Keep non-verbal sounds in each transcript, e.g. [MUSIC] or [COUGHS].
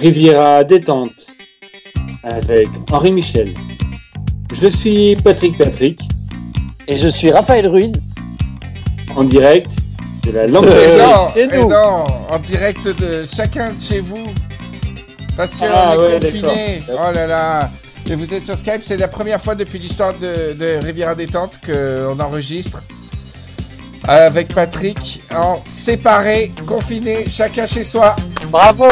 Riviera détente avec Henri Michel. Je suis Patrick Patrick. Et je suis Raphaël Ruiz. En direct de la langue euh, chez nous. non, en direct de chacun de chez vous. Parce qu'on ah, est confiné. Oh là là. Et vous êtes sur Skype, c'est la première fois depuis l'histoire de, de Riviera Détente qu'on enregistre avec Patrick en séparé, confiné, chacun chez soi. Bravo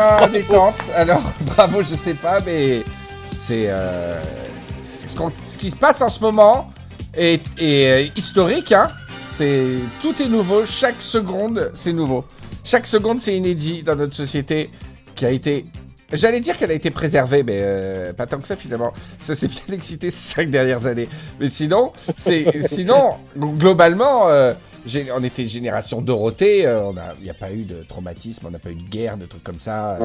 Riviera détente. Alors, [LAUGHS] bravo, je sais pas, mais c'est euh, ce, qui se passe en ce moment est, euh, historique. Hein c'est tout est nouveau. Chaque seconde, c'est nouveau. Chaque seconde, c'est inédit dans notre société qui a été. J'allais dire qu'elle a été préservée, mais euh, pas tant que ça finalement. Ça s'est bien [LAUGHS] excité ces cinq dernières années. Mais sinon, c'est sinon globalement, on était génération Dorothée. Il n'y a, pas eu de traumatisme, on n'a pas eu de guerre, de trucs comme ça.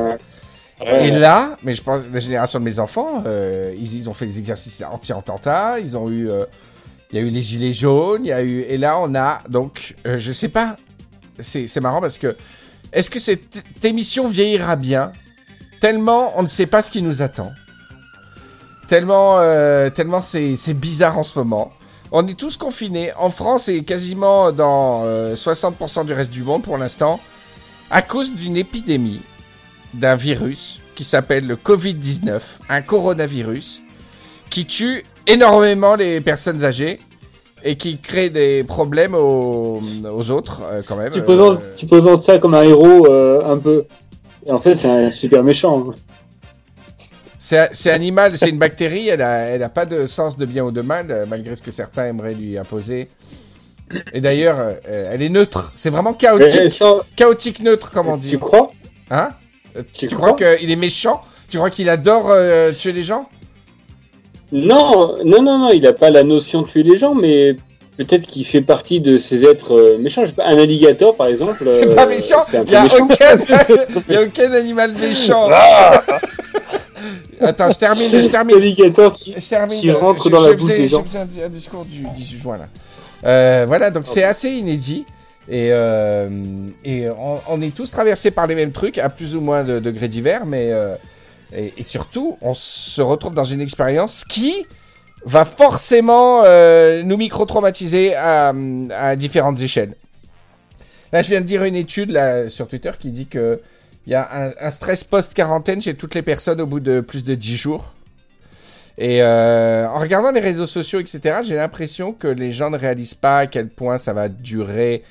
Et là, mais je pense la génération de mes enfants, euh, ils, ont fait des exercices anti-attentats, ils ont eu, euh, il y a eu les gilets jaunes, il y a eu, et là on a donc, euh, je sais pas, c'est marrant parce que est-ce que cette émission vieillira bien? Tellement on ne sait pas ce qui nous attend. Tellement, tellement c'est bizarre en ce moment. On est tous confinés en France et quasiment dans 60% du reste du monde pour l'instant à cause d'une épidémie d'un virus qui s'appelle le Covid-19, un coronavirus, qui tue énormément les personnes âgées et qui crée des problèmes aux, autres euh, quand même. Tu présentes, euh, tu ça comme un héros euh, un peu. Et en fait, c'est un super méchant. C'est animal, c'est une bactérie, elle a, elle a pas de sens de bien ou de mal, malgré ce que certains aimeraient lui imposer. Et d'ailleurs, elle est neutre. C'est vraiment chaotique. Chaotique neutre, comme on dit. Tu crois? Hein? Tu, crois, qu'il est méchant? Tu crois qu'il adore euh, tuer les gens? Non, non, non, non, il n'a pas la notion de tuer les gens, mais peut-être qu'il fait partie de ces êtres euh, méchants. un alligator, par exemple. [LAUGHS] C'est pas euh, méchant. Il n'y a, [LAUGHS] [LAUGHS] a, aucun animal méchant. Attends, je termine. Je termine. Alligator qui, qui rentre dans la bouche des gens. Je faisais un, discours du 18 juin là. voilà, donc c'est assez inédit. Et, euh, et on, est tous traversés par les mêmes trucs, à plus ou moins de degrés divers, mais euh, et, surtout, on se retrouve dans une expérience qui va forcément euh, nous micro-traumatiser à, à, différentes échelles. Là, je viens de dire une étude là, sur Twitter qui dit que il y a un, un stress post-quarantaine chez toutes les personnes au bout de plus de 10 jours. Et euh, en regardant les réseaux sociaux, etc., j'ai l'impression que les gens ne réalisent pas à quel point ça va durer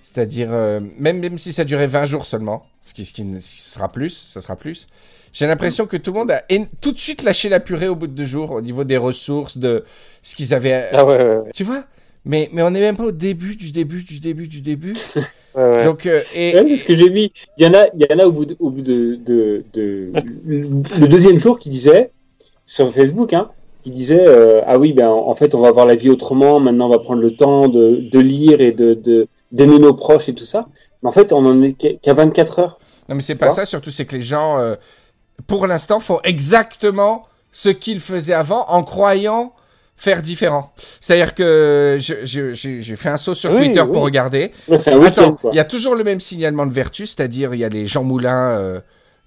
c'est-à-dire, euh, même, même si ça durait 20 jours seulement, ce qui, ce qui, sera plus, ça sera plus, j'ai l'impression que tout le monde a tout de suite lâché la purée au bout de deux jours au niveau des ressources, de ce qu'ils avaient. Ah ouais, ouais, Tu vois? Mais, mais on n'est même pas au début du début du début du début. [LAUGHS] Donc, euh, et, c'est ce que j'ai vu. Il y en a, il y en a au bout de, au bout de, de, de le deuxième jour qui disait sur Facebook, hein, qui disait euh, ah oui ben en fait on va voir la vie autrement. Maintenant on va prendre le temps de, de lire et de, de d'aimer nos proches et tout ça. Mais en fait, on en est qu'à 24 heures. Non, mais c'est pas ça, surtout, c'est que les gens, euh, pour l'instant, font exactement ce qu'ils faisaient avant en croyant faire différent. C'est-à-dire que j'ai fait un saut sur Twitter pour regarder. Il y a toujours le même signalement de vertu, c'est-à-dire il y a les Jean Moulin, euh,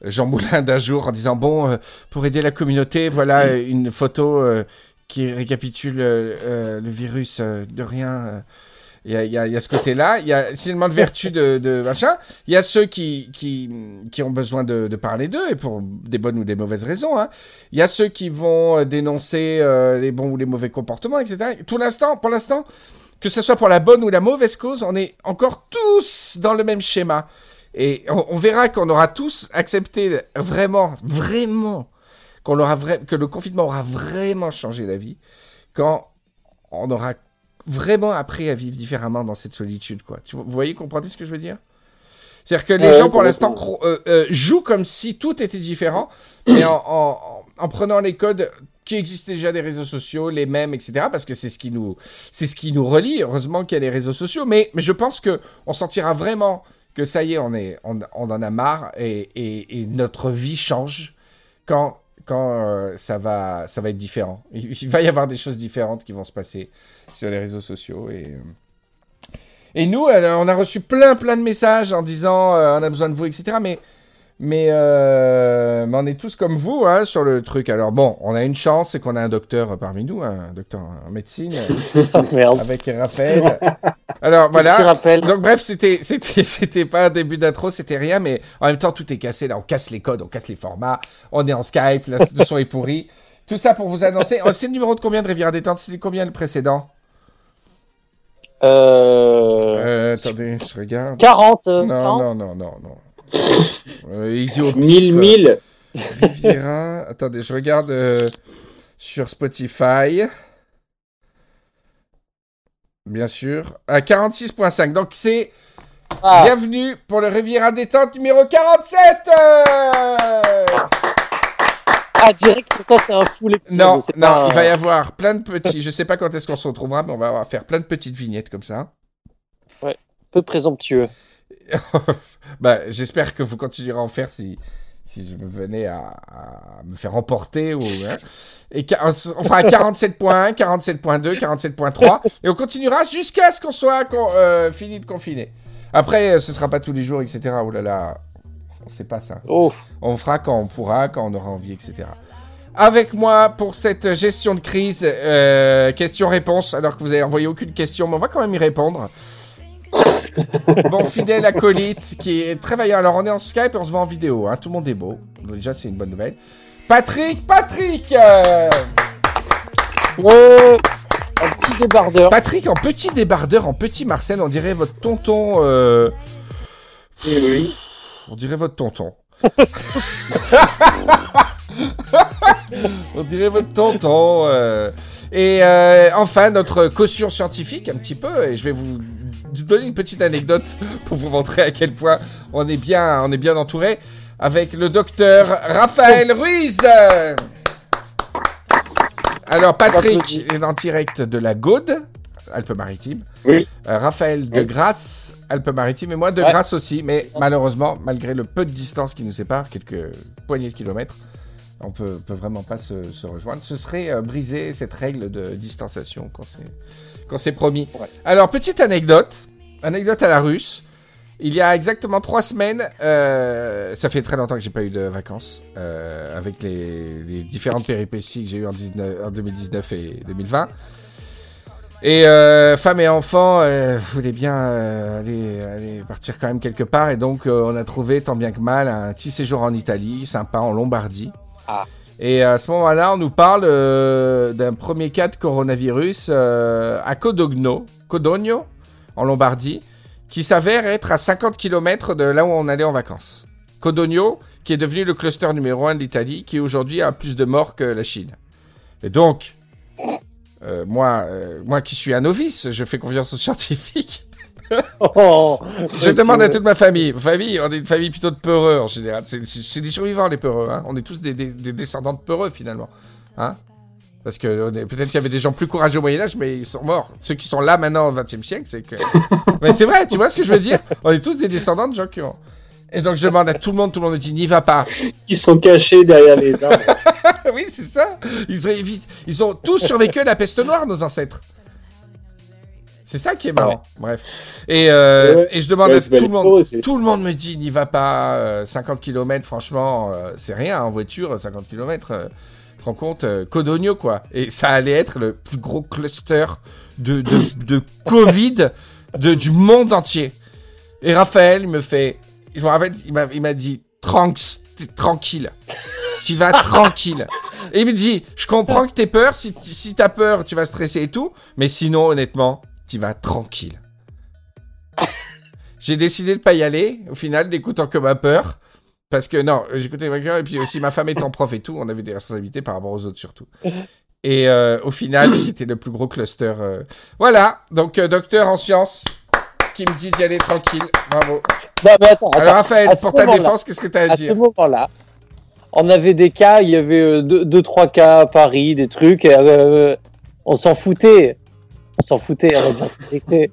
Jean Moulin d'un jour en disant bon, euh, pour aider la communauté, voilà une photo qui récapitule le virus de rien. Il y a, ce côté-là. Il y a signalement de vertu de, machin. Il y a ceux qui, qui, qui ont besoin de, parler d'eux, et pour des bonnes ou des mauvaises raisons. Hein. Il y a ceux qui vont euh, dénoncer euh, les bons ou les mauvais comportements, etc. Tout l'instant, pour l'instant, que ce soit pour la bonne ou la mauvaise cause, on est encore tous dans le même schéma. Et on, verra qu'on aura tous accepté vraiment, vraiment, qu'on aura vrai, que le confinement aura vraiment changé la vie quand on aura vraiment appris à vivre différemment dans cette solitude, quoi. Tu, vous voyez, comprenez ce que je veux dire? C'est-à-dire que les gens, pour l'instant, euh, euh, jouent comme si tout était différent, mais en, en, en, prenant les codes qu'il existait déjà des réseaux sociaux, les mêmes, etc. Parce que c'est ce qui nous, c'est ce qui nous relie. Heureusement qu'il y a les réseaux sociaux. Mais, mais je pense que on sentira vraiment que ça y est, on, est, on, en a marre et, et, notre vie change quand, quand euh, ça, va, ça va être différent. [LAUGHS] Il, va y avoir des choses différentes qui vont se passer sur les réseaux sociaux. Et, euh, et nous, on a reçu plein, plein de messages en disant euh, on a besoin de vous, etc. Mais mais, euh, mais, on est tous comme vous hein, sur le truc. Alors bon, on a une chance, c'est qu'on a un docteur parmi nous, un docteur en médecine, [LAUGHS] avec Raphaël. Alors voilà. Donc bref, c'était c'était c'était pas un début d'intro, c'était rien, mais en même temps tout est cassé. Là, on casse les codes, on casse les formats, on est en Skype, [LAUGHS] le son est pourri. Tout ça pour vous annoncer. Oh, c'est le numéro de combien de Rivière détente? C'est combien le précédent? Euh... euh... Attendez, je regarde. 40. non, non, non, non, non. Euh, idiot. 1000, 1000. Riviera. Attendez, je regarde euh, sur Spotify. Bien sûr. À 46.5. Donc c'est. Ah. Bienvenue pour le Riviera détente numéro 47 Ah, direct, pourtant c'est un épisode. Non, non, il va y avoir plein de petits. Je sais pas quand est-ce qu'on se retrouvera, mais on va faire plein de petites vignettes comme ça. Ouais, peu présomptueux. [LAUGHS] bah, j'espère que vous continuerez à en faire si, si je me venais à, me faire emporter. Ou, hein. Et on fera 47.1, 47.2, 47.3. Et on continuera jusqu'à ce qu'on soit euh, fini de confiner. Après, ce sera pas tous les jours, etc. Oh là là, on sait pas ça. On fera quand on pourra, quand on aura envie, etc. Avec moi pour cette gestion de crise, euh, question-réponse, alors que vous avez envoyé aucune question, mais on va quand même y répondre. [LAUGHS] bon, fidèle acolyte qui est très vaillant. Alors, on est en Skype et on se voit en vidéo. Hein. Tout le monde est beau. Donc, déjà, c'est une bonne nouvelle. Patrick, Patrick euh... Un petit débardeur. Patrick en petit débardeur, en petit Marcel, on dirait votre tonton. Euh... Eh oui. On dirait votre tonton. [LAUGHS] [LAUGHS] on dirait votre tonton. Euh... Et euh, enfin, notre caution scientifique, un petit peu, et je vais vous donner une petite anecdote pour vous montrer à quel point on est bien, on est bien entouré, avec le docteur Raphaël Ruiz. Alors, Patrick est en direct de la Gaude, Alpes-Maritimes. Oui. Euh, Raphaël de Grasse, Alpes-Maritimes, et moi de Grasse aussi, mais malheureusement, malgré le peu de distance qui nous sépare, quelques poignées de kilomètres, on peut, peut vraiment pas se, rejoindre. Ce serait euh, briser cette règle de distanciation qu'on s'est promis. Alors, petite anecdote, anecdote à la russe. Il y a exactement trois semaines, euh, ça fait très longtemps que j'ai pas eu de vacances, euh, avec les, différentes péripéties que j'ai eues en, en, 2019 et 2020. Et femme et enfant voulaient bien aller, aller, partir quand même quelque part, et donc on a trouvé tant bien que mal un petit séjour en Italie, sympa, en Lombardie. Ah. Et à ce moment-là, on nous parle euh, d'un premier cas de coronavirus euh, à Codogno, Codogno, en Lombardie, qui s'avère être à 50 km de là où on allait en vacances. Codogno, qui est devenu le cluster numéro 1 de l'Italie, qui aujourd'hui a plus de morts que la Chine. Et donc, euh, moi, moi qui suis un novice, je fais confiance aux [LAUGHS] scientifiques. [LAUGHS] Oh, je demande à toute ma famille. Famille, on est une famille plutôt de peureux en général. C'est des survivants les peureux. Hein. On est tous des, descendants de peureux finalement. Hein Parce que peut-être qu'il y avait des gens plus courageux au Moyen Âge, mais ils sont morts. Ceux qui sont là maintenant au XXe siècle, c'est que. [LAUGHS] mais c'est vrai, tu vois ce que je veux dire? On est tous des descendants de gens qui ont. Et donc je demande à tout le monde, tout le monde me dit n'y va pas. Ils sont cachés derrière les arbres. [LAUGHS] oui, c'est ça. Ils, ils ont tous survécu à la peste noire, nos ancêtres. C'est ça qui est marrant. Bref. Et, euh, et je demande à tout le monde. Tout le monde me dit n'y va pas. 50 euh, km, franchement, euh, c'est rien en voiture. 50 km. tu te rends compte Codogno, quoi. Et ça allait être le plus gros cluster de, de, de Covid de, du monde entier. Et Raphaël me fait. Je me rappelle, il m'a dit Tranks, tranquille. Tu vas tranquille. Et il me dit, je comprends que t'aies peur. Si, si t'as peur, tu vas stresser et tout. Mais sinon, honnêtement, tu vas tranquille. J'ai décidé de pas y aller, au final, d'écoutant que ma peur. Parce que non, j'écoutais ma et puis aussi ma femme étant prof et tout, on avait des responsabilités par rapport aux autres surtout. Et euh, au final, [COUGHS] c'était le plus gros cluster. Euh. Voilà, donc euh, docteur en sciences qui me dit d'y aller tranquille. Bravo. Non, mais attends, Alors Raphaël, pour ta défense, qu'est-ce que tu as à, dire À ce moment-là, on avait des cas, il y avait deux, deux trois cas à Paris, des trucs. et, on s'en foutait. On s'en foutait, on va dire. Très, très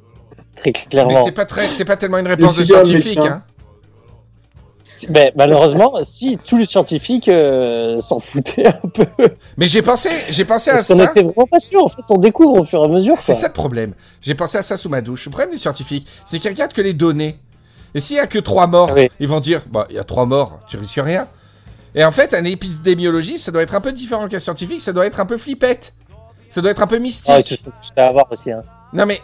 Mais clairement. c'est pas très, c'est pas tellement une réponse de scientifique. médecin. Hein. Mais malheureusement, si tous les scientifiques euh, s'en foutaient un peu. Mais j'ai pensé, j'ai pensé à Parce ça. était vraiment pas sûr. En fait, on découvre au fur et à mesure. C'est ça le problème. J'ai pensé à ça sous ma douche. Le problème des scientifiques, c'est qu'ils regardent que les données. Et s'il y a que trois morts, Oui. ils vont dire, bah, il y a trois morts, tu risques rien. Et en fait, un épidémiologiste, ça doit être un peu différent qu'un scientifique, ça doit être un peu flippette. Ça doit être un peu mystique. Ah, je vais avoir aussi. Hein. Non mais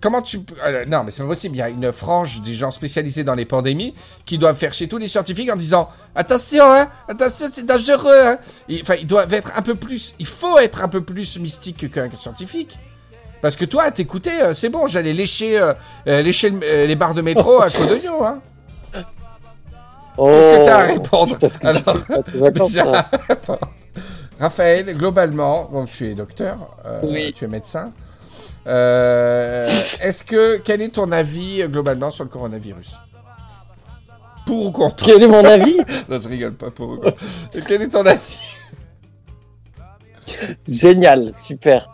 comment tu euh, Non mais c'est pas possible. Il y a une frange des gens spécialisés dans les pandémies qui doivent faire chez tous les scientifiques en disant attention hein, attention c'est dangereux. Hein. Enfin ils doivent être un peu plus. Il faut être un peu plus mystique qu'un scientifique. Parce que toi, à t'écouter, euh, c'est bon, j'allais lécher, euh, euh, lécher les barres de métro à [LAUGHS] Codogno. Hein. Qu'est-ce que t'as à répondre? Oh, que Alors, vacances, Déjà, [LAUGHS] attends. Raphaël, globalement, donc tu es docteur, euh, Oui. tu es médecin. Euh, Est-ce que quel est ton avis euh, globalement sur le coronavirus? Pour ou contre? Quel est mon avis? [LAUGHS] Non, je rigole pas pour ou contre. quel est ton avis? Génial, super.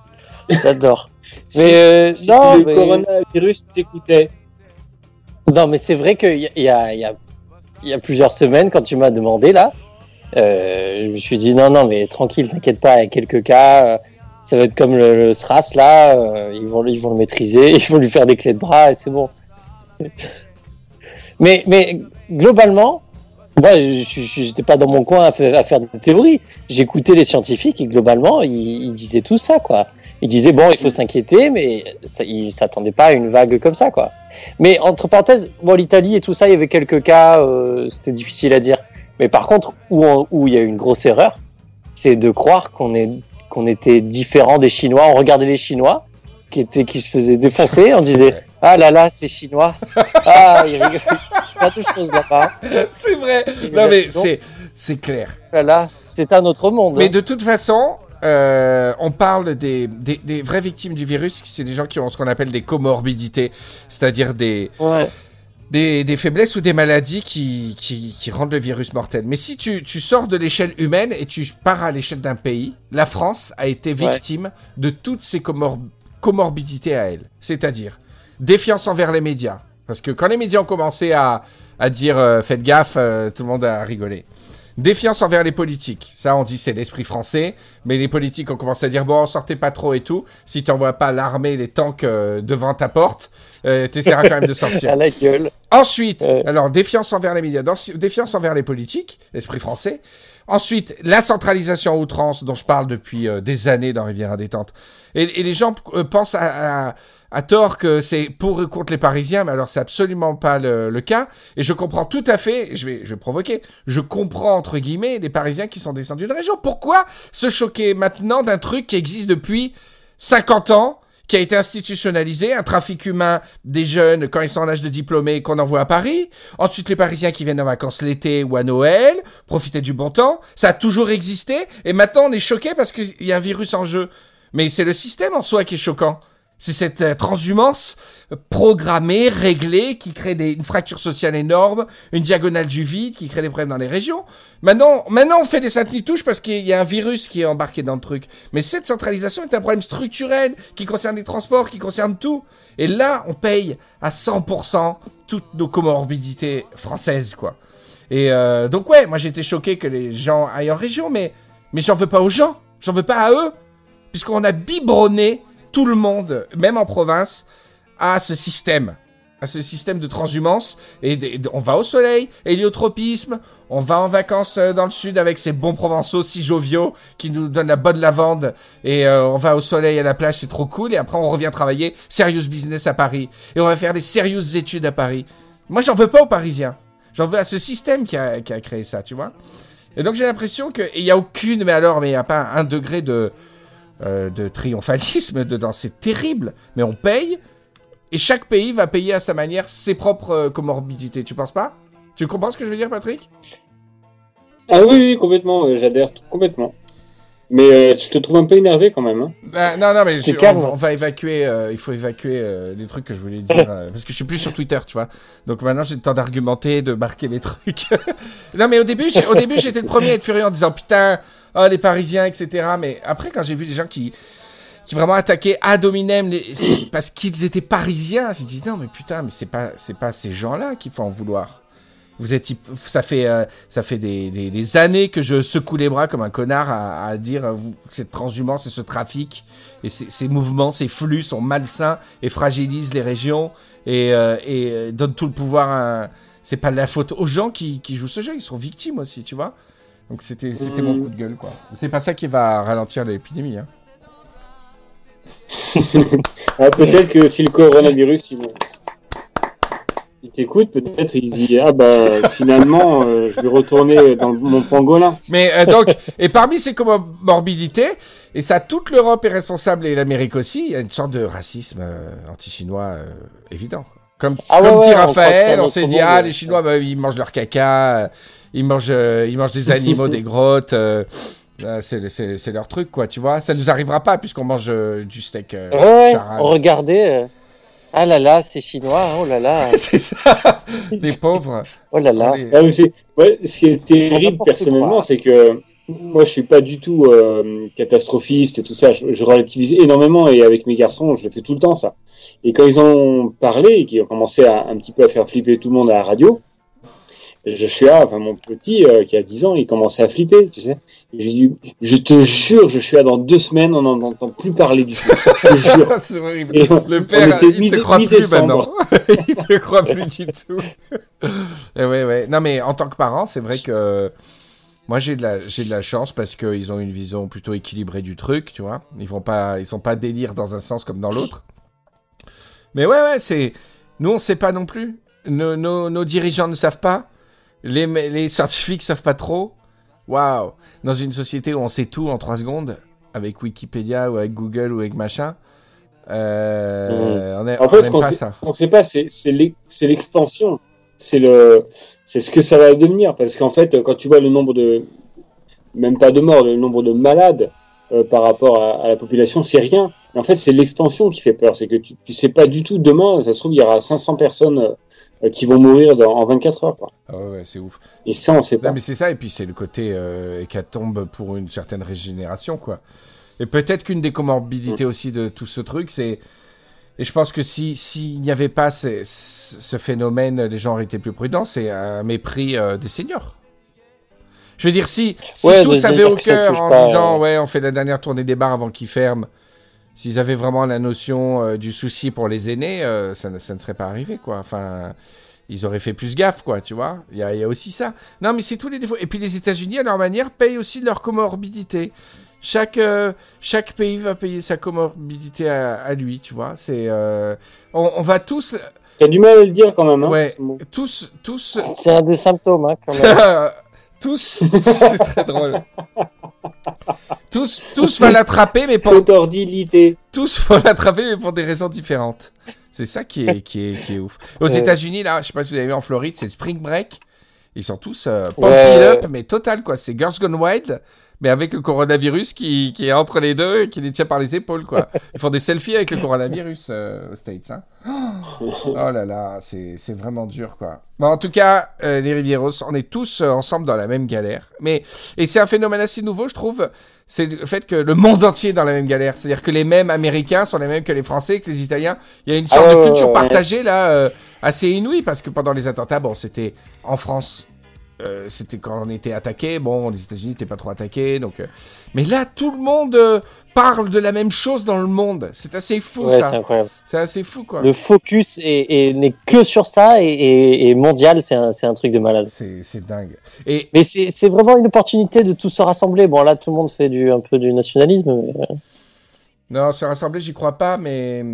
J'adore. [LAUGHS] Si, Mais euh, si non, le mais- coronavirus t'écoutait, Non, mais c'est vrai qu'il y, a- il y, a, il y, a, il y a plusieurs semaines, quand tu m'as demandé là, je me suis dit non, non, mais tranquille, t'inquiète pas, il y a quelques cas, euh, ça va être comme le, SRAS là, euh, ils, vont, ils vont le maîtriser, [LAUGHS] ils vont lui faire des clés de bras et c'est bon. [LAUGHS] mais, mais globalement, moi, j'étais pas dans mon coin à faire, à faire des théories. J'écoutais les scientifiques et globalement, ils, disaient tout ça, quoi. Ils disaient bon, il faut s'inquiéter, mais ça, ils s'attendaient pas à une vague comme ça, quoi. Mais entre parenthèses, bon, l'Italie et tout ça, il y avait quelques cas, euh, c'était difficile à dire. Mais par contre, où, on- où il y a eu une grosse erreur, c'est de croire qu'on est qu'on était différent des Chinois. On regardait les Chinois qui étaient qui se faisaient défoncer, on [LAUGHS] disait ah là là, c'est chinois. [LAUGHS] Ah, il y avait pas de choses là-bas. [LAUGHS] C'est vrai. Non mais c'est c'est clair. Là là, c'est un autre monde. Mais hein. de toute façon, euh, on parle des, des, des vraies victimes du virus, c'est des gens qui ont ce qu'on appelle des comorbidités, c'est-à-dire des, Ouais. Des, des faiblesses ou des maladies qui, qui, qui rendent le virus mortel. Mais si tu, tu sors de l'échelle humaine et tu pars à l'échelle d'un pays, la France a été victime de toutes ces comor- comorbidités à elle. C'est-à-dire défiance envers les médias. Parce que quand les médias ont commencé à, à dire euh, faites gaffe, euh, tout le monde a rigolé. Défiance envers les politiques. Ça, on dit c'est l'esprit français. Mais les politiques ont commencé à dire bon, sortez pas trop et tout. Si tu n'envoies pas l'armée, les tanks euh, devant ta porte, euh, t'essaieras quand même de sortir. [LAUGHS] À la gueule. Ensuite, alors défiance envers les médias, défiance envers les politiques, l'esprit français. Ensuite, la centralisation à outrance dont je parle depuis euh, des années dans Rivière à détente. Et, et les gens euh, pensent à, à, à tort que c'est pour ou contre les Parisiens, mais alors c'est absolument pas le, cas. Et je comprends tout à fait, et je vais, je vais provoquer, je comprends entre guillemets les Parisiens qui sont descendus de région. Pourquoi se choquer maintenant d'un truc qui existe depuis 50 ans qui a été institutionnalisé, un trafic humain des jeunes quand ils sont en âge de diplômé qu'on envoie à Paris. Ensuite, les Parisiens qui viennent en vacances l'été ou à Noël, profiter du bon temps. Ça a toujours existé. Et maintenant, on est choqué parce qu'il y a un virus en jeu. Mais c'est le système en soi qui est choquant. C'est cette euh, transhumance euh, programmée, réglée, qui crée une fracture sociale énorme, une diagonale du vide, qui crée des problèmes dans les régions. Maintenant, maintenant on fait des saintes touches parce qu'il y a un virus qui est embarqué dans le truc. Mais cette centralisation est un problème structurel qui concerne les transports, qui concerne tout. Et là, on paye à 100% toutes nos comorbidités françaises, quoi. Et euh, donc ouais, moi j'ai été choqué que les gens aillent en région, mais mais j'en veux pas aux gens, j'en veux pas à eux, puisqu'on a biberonné tout le monde, même en province, à ce système, à ce système de transhumance. Et on va au soleil, héliotropisme, on va en vacances euh, dans le sud avec ces bons provençaux si joviaux qui nous donnent la bonne lavande. Et euh, on va au soleil à la plage, c'est trop cool. Et après on revient travailler serious business à Paris. Et on va faire des serious études à Paris. Moi j'en veux pas aux Parisiens. J'en veux à ce système qui a, a créé ça, tu vois. Et donc j'ai l'impression que il y a aucune, mais alors, mais il y a pas un degré de euh, de triomphalisme [LAUGHS] dedans. C'est terrible, mais on paye et chaque pays va payer à sa manière ses propres euh, comorbidités. Tu penses pas? Tu comprends ce que je veux dire, Patrick? Ah oui, oui, complètement, j'adhère complètement. Mais euh, je te trouve un peu énervé quand même. Hein. Bah, non, non, mais on, va évacuer. Euh, il faut évacuer euh, les trucs que je voulais dire [LAUGHS] parce que je suis plus sur Twitter, tu vois. Donc maintenant j'ai le temps d'argumenter, de marquer les trucs. [LAUGHS] non, mais au début, au début, j'étais le premier à être furieux en disant putain, oh les Parisiens, etc. Mais après, quand j'ai vu des gens qui qui vraiment attaquaient à dominem parce qu'ils étaient parisiens, j'ai dit non, mais putain, mais c'est pas c'est pas ces gens-là qu'il faut en vouloir. Vous êtes, ça fait, euh, ça fait des, des, des, années que je secoue les bras comme un connard à, à dire euh, que cette transhumance et ce trafic et ces, mouvements, ces flux sont malsains et fragilisent les régions et, euh, et donnent tout le pouvoir. C'est pas de la faute aux gens qui, qui jouent ce jeu, ils sont victimes aussi, tu vois. Donc c'était, c'était mon coup de gueule, quoi. C'est pas ça qui va ralentir l'épidémie. Hein. [LAUGHS] ah, peut-être que si le coronavirus, ils vont il t'écoute, peut-être il dit ah bah finalement euh, je vais retourner dans mon pangolin. Mais euh, donc et parmi ces comorbidités et ça toute l'Europe est responsable et l'Amérique aussi, il y a une sorte de racisme euh, anti-chinois évident. Comme ah comme dit Raphaël, on, s'est dit ah les Chinois bah, ils mangent leur caca, ils mangent ils mangent des animaux des grottes. c'est leur truc, quoi, tu vois. Ça nous arrivera pas puisqu'on mange du steak. regardez, ah là là, c'est chinois, oh là là. [LAUGHS] c'est ça, [LAUGHS] les pauvres. Oh là là. Ah, ouais, ce qui est terrible personnellement, c'est que moi je suis pas du tout euh, catastrophiste et tout ça. Je, je, relativise énormément et avec mes garçons, je fais tout le temps ça. Et quand ils ont parlé et qu'ils ont commencé à, un petit peu à faire flipper tout le monde à la radio, je suis là, enfin mon petit euh, qui a 10 ans, il commençait à flipper, tu sais. J'ai dit, je te jure, je suis là dans deux semaines, on n'en entend plus parler du tout. Je te [LAUGHS] jure. C'est horrible. le père, il te croit plus maintenant. [LAUGHS] il te croit plus du tout. et [LAUGHS] eh ouais, ouais. Non mais en tant que parent, c'est vrai que moi j'ai de la j'ai de la chance parce qu'ils ont une vision plutôt équilibrée du truc, tu vois. Ils vont pas, ils sont pas délire dans un sens comme dans l'autre. Mais ouais, ouais, c'est nous on sait pas non plus. Nos, nos, nos dirigeants ne savent pas. Les, les scientifiques savent pas trop. Waouh Dans une société où on sait tout en 3 secondes, avec Wikipédia ou avec Google ou avec machin, euh, on est, en fait, ce qu'on sait, ça. sait pas, c'est l'expansion. C'est le, c'est ce que ça va devenir. Parce qu'en fait, quand tu vois le nombre de, même pas de morts, le nombre de malades euh, par rapport à, la population, c'est rien. en fait, c'est l'expansion qui fait peur. C'est que tu, tu sais pas du tout demain, ça se trouve, il y aura 500 personnes euh, qui vont mourir dans, en 24 heures. Quoi. Ah ouais, c'est ouf. Et ça, on sait pas. mais c'est ça, et puis c'est le côté euh, tombe pour une certaine régénération, quoi. Et peut-être qu'une des comorbidités mm. aussi de tout ce truc, c'est. Et je pense que s'il si, n'y avait pas ce, ce, phénomène, les gens auraient été plus prudents, c'est un mépris euh, des seniors. Je veux dire, si, si tous avaient au cœur en disant, ouais, on fait la dernière tournée des bars avant qu'ils ferment, S'ils avaient vraiment la notion euh, du souci pour les aînés, euh, ça, ne, ça, ne, serait pas arrivé, quoi. Enfin, ils auraient fait plus gaffe, quoi, tu vois. Il y, y a, aussi ça. Non, mais c'est tous les défauts. Et puis les États-Unis, à leur manière, payent aussi leur comorbidité. Chaque, euh, chaque pays va payer sa comorbidité à, à lui, tu vois. C'est, on, on, va tous. T'as du mal à le dire quand même. Hein, ouais. Tous, tous. C'est un des symptômes, hein, quand même. [LAUGHS] tous, [LAUGHS] c'est très drôle. tous, tous vont l'attraper, mais pour. Tous vont l'attraper, mais pour des raisons différentes. C'est ça qui est, qui est, qui est ouf. Aux États-Unis, là, je sais pas si vous avez vu en Floride, c'est le Spring Break. Ils sont tous euh, up, mais total, quoi. C'est Girls Gone Wild mais avec le coronavirus qui, qui, est entre les deux et qui les tient par les épaules, quoi. Ils font des selfies avec le coronavirus euh, aux States, hein. [LAUGHS] Oh là là, c'est vraiment dur, quoi. Bon, en tout cas, euh, les Rivieros, on est tous euh, ensemble dans la même galère. Mais, et c'est un phénomène assez nouveau, je trouve, c'est le fait que le monde entier est dans la même galère. C'est-à-dire que les mêmes Américains sont les mêmes que les Français, que les Italiens. Il y a une sorte de ah culture partagée, là, assez inouïe, parce que pendant les attentats, bon, c'était en France euh, c'était quand on était attaqué. Bon, les États-Unis n'étaient pas trop attaqués, donc. Euh, mais là, tout le monde euh, parle de la même chose dans le monde. C'est assez fou, ça. C'est incroyable. C'est assez fou, quoi. Le focus n'est que sur ça et, mondial, c'est un, un, truc de malade. C'est dingue. Et... Mais c'est vraiment une opportunité de tous se rassembler. Bon, là, tout le monde fait du, un peu du nationalisme. Non, se rassembler, j'y crois pas, mais.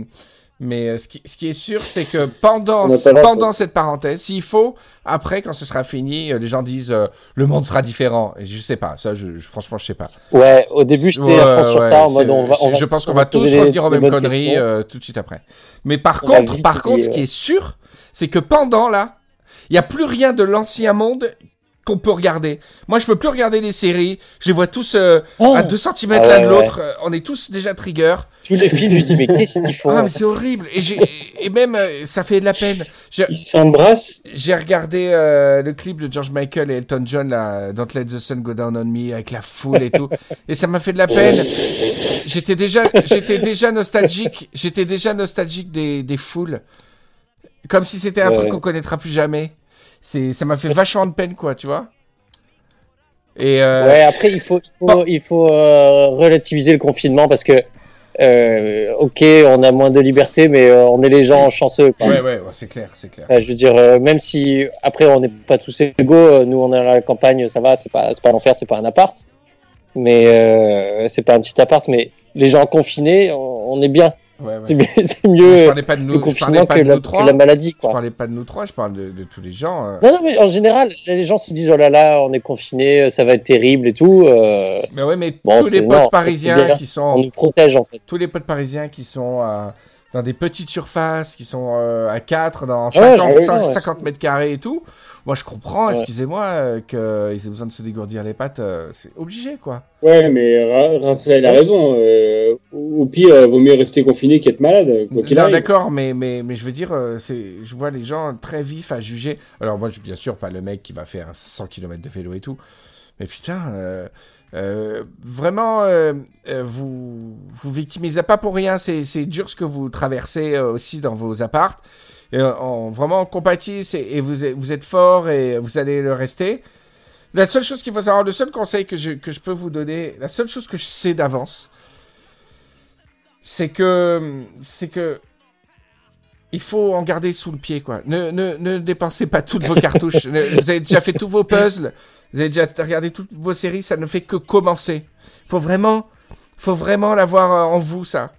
Mais euh, ce qui, ce qui, est sûr, c'est que [LAUGHS] pendant, pendant cette parenthèse, s'il faut, après, quand ce sera fini, euh, les gens disent euh, le monde sera différent. Et je sais pas, ça, je, franchement, je sais pas. Ouais, au début, j'étais ouais, à fond sur ça, en mode on va, on Je pense qu'on va tous revenir aux mêmes conneries tout de suite après. Mais par contre, par contre, ce qui est sûr, c'est que pendant là, il n'y a plus rien de l'ancien monde qu'on peut regarder. Moi, je peux plus regarder les séries. Je les vois tous euh, Oh. à 2 cm Ah l'un ouais, de l'autre. Euh, On est tous déjà trigger. Tous les films, je dis, mais qu'est-ce qu'ils font Ah, mais c'est horrible. Et, même, euh, ça fait de la peine. J'ai, Ils s'embrassent. j'ai regardé euh, le clip de George Michael et Elton John, là, Don't Let the Sun Go Down on Me, avec la foule et tout. et ça m'a fait de la peine. J'étais déjà, j'étais déjà nostalgique. J'étais déjà nostalgique des, des foules. Comme si c'était un Ouais. truc qu'on connaîtra plus jamais. C'est, ça m'a fait vachement de peine, quoi, tu vois. Et euh, Ouais, après, il faut, il faut, Bon. il faut euh, relativiser le confinement parce que, euh, ok, on a moins de liberté, mais euh, on est les gens chanceux. Quoi. ouais, ouais, ouais, c'est clair, c'est clair. Je veux dire, euh, même si après on n'est pas tous égaux, euh, nous on est à la campagne, ça va, c'est pas, c'est pas l'enfer, c'est pas un appart, mais euh, c'est pas un petit appart, mais les gens confinés, on, on est bien. Ouais, ouais. C'est [LAUGHS] je mieux parlais pas de le nous, je parlais confinement pas que de la, nous que trois. la maladie, Je quoi. parlais pas de nous trois, je parle de, de tous les gens. euh. Non, non, mais en général, les gens se disent oh là là, on est confinés, ça va être terrible et tout. euh, Mais ouais, mais Bon, tous les potes non, parisiens qui on sont, nous protège en fait. tous les potes parisiens qui sont euh, dans des petites surfaces, qui sont euh, à 4, dans Ouais, 50, ouais, ouais, 50 ouais. 50 mètres carrés et tout. Moi, je comprends, Ouais. excusez-moi, euh, qu'ils aient besoin de se dégourdir les pattes. euh, c'est obligé, quoi. Ouais, mais Ra- Raphaël a raison. euh, au pire, euh, vaut mieux rester confiné qu'être malade. Quoi arrive. d'accord, mais, mais, mais je veux dire, c'est, je vois les gens très vifs à juger. Alors, moi, je suis bien sûr pas le mec qui va faire 100 km de vélo et tout. Mais putain, euh, euh, vraiment, euh, vous vous victimisez pas pour rien. C'est, dur ce que vous traversez aussi dans vos apparts. Et, euh, vraiment, on compatit c'est- et vous êtes, fort et vous allez le rester. La seule chose qu'il faut savoir, le seul conseil que je, que je peux vous donner, la seule chose que je sais d'avance, c'est que, c'est que, il faut en garder sous le pied, quoi. Ne, ne, dépensez pas toutes vos cartouches. Vous avez déjà fait tous vos puzzles, vous avez déjà regardé toutes vos séries, ça ne fait que commencer. Faut vraiment, faut vraiment l'avoir euh, en vous, ça.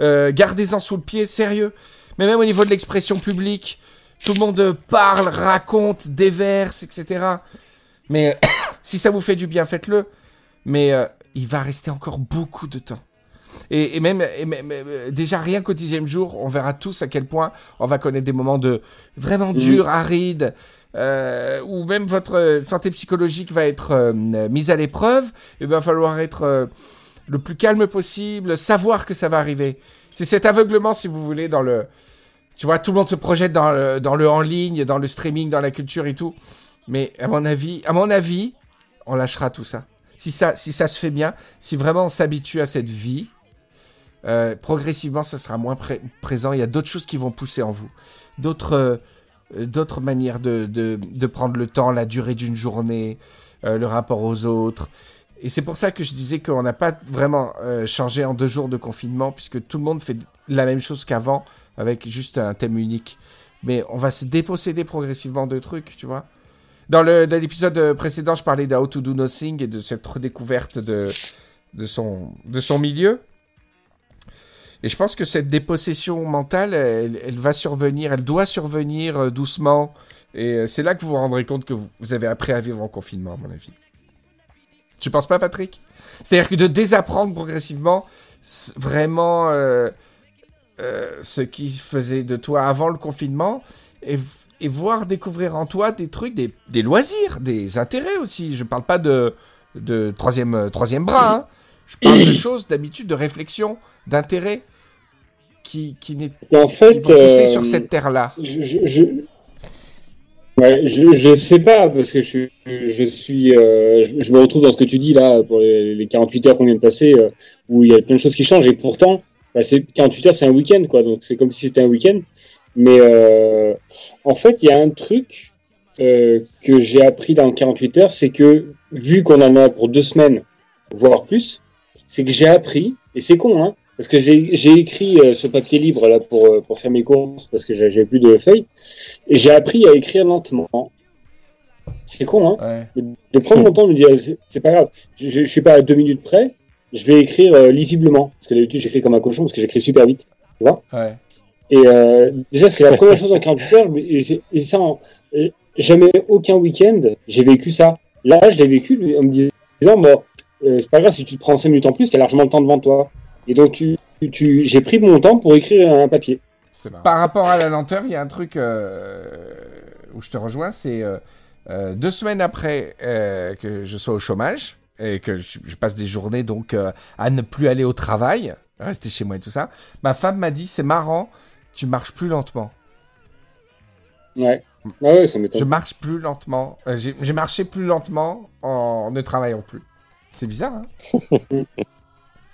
Euh, Gardez-en sous le pied, sérieux. Mais même au niveau de l'expression publique, tout le monde parle, raconte, déverse, etc. Mais [COUGHS] si ça vous fait du bien, faites-le. Mais euh, il va rester encore beaucoup de temps. Et, et même, et même, euh, déjà rien qu'au dixième jour, on verra tous à quel point on va connaître des moments de vraiment durs, arides, euh, où même votre santé psychologique va être euh, mise à l'épreuve. Il va falloir être euh, le plus calme possible, savoir que ça va arriver. C'est cet aveuglement, si vous voulez, dans le... Tu vois, tout le monde se projette dans le, en ligne, dans le streaming, dans la culture et tout. Mais à mon avis, à mon avis, on lâchera tout ça. Si ça, si ça se fait bien, si vraiment on s'habitue à cette vie, euh, progressivement, ça sera moins pré- présent. Il y a d'autres choses qui vont pousser en vous, d'autres, euh, manières de, de, prendre le temps, la durée d'une journée, euh, le rapport aux autres. Et c'est pour ça que je disais qu'on n'a pas vraiment changé en deux jours de confinement, puisque tout le monde fait la même chose qu'avant, avec juste un thème unique. Mais on va se déposséder progressivement de trucs, tu vois. Dans l'épisode précédent, je parlais de How to Do Nothing et de cette redécouverte de, son, milieu. Et je pense que cette dépossession mentale, elle, va survenir, elle doit survenir euh, doucement. Et euh, c'est là que vous vous rendrez compte que vous, avez appris à vivre en confinement, à mon avis. Tu penses pas, Patrick? C'est-à-dire que de désapprendre progressivement vraiment euh, euh, ce qui faisait de toi avant le confinement et, et voir découvrir en toi des trucs, des, des loisirs, des intérêts aussi. Je parle pas de, de troisième, euh, troisième bras. hein. Je parle de [COUGHS] choses, d'habitude, de réflexion, d'intérêt qui, qui, n'est- En qui fait, pousser euh, sur cette terre-là. je, je, je... Ouais, je, je sais pas, parce que je, je suis, euh, je, je me retrouve dans ce que tu dis là, pour les, les 48 heures qu'on vient de passer, euh, où il y a plein de choses qui changent, et pourtant, bah, c'est 48 heures, c'est un week-end, quoi, donc c'est comme si c'était un week-end. Mais euh, en fait, il y a un truc euh, que j'ai appris dans 48 heures, c'est que vu qu'on en a pour deux semaines, voire plus, c'est que j'ai appris, et c'est con, hein, parce que j'ai écrit euh, ce papier libre là pour, euh, pour faire mes courses, parce que j'avais plus de feuilles, et j'ai appris à écrire lentement. C'est con, hein Ouais. de prendre mon temps de me dire c'est- c'est pas grave, je, je, je suis pas à deux minutes près, je vais écrire euh, lisiblement parce que d'habitude j'écris comme un cochon parce que j'écris super vite, tu vois. Ouais. Et euh, déjà c'est la première chose en 48 heures mais- et, et ça en, euh, jamais aucun week-end j'ai vécu ça. Là je l'ai vécu en me disant bon euh, c'est pas grave si tu te prends 5 minutes en plus, t'as largement le temps devant toi. Et donc tu, tu, tu- j'ai pris mon temps pour écrire un papier. Par rapport à la lenteur, il y a un truc euh, où je te rejoins, c'est euh, euh, deux semaines après euh, que je sois au chômage et que je, je passe des journées donc euh, à ne plus aller au travail, rester chez moi et tout ça, ma femme m'a dit c'est marrant, tu marches plus lentement. Ouais. Ah ouais, ça m'étonne. Je marche plus lentement. Euh, J'ai marché plus lentement en ne travaillant plus. C'est bizarre, hein [LAUGHS]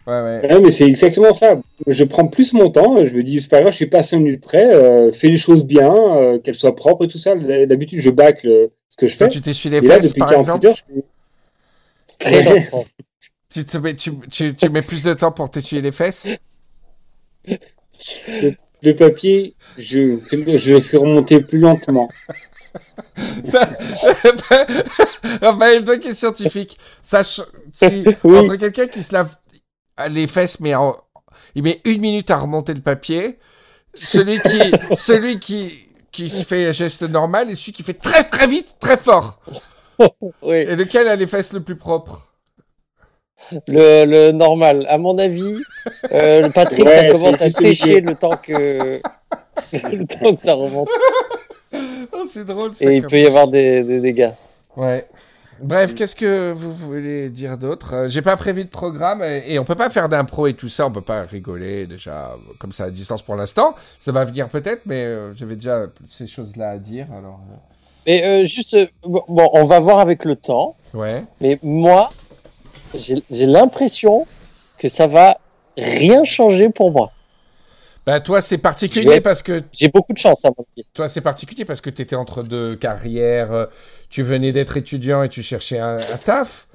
Ouais, ouais. Ouais, mais c'est exactement ça. Je prends plus mon temps. Je me dis, c'est pas grave, je suis pas à 5 minutes près. euh, fais les choses bien, euh, qu'elles soient propres et tout ça. D'habitude, je bâcle ce que je Toi, fais. tu t'essuies les Et là, fesses, depuis par 48 exemple heures, je Très tu, te mets, tu, tu, tu mets plus de temps pour t'essuyer les fesses? Le papier, je, je le fais remonter plus lentement. Ça... [LAUGHS] Raphaël, toi qui es scientifique, sache si [LAUGHS] Oui. entre quelqu'un qui se lave les fesses, mais en- il met une minute à remonter le papier, celui qui, [LAUGHS] celui qui, qui se fait un geste normal et celui qui fait très très vite, très fort. [LAUGHS] Oui. Et lequel a les fesses le plus propres? Le, le normal. À mon avis, euh, le Patrick, Ouais, ça commence à sécher le temps que [LAUGHS] le temps que ça remonte. [LAUGHS] Oh, c'est drôle. ça, Et il peut y avoir des, des dégâts. Ouais. Bref, qu'est-ce que vous voulez dire d'autre? Euh, J'ai pas prévu de programme et, et on peut pas faire d'impro et tout ça, on peut pas rigoler déjà comme ça à distance pour l'instant. Ça va venir peut-être, mais euh, j'avais déjà ces choses-là à dire. Alors, euh, Mais euh, juste, euh, bon, on va voir avec le temps. ouais. Mais moi, j'ai l'impression que ça va rien changer pour moi. Bah toi c'est particulier vais- parce que J'ai beaucoup de chance à mon avis. toi c'est particulier parce que t'étais entre deux carrières. euh, Tu venais d'être étudiant et tu cherchais un, un taf.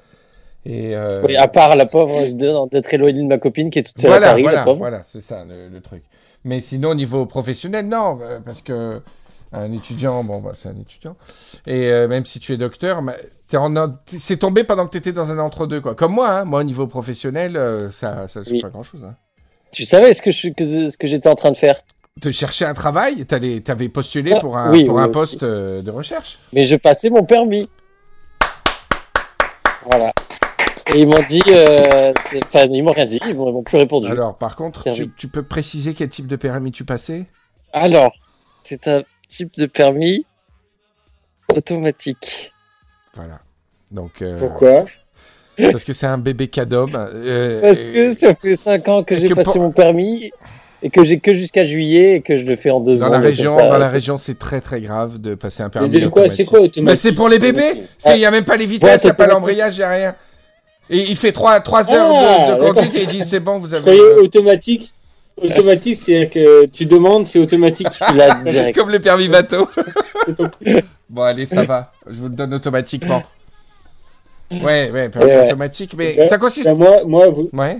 Et euh, Oui, à part la pauvre d'être éloigné de ma copine qui est toute seule à voilà, Paris, voilà, voilà, c'est ça le, le truc. Mais sinon, au niveau professionnel, non, parce que un étudiant, bon, bah, c'est un étudiant. Et euh, même si tu es docteur, c'est tombé pendant que tu étais dans un entre-deux, quoi. Comme moi, hein. moi, au niveau professionnel, euh, ça, ça, Oui. pas grand-chose. Hein. Tu savais ce que je- que- ce que j'étais en train de faire? De chercher un travail, t'allais- t'avais postulé Ah, pour un, oui, pour oui, un aussi. poste euh, de recherche. Mais je passais mon permis. Voilà. Et ils m'ont dit, enfin, ils m'ont rien dit, ils m'ont plus répondu. Alors, Alors, par contre, tu, tu peux préciser quel type de permis tu passais? C'est un type de permis automatique. Voilà. Donc, euh, Pourquoi parce que c'est un bébé cadom. euh, Parce que ça fait 5 ans que j'ai passé pour- mon permis et que j'ai que jusqu'à juillet et que je le fais en deux Dans secondes. la région, ça, dans la région, c'est très très grave de passer un Mais permis de quoi C'est quoi automatique c'est pour les bébés. Il n'y a même pas les vitesses, il Ouais, n'y a pas l'embrayage, il n'y a rien. Et il fait 3, trois heures Ah, de, de d'accord. conduite et il dit c'est bon, vous avez. croyais automatique. Automatique, c'est-à-dire que tu demandes, c'est automatique. [LAUGHS] Direct. Comme le permis [LAUGHS] bateau. Bon, allez, ça va. Je vous le donne automatiquement. Ouais, ouais, permis Ouais, automatique. Mais Ouais. ça consiste. Bah, moi, moi, vous. Ouais.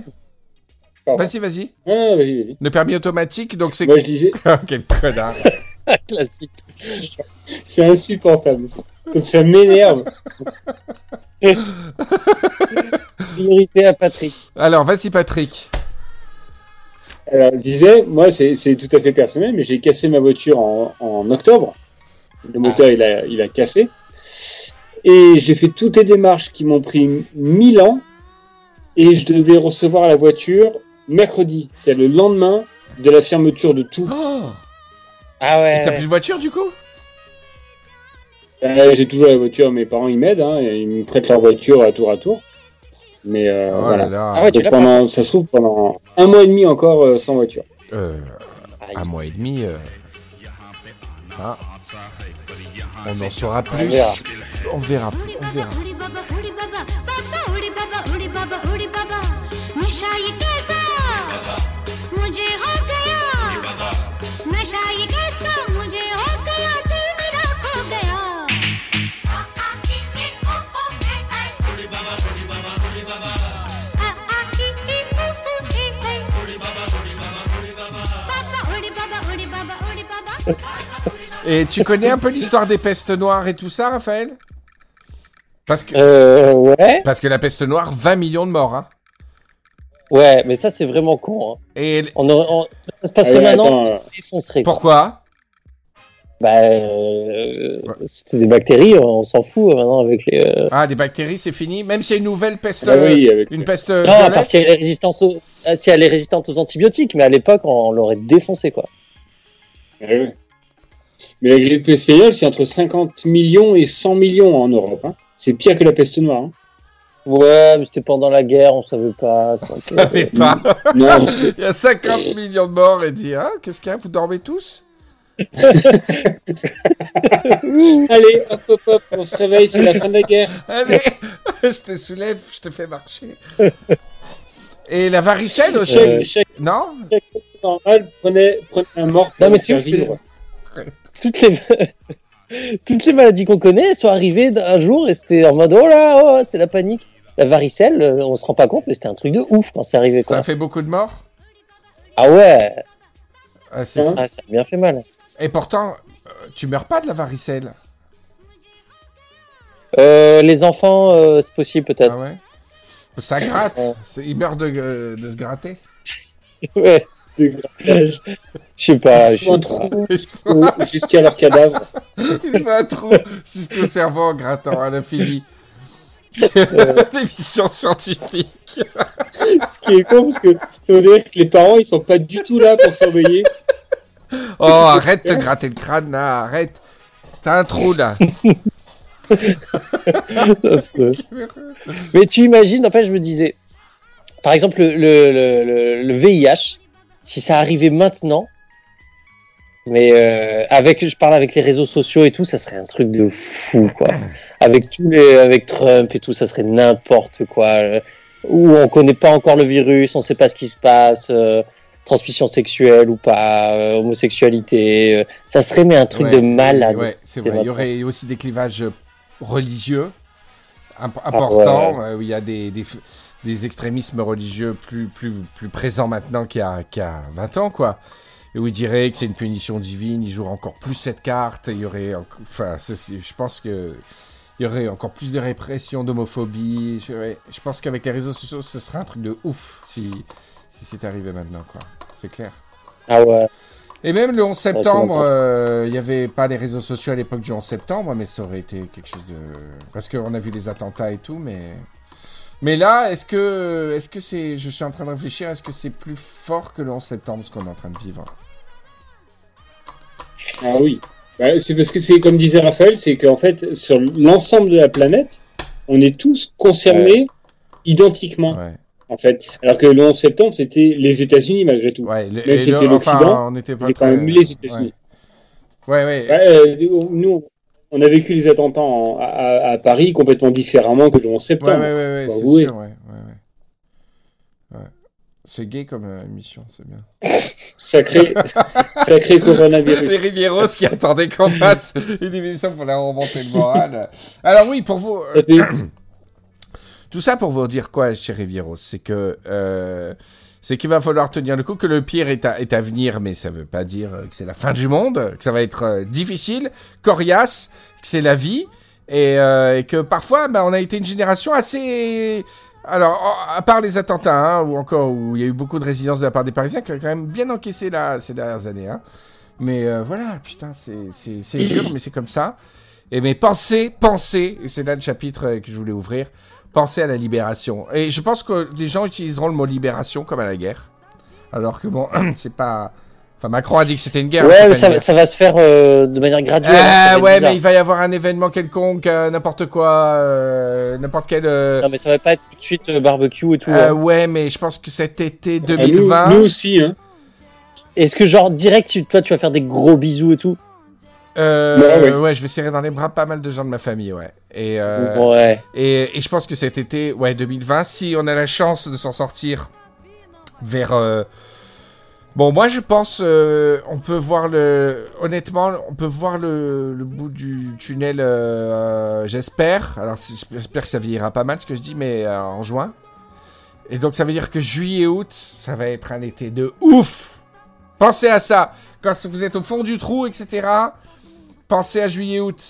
Vas-y, vas-y. Ah, vas-y, vas-y. Le permis automatique, donc c'est. Moi, je disais, [LAUGHS] Quel connard. Classique. c'est insupportable. Comme ça m'énerve. Priorité à Patrick. Alors, vas-y, Patrick. Alors, je disais, moi, c'est tout à fait personnel, mais j'ai cassé ma voiture en, en octobre. Le moteur, il, a, il a cassé. Et j'ai fait toutes les démarches qui m'ont pris 1000 ans. Et je devais recevoir la voiture mercredi. C'est le lendemain de la fermeture de tout. Oh Ah ouais. Et t'as plus de voiture du coup? Euh, j'ai toujours la voiture, mes parents ils m'aident, hein, ils me prêtent leur voiture à tour à tour. Mais euh, Oh voilà. là là. Ah ouais, Donc pendant, ça se trouve pendant un mois et demi encore euh, sans voiture. Euh, un mois et demi. euh, Ça. On en saura On plus. verra. On verra. On verra. Et tu connais un peu l'histoire des pestes noires et tout ça, Raphaël? Parce que, Euh, ouais. parce que la peste noire, 20 millions de morts. Hein. Ouais, mais ça c'est vraiment con. hein. Et On aurait- on- Ça se passerait Ah maintenant, attends, euh, on défoncerait. quoi. pourquoi? Bah, euh, c'était des bactéries, on s'en fout euh, maintenant avec les. euh, Ah, les bactéries, c'est fini Même s'il y a une nouvelle peste, bah oui, avec, une peste Non, à part si elle est résistante aux... ah, si elle est résistante aux antibiotiques, mais à l'époque on l'aurait défoncé quoi. Mais la grippe espagnole, c'est entre 50 millions et 100 millions en Europe. hein. C'est pire que la peste noire. hein. Ouais, mais c'était pendant la guerre, on savait pas. On savait [LAUGHS] pas. [LAUGHS] Non, Il y a 50 millions de morts et dit Ah, qu'est-ce qu'il y a Vous dormez tous? [LAUGHS] Allez, hop, hop, hop, on se réveille, c'est la fin de la guerre. Allez, je te soulève, je te fais marcher. Et la varicelle aussi chaque Non? Normal prenait un mort pour Non, mais si vivre. [LAUGHS] Toutes les... [LAUGHS] Toutes les maladies qu'on connaît elles sont arrivées un jour et c'était en mode oh là, oh, c'est la panique. La varicelle, euh, on se rend pas compte, mais c'était un truc de ouf quand c'est arrivé. Ça a fait beaucoup de morts? Ah ouais, Ah, c'est Hein fou. ah, ça a bien fait mal. Et pourtant, euh, tu meurs pas de la varicelle? Euh, les enfants, euh, c'est possible peut-être. Ah ouais? Ça gratte. Ils meurent de, de se gratter. [LAUGHS] Ouais. Je sais pas. Ils font un trou jusqu'à leur cadavre. Ils se font un trou jusqu'au cerveau en grattant à l'infini. Euh. [LAUGHS] L'émission scientifique. Ce qui est con, parce que on dirait que les parents, ils sont pas du tout là pour surveiller. Oh, arrête de gratter le crâne là, arrête. T'as un trou là. [LAUGHS] Mais tu imagines, en fait, je me disais, par exemple, le, le, le, le VIH, si ça arrivait maintenant, mais euh, avec, je parle avec les réseaux sociaux et tout, ça serait un truc de fou, quoi. [LAUGHS] Avec tous les, avec Trump et tout, ça serait n'importe quoi. euh, Où on connaît pas encore le virus, on sait pas ce qui se passe, euh, transmission sexuelle ou pas, euh, homosexualité, ça serait mais un truc Ouais, de malade. Ouais, c'est vrai. Il y aurait aussi des clivages religieux imp- importants, où il y a des, des extrémismes religieux plus, plus, plus présents maintenant qu'il y, a, qu'il y a 20 ans, quoi. Et où il dirait que c'est une punition divine, il jouera encore plus cette carte, et il y aurait, enfin, je pense que il y aurait encore plus de répression, d'homophobie. Je, pense qu'avec les réseaux sociaux, ce serait un truc de ouf si, si c'est arrivé maintenant, quoi. C'est clair. Ah ouais. Et même le 11 c'est septembre, euh, il n'y avait pas les réseaux sociaux à l'époque du 11 septembre, mais ça aurait été quelque chose de... Parce qu'on a vu les attentats et tout, mais... Mais là, est-ce que est-ce que c'est... Je suis en train de réfléchir, est-ce que c'est plus fort que le 11 septembre, ce qu'on est en train de vivre? Ah oui. Bah, c'est parce que c'est comme disait Raphaël, c'est qu'en fait, sur l'ensemble de la planète, on est tous concernés identiquement, Ouais, en fait. Alors que le 11 septembre, c'était les États-Unis malgré tout. ouais. le- c'était enfin, l'Occident, on n'était pas C'est quand même les États-Unis. Ouais, ouais. ouais. Ouais, euh, nous, on a vécu les attentats en- à, Paris complètement différemment que le 11 Ouais, septembre. ouais, ouais, ouais, Bah c'est oui. sûr, ouais, ouais, ouais. Ouais. C'est gay comme euh, émission, c'est bien. [LAUGHS] Sacré, [LAUGHS] sacré coronavirus. Les Rivieros qui attendaient qu'on [LAUGHS] fasse une émission pour leur remonter le moral. Alors oui, pour vous, euh, [COUGHS] Tout ça pour vous dire quoi, chez Rivieros C'est que euh, c'est qu'il va falloir tenir le coup, que le pire est à, est à venir, mais ça veut pas dire euh, que c'est la fin du monde, que ça va être euh, difficile, coriace, que c'est la vie, et, euh, et que parfois, bah, on a été une génération assez... Alors, à part les attentats, hein, ou encore où il y a eu beaucoup de résilience de la part des Parisiens, qui ont quand même bien encaissé là, ces dernières années. Hein. Mais euh, voilà, putain, c'est- dur, mais c'est comme ça. Et mais pensez, pensez, c'est là le chapitre euh, que je voulais ouvrir, pensez à la libération. Et je pense que les gens utiliseront le mot libération comme à la guerre. Alors que bon, [CLEARS THROAT] c'est pas... Enfin, Macron a dit que c'était une guerre. Ouais, mais ça, guerre. ça va se faire euh, de manière graduelle. hein, Ah ouais, bizarre. mais il va y avoir un événement quelconque, euh, n'importe quoi, euh, n'importe quel... euh, Non, mais ça va pas être tout de suite euh, barbecue et tout. euh, hein. ouais, mais je pense que cet été Ah, nous, 2020... nous aussi, hein. Est-ce que, genre, direct, toi, tu vas faire des gros bisous et tout? Euh, Ouais, ouais. ouais, je vais serrer dans les bras pas mal de gens de ma famille, ouais. Et, euh, Ouais. et, et je pense que cet été, ouais, 2020, si on a la chance de s'en sortir vers... euh, Bon, moi je pense, euh, on peut voir le... Honnêtement, on peut voir le, le bout du tunnel, j'espère. Alors j'espère que ça vieillira pas mal ce que je dis, mais en juin. Et donc ça veut dire que juillet, août, ça va être un été de ouf Pensez à ça Quand vous êtes au fond du trou, etc., pensez à juillet, août.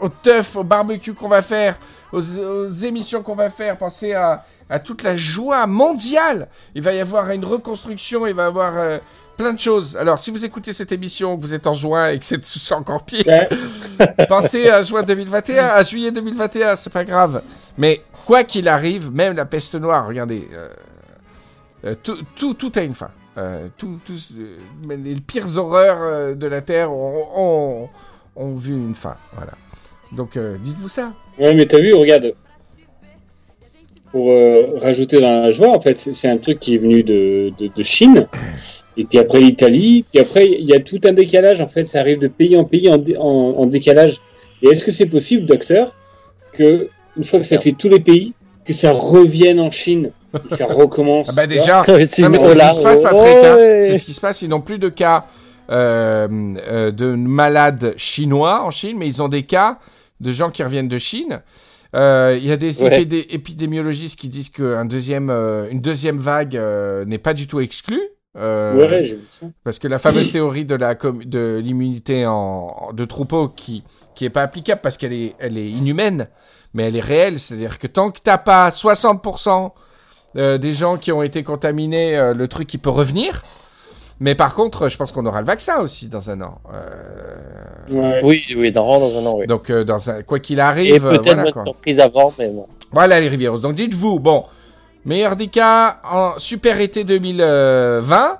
Au teuf, au barbecue qu'on va faire, aux, aux émissions qu'on va faire, pensez à, à toute la joie mondiale. Il va y avoir une reconstruction, il va y avoir euh, plein de choses. Alors, si vous écoutez cette émission, que vous êtes en juin et que c'est [LAUGHS] encore pire, Ouais. [LAUGHS] pensez à juin 2021, à juillet 2021, c'est pas grave. Mais quoi qu'il arrive, même la peste noire, regardez, euh, euh, tout, tout, tout a une fin. Euh, tout, euh, les pires horreurs euh, de la Terre ont, ont- ont vu une fin. Voilà. Donc, euh, dites-vous ça. Ouais, mais t'as vu, regarde. Pour euh, rajouter dans la joie, en fait, c'est un truc qui est venu de, de, de Chine. Et puis après l'Italie. Puis après, il y a tout un décalage. En fait, ça arrive de pays en pays en, en, en décalage. Et est-ce que c'est possible, docteur, que une fois que ça fait tous les pays, que ça revienne en Chine? [LAUGHS] ça recommence Ah bah déjà, [LAUGHS] C'est ce qui se passe, oh, Patrick. hein. C'est ce qui se passe. Ils n'ont plus de cas euh, euh, de malades chinois en Chine, mais ils ont des cas de gens qui reviennent de Chine. Euh, Il y a des Ouais. épidémiologistes qui disent qu'une deuxième, une deuxième vague n'est pas du tout exclue. Ouais, vu ça. Parce que la fameuse théorie de la com- de l'immunité en de troupeau qui qui est pas applicable parce qu'elle est elle est inhumaine, mais elle est réelle, c'est-à-dire que tant que t'as pas 60% euh, des gens qui ont été contaminés, euh, le truc il peut revenir. Mais par contre, je pense qu'on aura le vaccin aussi dans un an. Euh, Ouais. Oui, oui, dans, dans un an, oui. donc euh, dans un, quoi qu'il Et arrive, euh, peut-être voilà notre quoi. surprise avant, mais bon. Voilà les Rivieros. Donc dites-vous, bon, meilleur des cas en super été 2020,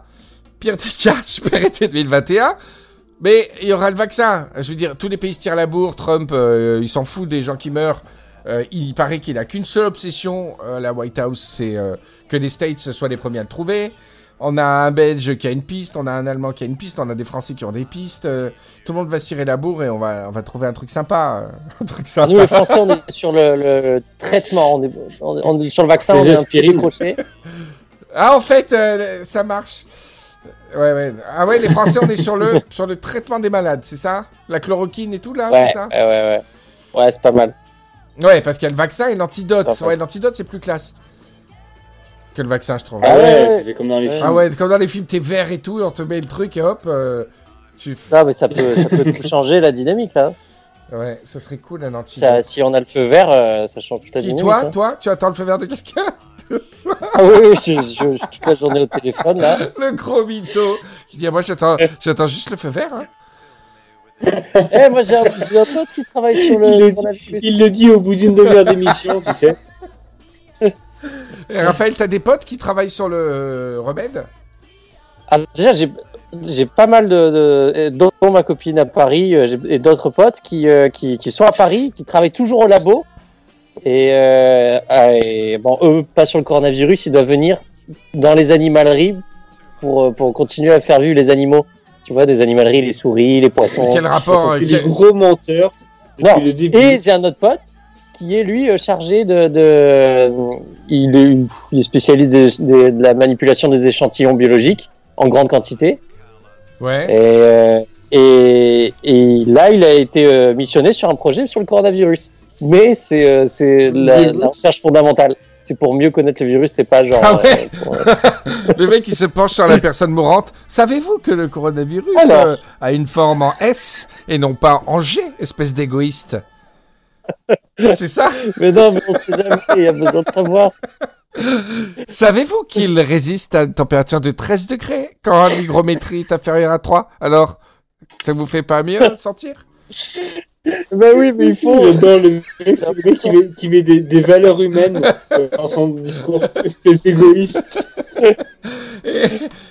pire des cas super été 2021. Mais il y aura le vaccin. Je veux dire, tous les pays se tirent la bourre. Trump, euh, il s'en fout des gens qui meurent. Euh, il paraît qu'il a qu'une seule obsession, euh, la White House, c'est euh, que les States soient les premiers à le trouver. On a un Belge qui a une piste, on a un Allemand qui a une piste, on a des Français qui ont des pistes. euh, tout le monde va se tirer la bourre et on va, on va trouver un truc sympa. euh, [LAUGHS] un truc sympa. Nous, les Français, on est sur le, le traitement, on est, on est- on est sur le vaccin, Les on est un peu aspirines. décroché. [LAUGHS] Ah, en fait, euh, ça marche. Ouais, ouais. Ah ouais, les Français, on est sur le, [LAUGHS] sur le traitement des malades, c'est ça? La chloroquine et tout, là, Ouais, c'est ça? ouais, ouais, ouais. Ouais, c'est pas mal. Ouais, parce qu'il y a le vaccin et l'antidote. Ouais, l'antidote, c'est plus classe que le vaccin, je trouve. Ah ouais, fait comme dans les films. Ah ouais, comme dans les films, t'es vert et tout, et on te met le truc et hop, euh, tu... Non, mais ça peut, ça peut tout changer la dynamique, là. Ouais, ça serait cool, un antidote. Ça, si on a le feu vert, euh, ça change toute la dynamique. toi, hein. toi, tu attends le feu vert de quelqu'un? [LAUGHS] Ah oui, oui, je, je- je suis toute la journée au téléphone, là. Le gros mytho qui dit, ah, moi, j'attends, j'attends juste le feu vert, hein. Eh, moi, j'ai un, pote qui travaille sur [LAUGHS] Il le le, dit, coronavirus. il le dit au bout d'une demi-heure d'émission, tu sais. Et Raphaël, t'as des potes qui travaillent sur le remède? Ah, déjà, j'ai j'ai pas mal de, de dont ma copine à Paris euh, et d'autres potes qui, euh, qui qui sont à Paris, qui travaillent toujours au labo. Et, euh, ah, et bon, eux, pas sur le coronavirus, ils doivent venir dans les animaleries pour pour continuer à faire vivre les animaux. Tu vois, des animaleries, les souris, les poissons. Quel rapport C'est euh, des quel- gros menteurs depuis Non. le début. Et j'ai un autre pote qui est lui euh, chargé de, de il, est, il est spécialiste des- des- de la manipulation des échantillons biologiques en grande quantité. Ouais. Et, euh, et, et là, il a été missionné sur un projet sur le coronavirus. Mais c'est c'est la, la recherche fondamentale. C'est pour mieux connaître le virus, c'est pas genre. Ah ouais euh, pour, euh, [LAUGHS] Le mec qui se penche sur la personne mourante. Savez-vous que le coronavirus Alors. euh, a une forme en S et non pas en G, espèce d'égoïste? C'est ça? [LAUGHS] Mais non, mais on sait jamais, il y a besoin de savoir. Savez-vous qu'il résiste à une température de 13 degrés quand l'hygrométrie est inférieure à 3 Alors, ça vous fait pas mieux sentir? Ben oui, mais il faut. J'adore le mec, c'est le mec qui met, qui met des, des valeurs humaines dans son discours, espèce égoïste. et,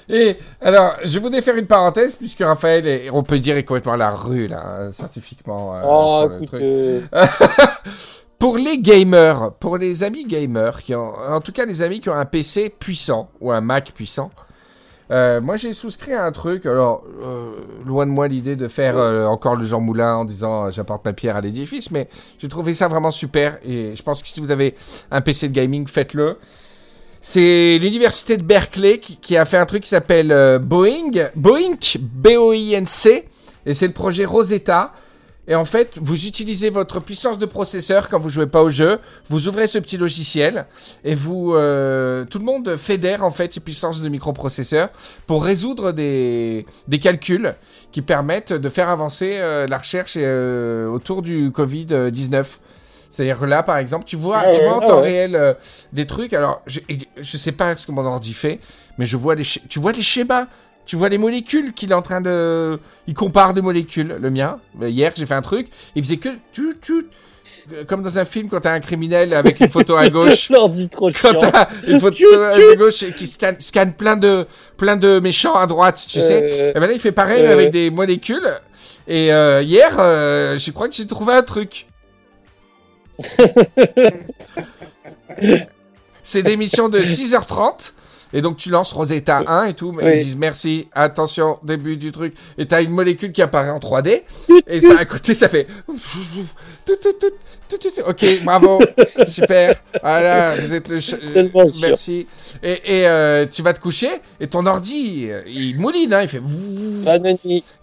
et, alors, je voulais faire une parenthèse puisque Raphaël, est- on peut dire, est complètement à la rue là, hein, scientifiquement. euh, Oh, sur le écoute, truc. euh, [LAUGHS] Pour les gamers, pour les amis gamers, qui ont, en tout cas les amis qui ont un PC puissant ou un Mac puissant, euh, moi j'ai souscrit à un truc. Alors, euh, loin de moi l'idée de faire euh, encore le Jean Moulin en disant j'apporte ma pierre à l'édifice, mais j'ai trouvé ça vraiment super et je pense que si vous avez un PC de gaming, faites-le. C'est l'université de Berkeley qui, qui a fait un truc qui s'appelle Boeing, Boeing, B-O-I-N-C, et c'est le projet Rosetta. Et en fait, vous utilisez votre puissance de processeur quand vous jouez pas au jeu. Vous ouvrez ce petit logiciel et vous, euh, tout le monde fédère en fait ces puissances de microprocesseur pour résoudre des, des calculs qui permettent de faire avancer euh, la recherche euh, autour du Covid 19. C'est-à-dire que là, par exemple, tu vois, Ah tu vois en ah temps réel euh, des trucs. Alors, je, je sais pas ce que mon ordi fait, mais je vois les, tu vois les schémas tu vois les molécules qu'il est en train de. Il compare des molécules, le mien. Euh, Hier, j'ai fait un truc, il faisait que. euh, Comme dans un film, quand t'as un criminel avec une photo à [LAUGHS] gauche. Je leur dis trop Quand t'as une photo à gauche et qui scanne, scanne plein de plein de méchants à droite, tu sais. Euh, Et ben là, il fait pareil euh. avec des molécules. Et euh, hier, je crois que j'ai trouvé un truc. [LAUGHS] C'est des missions de 6h30. Et donc tu lances Rosetta 1 et tout, mais Oui. ils disent merci, attention, début du truc. Et t'as une molécule qui apparaît en 3D. Et ça à côté, ça fait. tout, tout, tout, tout, tout. Ok, bravo, [LAUGHS] super. Voilà, vous êtes le. ch-. Merci. Et, et euh, tu vas te coucher et ton ordi, il mouline, hein, il fait.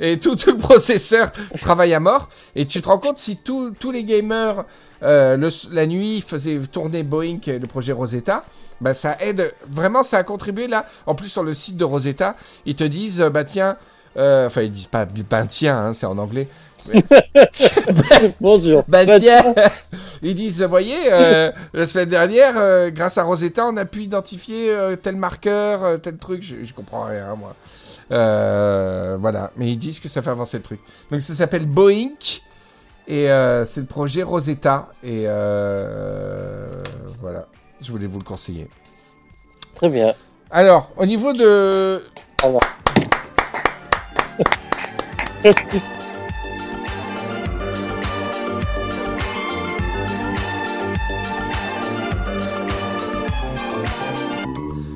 Et tout, tout le processeur travaille à mort. Et tu te rends compte si tous tous les gamers euh, le, la nuit faisaient tourner Boeing, le projet Rosetta, bah ça aide. Vraiment, ça a contribué là. En plus, sur le site de Rosetta, ils te disent, euh, bah tiens, euh, enfin ils disent pas, ben tiens, hein, c'est en anglais. [LAUGHS] Bonjour. Bah tiens, [LAUGHS] ils disent, vous voyez, euh, [LAUGHS] la semaine dernière, euh, grâce à Rosetta, on a pu identifier euh, tel marqueur, tel truc. Je, je comprends rien, moi. Voilà, mais ils disent que ça fait avancer le truc. Donc ça s'appelle Boeing et c'est le projet Rosetta et voilà, je voulais vous le conseiller. Très bien. Alors, au niveau de Au [LAUGHS] revoir.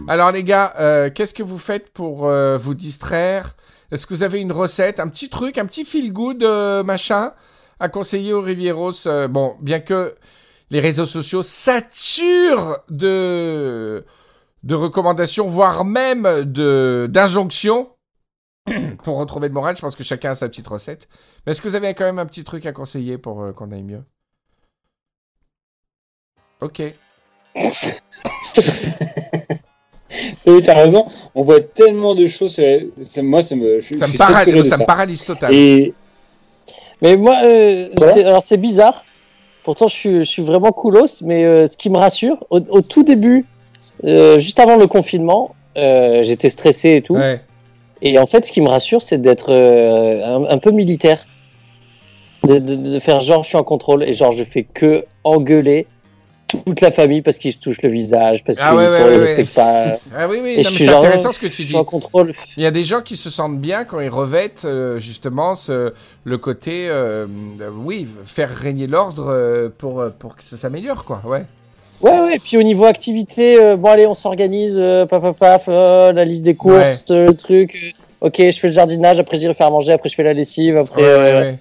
Alors les gars, euh, qu'est-ce que vous faites pour euh, vous distraire? Est-ce que vous avez une recette, un petit truc, un petit feel good euh, machin à conseiller aux Rivieros Bon, bien que les réseaux sociaux saturent de de recommandations, voire même de d'injonctions [CLEARS THROAT] pour retrouver le moral. Je pense que chacun a sa petite recette. Mais est-ce que vous avez quand même un petit truc à conseiller pour euh, qu'on aille mieux? Ok. [LAUGHS] Oui, t'as raison. On voit tellement de choses. c'est- c'est- moi, ça me, je, Ça je me, para- ça me paralyse totalement. Et Mais moi, euh, Voilà. c'est- alors c'est bizarre. Pourtant, je suis, je suis vraiment coolos, mais euh, ce qui me rassure, au, au tout début, euh, juste avant le confinement, euh, j'étais stressé et tout. Ouais. Et en fait, ce qui me rassure, c'est d'être un, un peu militaire. De, de- de faire genre, je suis en contrôle et genre, je fais que engueuler toute la famille parce qu'ils se touchent le visage, parce Ah qu'ils ouais, sont- ouais, ouais. [LAUGHS] Ah oui, oui, Et non, mais c'est genre, intéressant ce que tu dis. contrôle. Il y a des gens qui se sentent bien quand ils revêtent euh, justement ce, le côté, euh, euh, oui, faire régner l'ordre pour, pour que ça s'améliore, quoi. Ouais. Ouais, ouais. Puis au niveau activité, euh, bon, allez, on s'organise, paf, paf, paf, la liste des courses, le truc. ok, je fais le jardinage, après j'irai faire à manger, après je fais la lessive, après.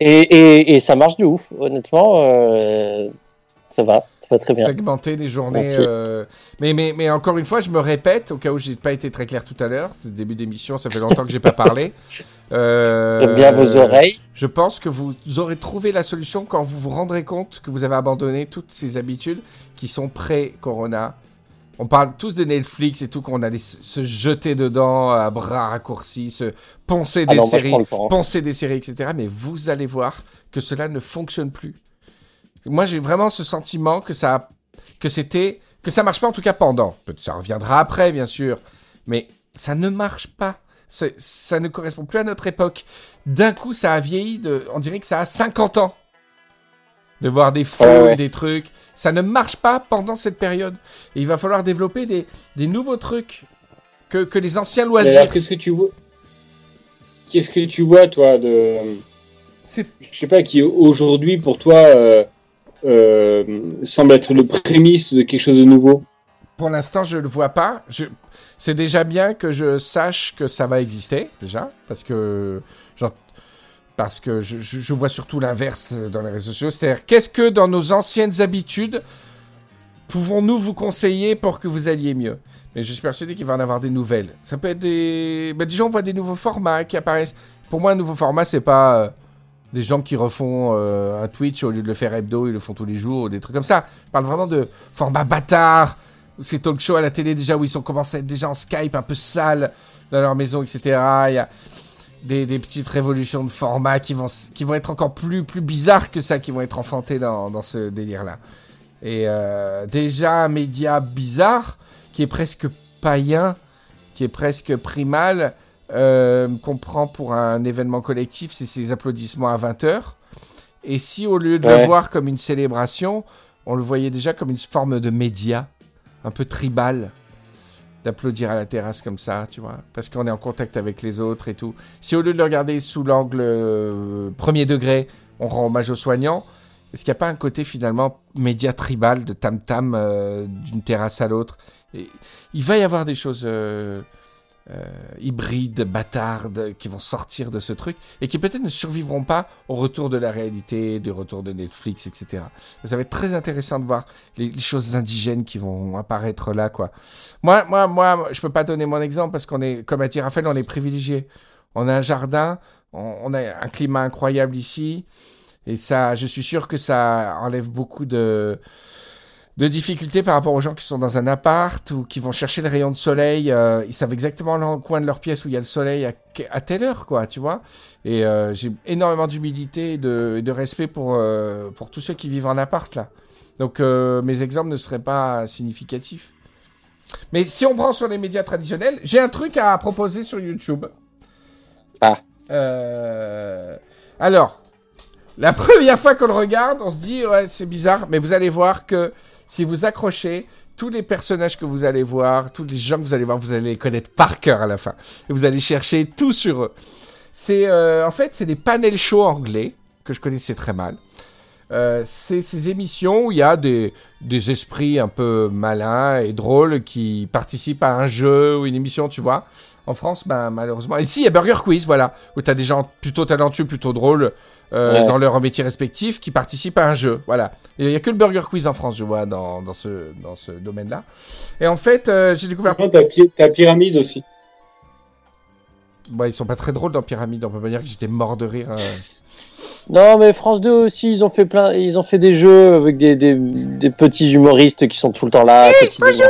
Et, et, et ça marche de ouf, honnêtement. euh, ça va, ça va très bien. Segmenter les journées. Euh, Mais, mais, mais encore une fois, je me répète, au cas où j'ai pas été très clair tout à l'heure, c'est le début d'émission, ça fait longtemps que j'ai pas parlé. [LAUGHS] Euh, bien vos oreilles. Je pense que vous aurez trouvé la solution quand vous vous rendrez compte que vous avez abandonné toutes ces habitudes qui sont pré-corona. On parle tous de Netflix et tout, qu'on allait se jeter dedans à bras raccourcis, se poncer Ah des non, séries, poncer des séries, etc. Mais vous allez voir que cela ne fonctionne plus. Moi, j'ai vraiment ce sentiment que ça, que c'était, que ça marche pas, en tout cas pendant. Ça reviendra après, bien sûr, mais ça ne marche pas. Ça ne correspond plus à notre époque. D'un coup, ça a vieilli de, on dirait que ça a 50 ans. De voir des feux Ouais, et des trucs. Ça ne marche pas pendant cette période. Et il va falloir développer des, des nouveaux trucs que, que les anciens loisirs. qu'est-ce que tu vois? Qu'est-ce que tu vois, toi, de. Je sais pas, qui aujourd'hui, pour toi, euh, euh, semble être le prémisse de quelque chose de nouveau? Pour l'instant, je le vois pas. Je... C'est déjà bien que je sache que ça va exister, déjà, parce que, parce que je, vois surtout l'inverse dans les réseaux sociaux. C'est-à-dire, qu'est-ce que dans nos anciennes habitudes pouvons-nous vous conseiller pour que vous alliez mieux? Mais je suis persuadé qu'il va en avoir des nouvelles. Ça peut être des... Bah, déjà, on voit des nouveaux formats qui apparaissent. Pour moi, un nouveau format, c'est pas euh, des gens qui refont euh, un Twitch au lieu de le faire hebdo, ils le font tous les jours, ou des trucs comme ça. Je parle vraiment de format bâtard, ces talk shows à la télé déjà où ils sont commencés à être déjà en Skype un peu sale dans leur maison, etc. Il y a des, des petites révolutions de format qui vont, qui vont être encore plus, plus bizarres que ça, qui vont être enfantées dans, dans ce délire-là. Et euh, déjà un média bizarre qui est presque païen, qui est presque primal, euh, qu'on prend pour un événement collectif, c'est ces applaudissements à 20h. Et si au lieu de Ouais. le voir comme une célébration, on le voyait déjà comme une forme de média, un peu tribal, d'applaudir à la terrasse comme ça, tu vois, parce qu'on est en contact avec les autres et tout. Si au lieu de le regarder sous l'angle euh, premier degré, on rend hommage aux soignants, est-ce qu'il n'y a pas un côté finalement média tribal de tam-tam euh, d'une terrasse à l'autre? Il va y avoir des choses euh, hybrides, bâtardes, qui vont sortir de ce truc et qui peut-être ne survivront pas au retour de la réalité, du retour de Netflix, etc. Ça va être très intéressant de voir les, les choses indigènes qui vont apparaître là, quoi. Moi, moi, moi, je peux pas donner mon exemple parce qu'on est, comme a dit Raphaël, on est privilégié. On a un jardin, on, on a un climat incroyable ici. Et ça, je suis sûr que ça enlève beaucoup de, de difficultés par rapport aux gens qui sont dans un appart ou qui vont chercher le rayon de soleil. euh, ils savent exactement le coin de leur pièce où il y a le soleil à, telle heure, quoi, tu vois. Et euh, j'ai énormément d'humilité et de, et de respect pour, euh, pour tous ceux qui vivent en appart, là. Donc mes exemples ne seraient pas significatifs. Mais si on prend sur les médias traditionnels, j'ai un truc à proposer sur YouTube. Ah. Alors, la première fois qu'on le regarde, on se dit, ouais, c'est bizarre, mais vous allez voir que si vous accrochez, tous les personnages que vous allez voir, tous les gens que vous allez voir, vous allez les connaître par cœur à la fin. Et vous allez chercher tout sur eux. C'est, euh, en fait, c'est des panel shows anglais que je connaissais très mal. Euh, c'est ces émissions où il y a des, des esprits un peu malins et drôles qui participent à un jeu ou une émission, tu vois. En France, ben, malheureusement. Ici, il y a Burger Quiz, voilà, où tu as des gens plutôt talentueux, plutôt drôles euh, Ouais. dans leur métier respectif qui participent à un jeu. Voilà. Il n'y a que le Burger Quiz en France, je vois, dans, dans ce, dans ce domaine-là. Et en fait, euh, j'ai découvert. Après, t'as Pyramide aussi. Bon, ils sont pas très drôles dans Pyramide, on peut pas dire que j'étais mort de rire. euh. [LAUGHS] Non, mais France 2 aussi, ils ont fait plein, ils ont fait des jeux avec des, des, des petits humoristes qui sont tout le temps là. quotidiennement.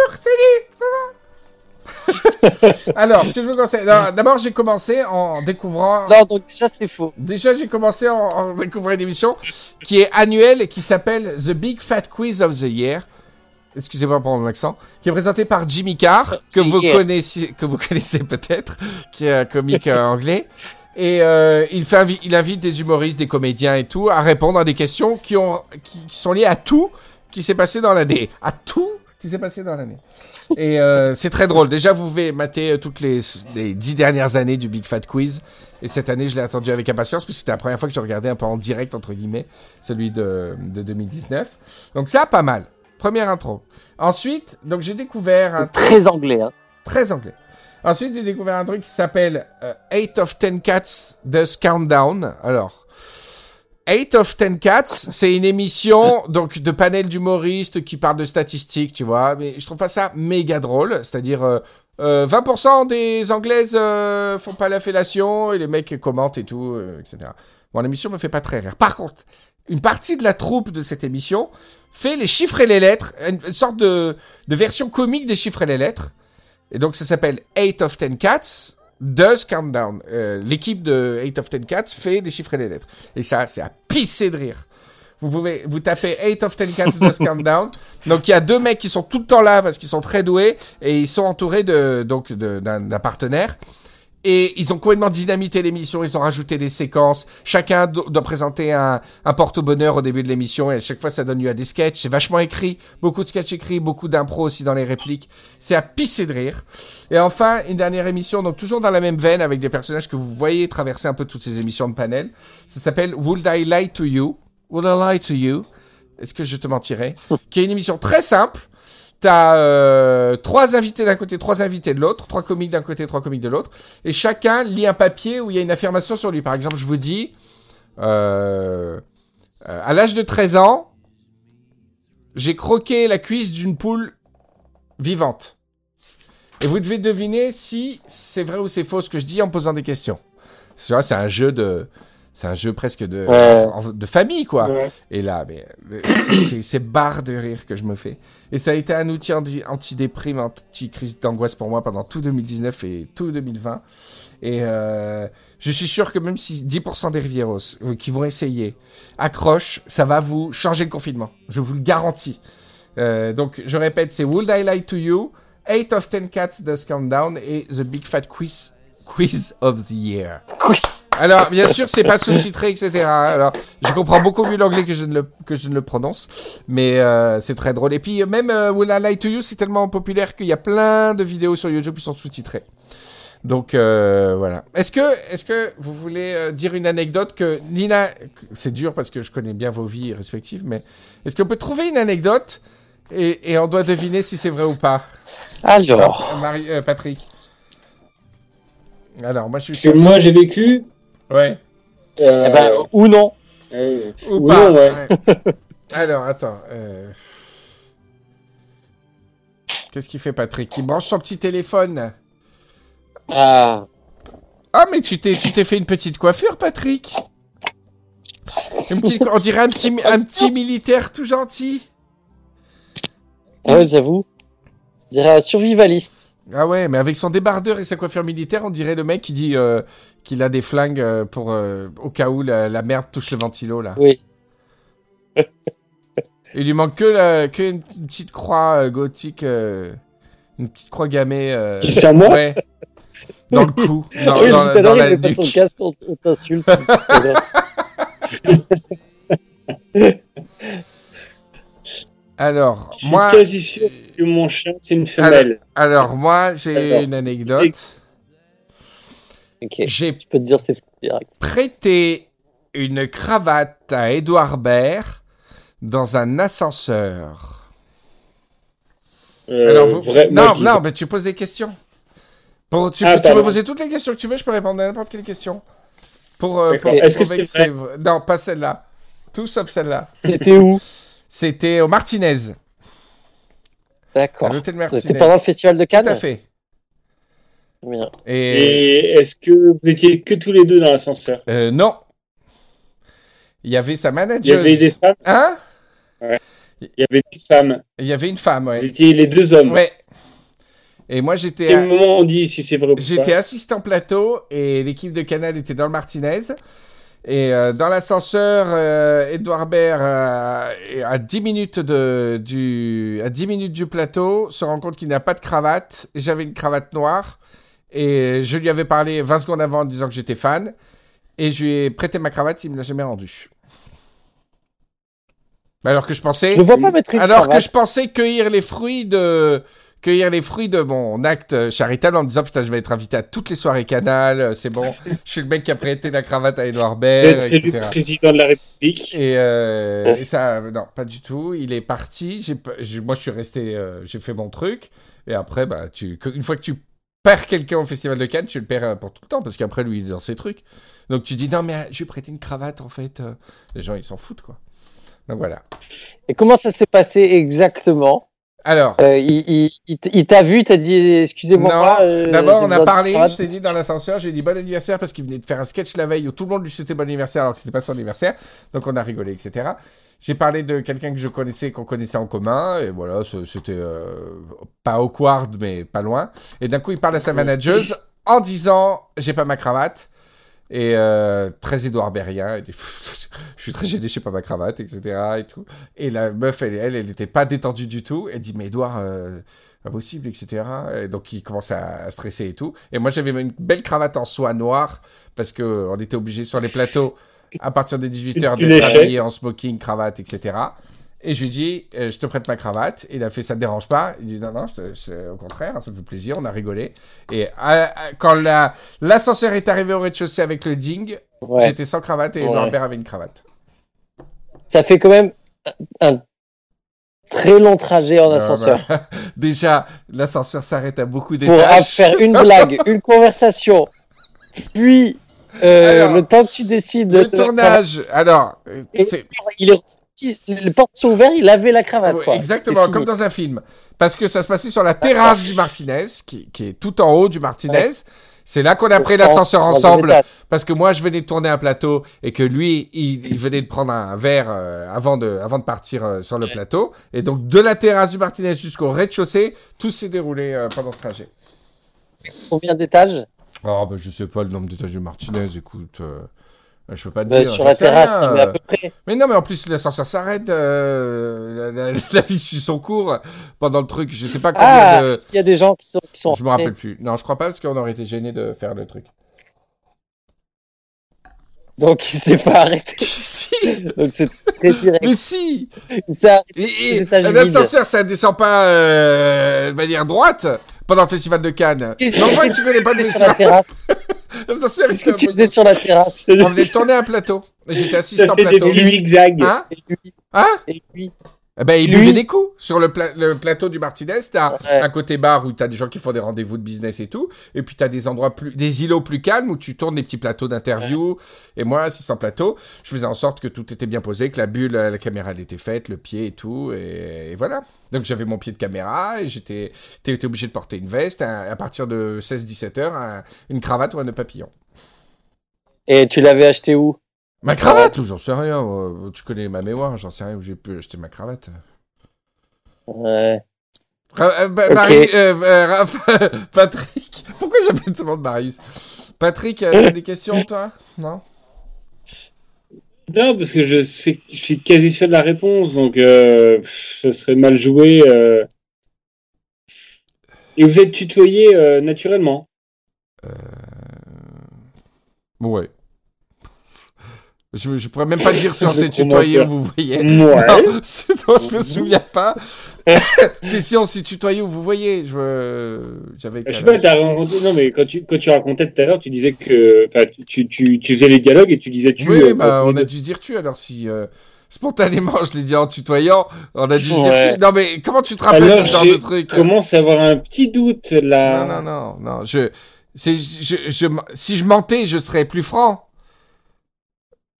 [LAUGHS] Alors, ce que je vous conseille. D'abord, j'ai commencé en découvrant. Non, donc déjà c'est faux. Déjà, j'ai commencé en, en découvrant une émission qui est annuelle et qui s'appelle The Big Fat Quiz of the Year. Excusez-moi pour mon accent. Qui est présenté par Jimmy Carr, que vous connaissez, que vous connaissez peut-être, qui est un comique euh, anglais. Et euh, il, fait invi- il invite des humoristes, des comédiens et tout à répondre à des questions qui, ont, qui, qui sont liées à tout qui s'est passé dans l'année. À tout qui s'est passé dans l'année. Et euh, c'est très drôle. Déjà, vous pouvez mater euh, toutes les, les dix dernières années du Big Fat Quiz. Et cette année, je l'ai attendu avec impatience, puisque c'était la première fois que je regardais un peu en direct, entre guillemets, celui de, de 2019. Donc ça, pas mal. Première intro. Ensuite, donc j'ai découvert un Très anglais. Hein. très anglais. Ensuite, j'ai découvert un truc qui s'appelle euh, 8 of 10 Cats Does Countdown. Alors, 8 of 10 Cats, c'est une émission donc de panel d'humoristes qui parlent de statistiques, tu vois. Mais je trouve pas ça méga drôle. C'est-à-dire, euh, euh, 20% des Anglaises euh, font pas la fellation et les mecs commentent et tout, euh, etc. Bon, l'émission me fait pas très rire. Par contre, une partie de la troupe de cette émission fait les chiffres et les lettres, une, une sorte de, de version comique des chiffres et les lettres. Et donc ça s'appelle 8 of 10 Cats Does Countdown. Euh, L'équipe de 8 of 10 Cats fait des chiffres et des lettres. Et ça, c'est à pisser de rire. Vous pouvez, vous tapez 8 of 10 Cats Does [LAUGHS] Countdown. Donc il y a deux mecs qui sont tout le temps là parce qu'ils sont très doués et ils sont entourés de, donc, d'un partenaire. Et ils ont complètement dynamité l'émission, ils ont rajouté des séquences. Chacun do- doit présenter un, un porte-bonheur au début de l'émission et à chaque fois ça donne lieu à des sketchs. C'est vachement écrit, beaucoup de sketchs écrits, beaucoup d'impro aussi dans les répliques. C'est à pisser de rire. Et enfin, une dernière émission, donc toujours dans la même veine avec des personnages que vous voyez traverser un peu toutes ces émissions de panel. Ça s'appelle Would I Lie to You? Would I Lie to You? Est-ce que je te mentirais? [LAUGHS] qui est une émission très simple. T'as euh, trois invités d'un côté, trois invités de l'autre, trois comiques d'un côté, trois comiques de l'autre, et chacun lit un papier où il y a une affirmation sur lui. Par exemple, je vous dis, euh, euh, à l'âge de 13 ans, j'ai croqué la cuisse d'une poule vivante. Et vous devez deviner si c'est vrai ou c'est faux ce que je dis en posant des questions. C'est un jeu de, c'est un jeu presque de, Ouais. de famille quoi. Ouais. Et là, mais, c'est- barre de rire que je me fais. Et ça a été un outil anti- anti-déprime, anti-crise d'angoisse pour moi pendant tout 2019 et tout 2020. Et euh, je suis sûr que même si 10% des Rivieros euh, qui vont essayer accrochent, ça va vous changer le confinement. Je vous le garantis. Euh, donc, je répète, c'est Would I Lie to You 8 of 10 Cats Does Countdown et The Big Fat Quiz, quiz of the Year. Alors, bien sûr, c'est pas sous-titré, etc. Alors, je comprends beaucoup mieux l'anglais que je ne le que je ne le prononce, mais euh, c'est très drôle. Et puis euh, même euh, Will I Lie to You, c'est tellement populaire qu'il y a plein de vidéos sur YouTube qui sont sous-titrées. Donc euh, voilà. Est-ce que est-ce que vous voulez euh, dire une anecdote que Nina, c'est dur parce que je connais bien vos vies respectives, mais est-ce qu'on peut trouver une anecdote et, et on doit deviner si c'est vrai ou pas? Alors, Marie, euh, Patrick. Alors moi je suis Que moi j'ai vécu. Ouais. euh, eh ben, ou non. euh, Ou ou pas. non, ouais. ouais. [LAUGHS] Alors, attends. euh, Qu'est-ce qu'il fait, Patrick? Il branche son petit téléphone. Ah, Ah, mais tu t'es, tu t'es fait une petite coiffure, Patrick? Une petite, On dirait un petit, un petit militaire tout gentil. ah ouais, j'avoue. Je dirais un survivaliste. Ah ouais, mais avec son débardeur et sa coiffure militaire, on dirait le mec qui dit euh, qu'il a des flingues euh, pour euh, au cas où la, la merde touche le ventilo, là. Oui. [LAUGHS] Il lui manque que, la, que une, une petite croix euh, gothique, euh, une petite croix gammée. Qui c'est à moi Ouais. Dans le cou. Dans, oui, dans- tout à l'heure, il met pas son casque, on, on t'insulte. [LAUGHS] [LAUGHS] Alors, Je suis moi, quasi sûr que mon chien c'est une femelle. alors moi, j'ai Alors. une anecdote. ok, J'ai je peux te dire c'est direct. prêté une cravate à Edouard Baird dans un ascenseur. Euh, Alors, vous- vrai- moi, non, dis- non, mais tu poses des questions. Pour, tu, Ah, peux, tu peux poser toutes les questions que tu veux, je peux répondre à n'importe quelle question. Pour, euh, pour Est-ce que c'est vrai Non, pas celle-là. Tout sauf celle-là. C'était où? [LAUGHS] C'était au Martinez, à D'accord. C'était pendant le festival de Tout Cannes à fait. Bien. Et, Et est-ce que vous étiez que tous les deux dans l'ascenseur? Euh, non. Il y avait sa Il y manager. avait des femmes? Hein? Il y avait des femmes. Il y avait une femme, Vous ouais. étiez les deux hommes. Ouais. Et moi, j'étais. Quel moment on dit si c'est vrai ou J'étais assistant plateau et l'équipe de Canal était dans le Martinez. Et euh, dans l'ascenseur, euh, Edouard Baird, euh, à 10 minutes de, du, à 10 minutes du plateau, se rend compte qu'il n'a pas de cravate. J'avais une cravate noire. Et je lui avais parlé 20 secondes avant en disant que j'étais fan. Et je lui ai prêté ma cravate, il me l'a jamais rendue. Alors que je pensais. Je ne vois pas mettre une Alors que je pensais cueillir les fruits de cueillir les fruits de mon acte charitable en me disant putain je vais être invité à toutes les soirées Canal, euh, c'est bon, je suis le mec qui a prêté la cravate à Edouard Baird, C'est le etc. président de la République. Et, euh, et ça, non, pas du tout. Il est parti. J'ai, moi, je suis resté. euh, j'ai fait mon truc. Et après, bah, tu, une fois que tu perds quelqu'un au Festival de Cannes, tu le perds euh, pour tout le temps. Parce qu'après, lui, il est dans ses trucs. Donc, tu dis, non, mais euh, je lui ai prêté une cravate, en fait. euh. Les gens, ils s'en foutent, quoi. Donc, voilà. Et comment ça s'est passé exactement? Alors, Euh, Il, il- il t- il t'a vu, il t'a dit excusez-moi. Non, euh, D'abord, on a parlé, je t'ai dit dans l'ascenseur, j'ai dit bon anniversaire parce qu'il venait de faire un sketch la veille où tout le monde lui souhaitait bon anniversaire alors que c'était pas son anniversaire. Donc on a rigolé, etc. J'ai parlé de quelqu'un que je connaissais, qu'on connaissait en commun, et voilà, c'était euh, pas awkward, mais pas loin. Et d'un coup, il parle à sa manageuse en disant j'ai pas ma cravate. Et euh, très Édouard Berrien, dit, je suis très gêné, j'ai pas ma cravate, etc. Et, tout. et la meuf, elle, elle, elle était pas détendue du tout. Elle dit, mais Édouard, euh, pas possible, etc. Et donc il commence à, à stresser et tout. Et moi, j'avais une belle cravate en soie noire parce que on était obligé sur les plateaux à partir des 18h Tu d'être l'échec. habillé en smoking, cravate, etc. Et je lui dis, euh, je te prête ma cravate. Il a fait, ça te dérange pas? Il dit, non, non, je te- je- au contraire, ça me fait plaisir, on a rigolé. Et à- à- quand la- l'ascenseur est arrivé au rez-de-chaussée avec le ding, Ouais. j'étais sans cravate et Ouais. Baird avait une cravate. Ça fait quand même un très long trajet en Euh, ascenseur. bah, [LAUGHS] déjà, l'ascenseur s'arrête à beaucoup Pour d'étages. faire une blague, une conversation, puis euh, Alors, le temps que tu décides. Le de- tournage, alors, euh, Il est les portes sont ouvertes, il avait la cravate. Quoi. exactement, comme dans un film. Parce que ça se passait sur la terrasse du Martinez, qui, qui est tout en haut du Martinez. C'est là qu'on a pris l'ascenseur le ensemble. Parce que moi, je venais de tourner un plateau et que lui, il, il venait de prendre un verre euh, avant, de, avant de partir euh, sur le plateau. Et donc, de la terrasse du Martinez jusqu'au rez-de-chaussée, tout s'est déroulé euh, pendant ce trajet. Combien d'étages? Oh, bah, je sais pas le nombre d'étages du Martinez, écoute. Euh, Je peux pas te Bah, dire. sur la terrasse, rien, mais à peu près. Mais non, mais en plus, l'ascenseur s'arrête. euh, la, la- [LAUGHS] la vie suit son cours pendant le truc. Je sais pas combien Ah, de. est-ce qu'il y a des gens qui sont. Qui sont Je me rappelle plus. Non, je crois pas parce qu'on aurait été gêné de faire le truc. Donc il s'est pas arrêté. [LAUGHS] si [LAUGHS] Donc c'est très direct. Mais si Il s'est arrêté. Et, et Les étages un vides. ascenseur, ça descend pas euh, de manière droite pendant le festival de Cannes. Non, moi, tu connais pas la festival. terrasse [LAUGHS] L'ascenseur, Qu'est-ce que tu faisais sur la terrasse? On venait de tourner un plateau. J'étais Ça assistant des plateau. petits zigzags. Hein Hein Et lui Eh ben, il Lui buvait des coups sur le, pla- le plateau du Martinez. T'as Ouais. un côté bar où t'as des gens qui font des rendez-vous de business et tout. Et puis t'as des endroits plus, des îlots plus calmes où tu tournes des petits plateaux d'interview. Et moi, assistant plateau, je faisais en sorte que tout était bien posé, que la bulle, la caméra elle était faite, le pied et tout. Et, et voilà. Donc j'avais mon pied de caméra et j'étais, t'étais obligé de porter une veste à, à partir de 16-17 heures, un- une cravate ou un papillon. Et tu l'avais acheté où? Ma cravate, ou j'en sais rien. euh, Tu connais ma mémoire, j'en sais rien où j'ai pu acheter ma cravate. Ouais. Ra- euh, bah, Ok. Euh, euh, Raph- [LAUGHS] Patrick, pourquoi j'appelle tout le monde Marius? Patrick, euh, t'as des questions toi? Non? Non, parce que je sais, je suis quasi sûr de la réponse, donc euh, pff, ce serait mal joué. euh. Et vous êtes tutoyé euh, naturellement? Ouais. Je, je pourrais même pas dire si on s'est tutoyé ou vous voyez. Ouais. Non, ce dont je me souviens pas. [LAUGHS] C'est si on s'est tutoyé ou vous voyez. Je j'avais. Je sais pas, t'as raconté- non, mais quand tu, quand tu racontais tout à l'heure, tu disais que. Enfin, tu, tu, tu faisais les dialogues et tu disais tu. Oui, euh, bah on a dû se dire tu alors si. euh, Spontanément, je l'ai dit en tutoyant. On a dû se dire tu. Non mais comment tu te rappelles Alors, ce genre de truc? commence à avoir un petit doute là. Non, non, non, non. Je, c'est, je, je, si je mentais, je serais plus franc.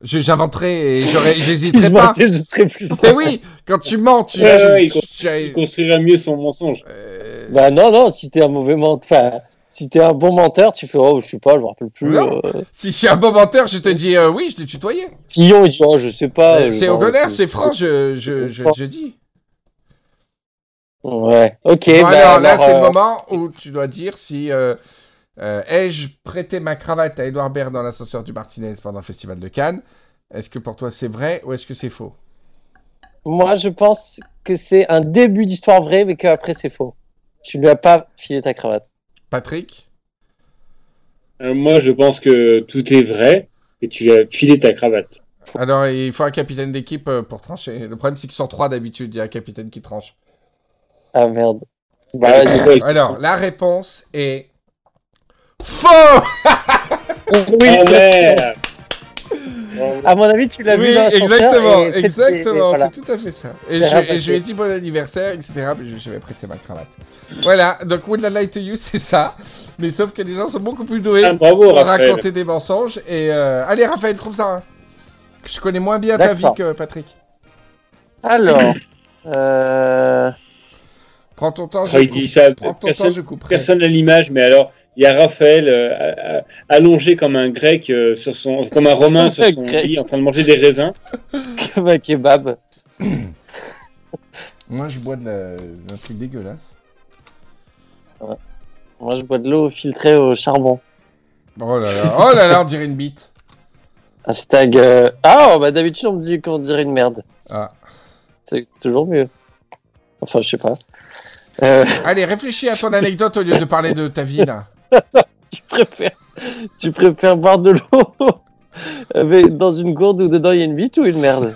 Je, j'inventerais et [LAUGHS] je pas. je serais plus. Mais oui, quand tu mens, tu. Ouais, tu- ouais, tu- constru- tu- Il construira mieux son mensonge. euh, Bah non, non, si t'es un mauvais menteur, enfin, si t'es un bon menteur, tu fais, oh, je sais pas, je me rappelle plus. Euh, si je suis un bon menteur, je te dis euh, oui, je t'ai tutoyé. Fillon, il dit, oh, je sais pas. C'est au contraire, c'est franc, je, je, je, je dis. Ouais, ok. Bon, bah, alors là, c'est le moment où tu dois dire si euh, ai-je prêté ma cravate à Edouard Baird dans l'ascenseur du Martinez pendant le festival de Cannes? Est-ce que pour toi c'est vrai ou est-ce que c'est faux? Moi, je pense que c'est un début d'histoire vraie, mais qu'après, c'est faux. Tu lui as pas filé ta cravate. Patrick? Euh, moi, je pense que tout est vrai et tu as filé ta cravate. Alors, il faut un capitaine d'équipe euh, pour trancher. Le problème, c'est qu'ils sont trois d'habitude. Il y a un capitaine qui tranche. Ah merde. Bah. [LAUGHS] Alors, la réponse est faux. Oui, Ah, merde. à mon avis, tu l'as Oui, vu dans exactement, et c'est- et exactement. voilà. C'est tout à fait ça. Et je, rabattu. et je lui ai dit bon anniversaire, etc. Puis je, je vais prêter ma cravate. Voilà. Donc, Would I Lie to You, c'est ça. Mais sauf que les gens sont beaucoup plus doués Ah, bravo, pour Raphaël. raconter des mensonges. Et euh, allez, Raphaël, trouve ça. hein. Je connais moins bien ta vie que Patrick. Alors, [CLEARS THROAT] euh... Prends ton temps. Je Quand il coupe. dit ça, Prends ton temps, personne je couperai. personne n'a l'image, mais alors il y a Raphaël euh, allongé comme un grec euh, sur son, comme un romain sur son Grec. lit, en train de manger des raisins. [LAUGHS] comme un kebab. [COUGHS] Moi, je bois de la... un truc dégueulasse. Moi, je bois de l'eau filtrée au charbon. Oh là là, oh là là, on dirait une bite. Hashtag. euh, Ah, bah d'habitude, on me dit qu'on dirait une merde. Ah. C'est toujours mieux. Enfin, je sais pas. Euh, Allez, réfléchis à ton anecdote au lieu de parler de ta vie là. [LAUGHS] tu préfères, tu préfères boire de l'eau [LAUGHS] avec- dans une gourde où dedans il y a une bite ou une merde?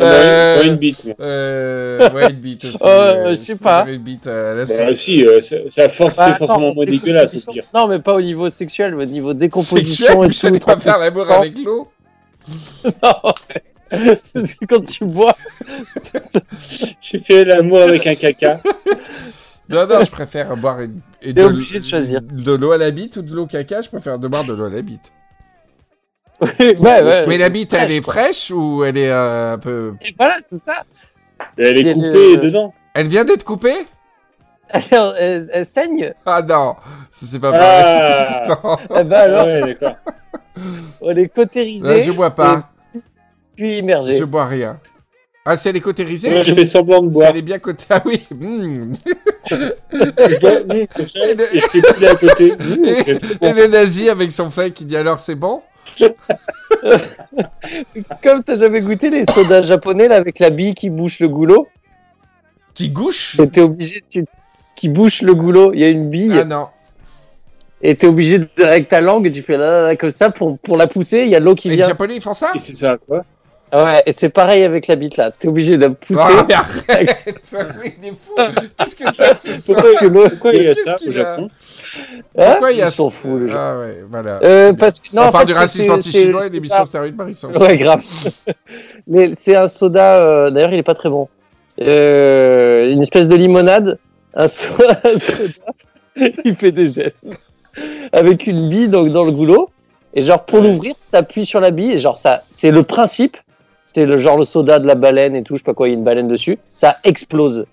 Euh, Dans une bite. Euh, ouais, une bite aussi. Euh, [LAUGHS] euh, je sais pas. Une bite euh, Bah, si, euh, ça, force, Bah, c'est forcément moins dégueulasse. Non, mais pas au niveau sexuel, mais au niveau décomposition. Sexuel, et mais je tout, pas faire l'amour 30%. avec l'eau. Que Quand tu bois, J'ai fait l'amour avec un caca. Non, non, je préfère boire une, une- T'es obligé de choisir. de l'eau à la bite ou de l'eau caca. Je préfère de boire de l'eau à la bite. [LAUGHS] ouais, ouais. Mais la bite, elle est fraîche ou elle est euh, un peu. Et voilà, c'est ça. Elle est coupée le- dedans. Elle vient d'être coupée? Elle, elle- elle saigne. Ah non, ça c'est pas Ah. dégoûtant. Eh [LAUGHS] ben alors, ouais, d'accord. [LAUGHS] on est cautérisé. Ouais, je bois pas, Puis immergé. je bois rien. Ah, c'est les cotérisés Moi, je fais semblant de boire. allait bien côté. Ah oui. hmm. Je bois, mmh, comme ça, et à côté. Mmh, Et bon. le nazi avec son flingue qui dit alors c'est bon? [LAUGHS] Comme t'as jamais goûté les sodas japonais là avec la bille qui bouche le goulot, Qui gouche? T'es obligé tu... qui bouche le goulot. Il y a une bille Ah non. et t'es obligé de... avec ta langue tu fais là, là, là, comme ça pour pour la pousser. Il y a l'eau qui Et les vient. japonais ils font ça? C'est ça, quoi. Ouais, et c'est pareil avec la bite là. T'es obligé de la pousser. Ah, mais [LAUGHS] arrête [LAUGHS] Il est fou Qu'est-ce que t'as ce soir Pourquoi, il y a ça au Japon Hein Pourquoi il y a gens. Ah ouais, voilà. Euh, parce que non, On parle du racisme anti-chinois et l'émission stéroïde sont. Ouais, grave. [LAUGHS] Mais c'est un soda, euh, d'ailleurs, il est pas très bon. Euh, une espèce de limonade, un soda, il fait des gestes. Avec une bille donc, dans le goulot. Et genre, pour l'ouvrir, t'appuies sur la bille. Et genre, ça, c'est le principe. C'est le genre le soda de la baleine et tout, je sais pas quoi, il y a une baleine dessus. Ça explose.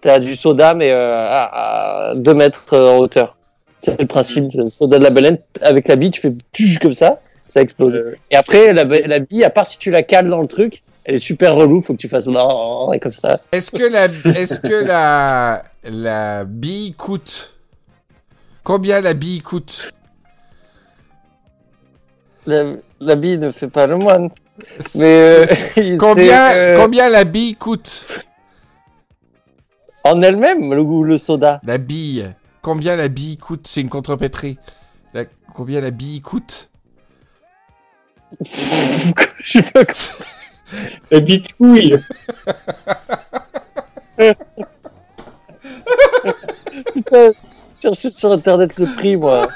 T'as du soda, mais euh, à, 2 mètres euh, en hauteur. C'est le principe, le soda de la baleine. Avec la bille, tu fais tch comme ça, ça explose. Euh, Et après, la, la bille, à part si tu la cales dans le truc, elle est super relou, faut que tu fasses et comme ça. Est-ce que la, est-ce que la, la bille coûte? Combien la bille coûte? La, la bille ne fait pas le moine. Mais [LAUGHS] euh, [LAUGHS] Combien, euh, combien la bille coûte en elle-même, le goût, le soda. La bille. Combien la bille coûte C'est une contrepétrie. La- combien la bille coûte [LAUGHS] Je sais pas. La bite couille. Putain, chercher sur internet le prix, moi.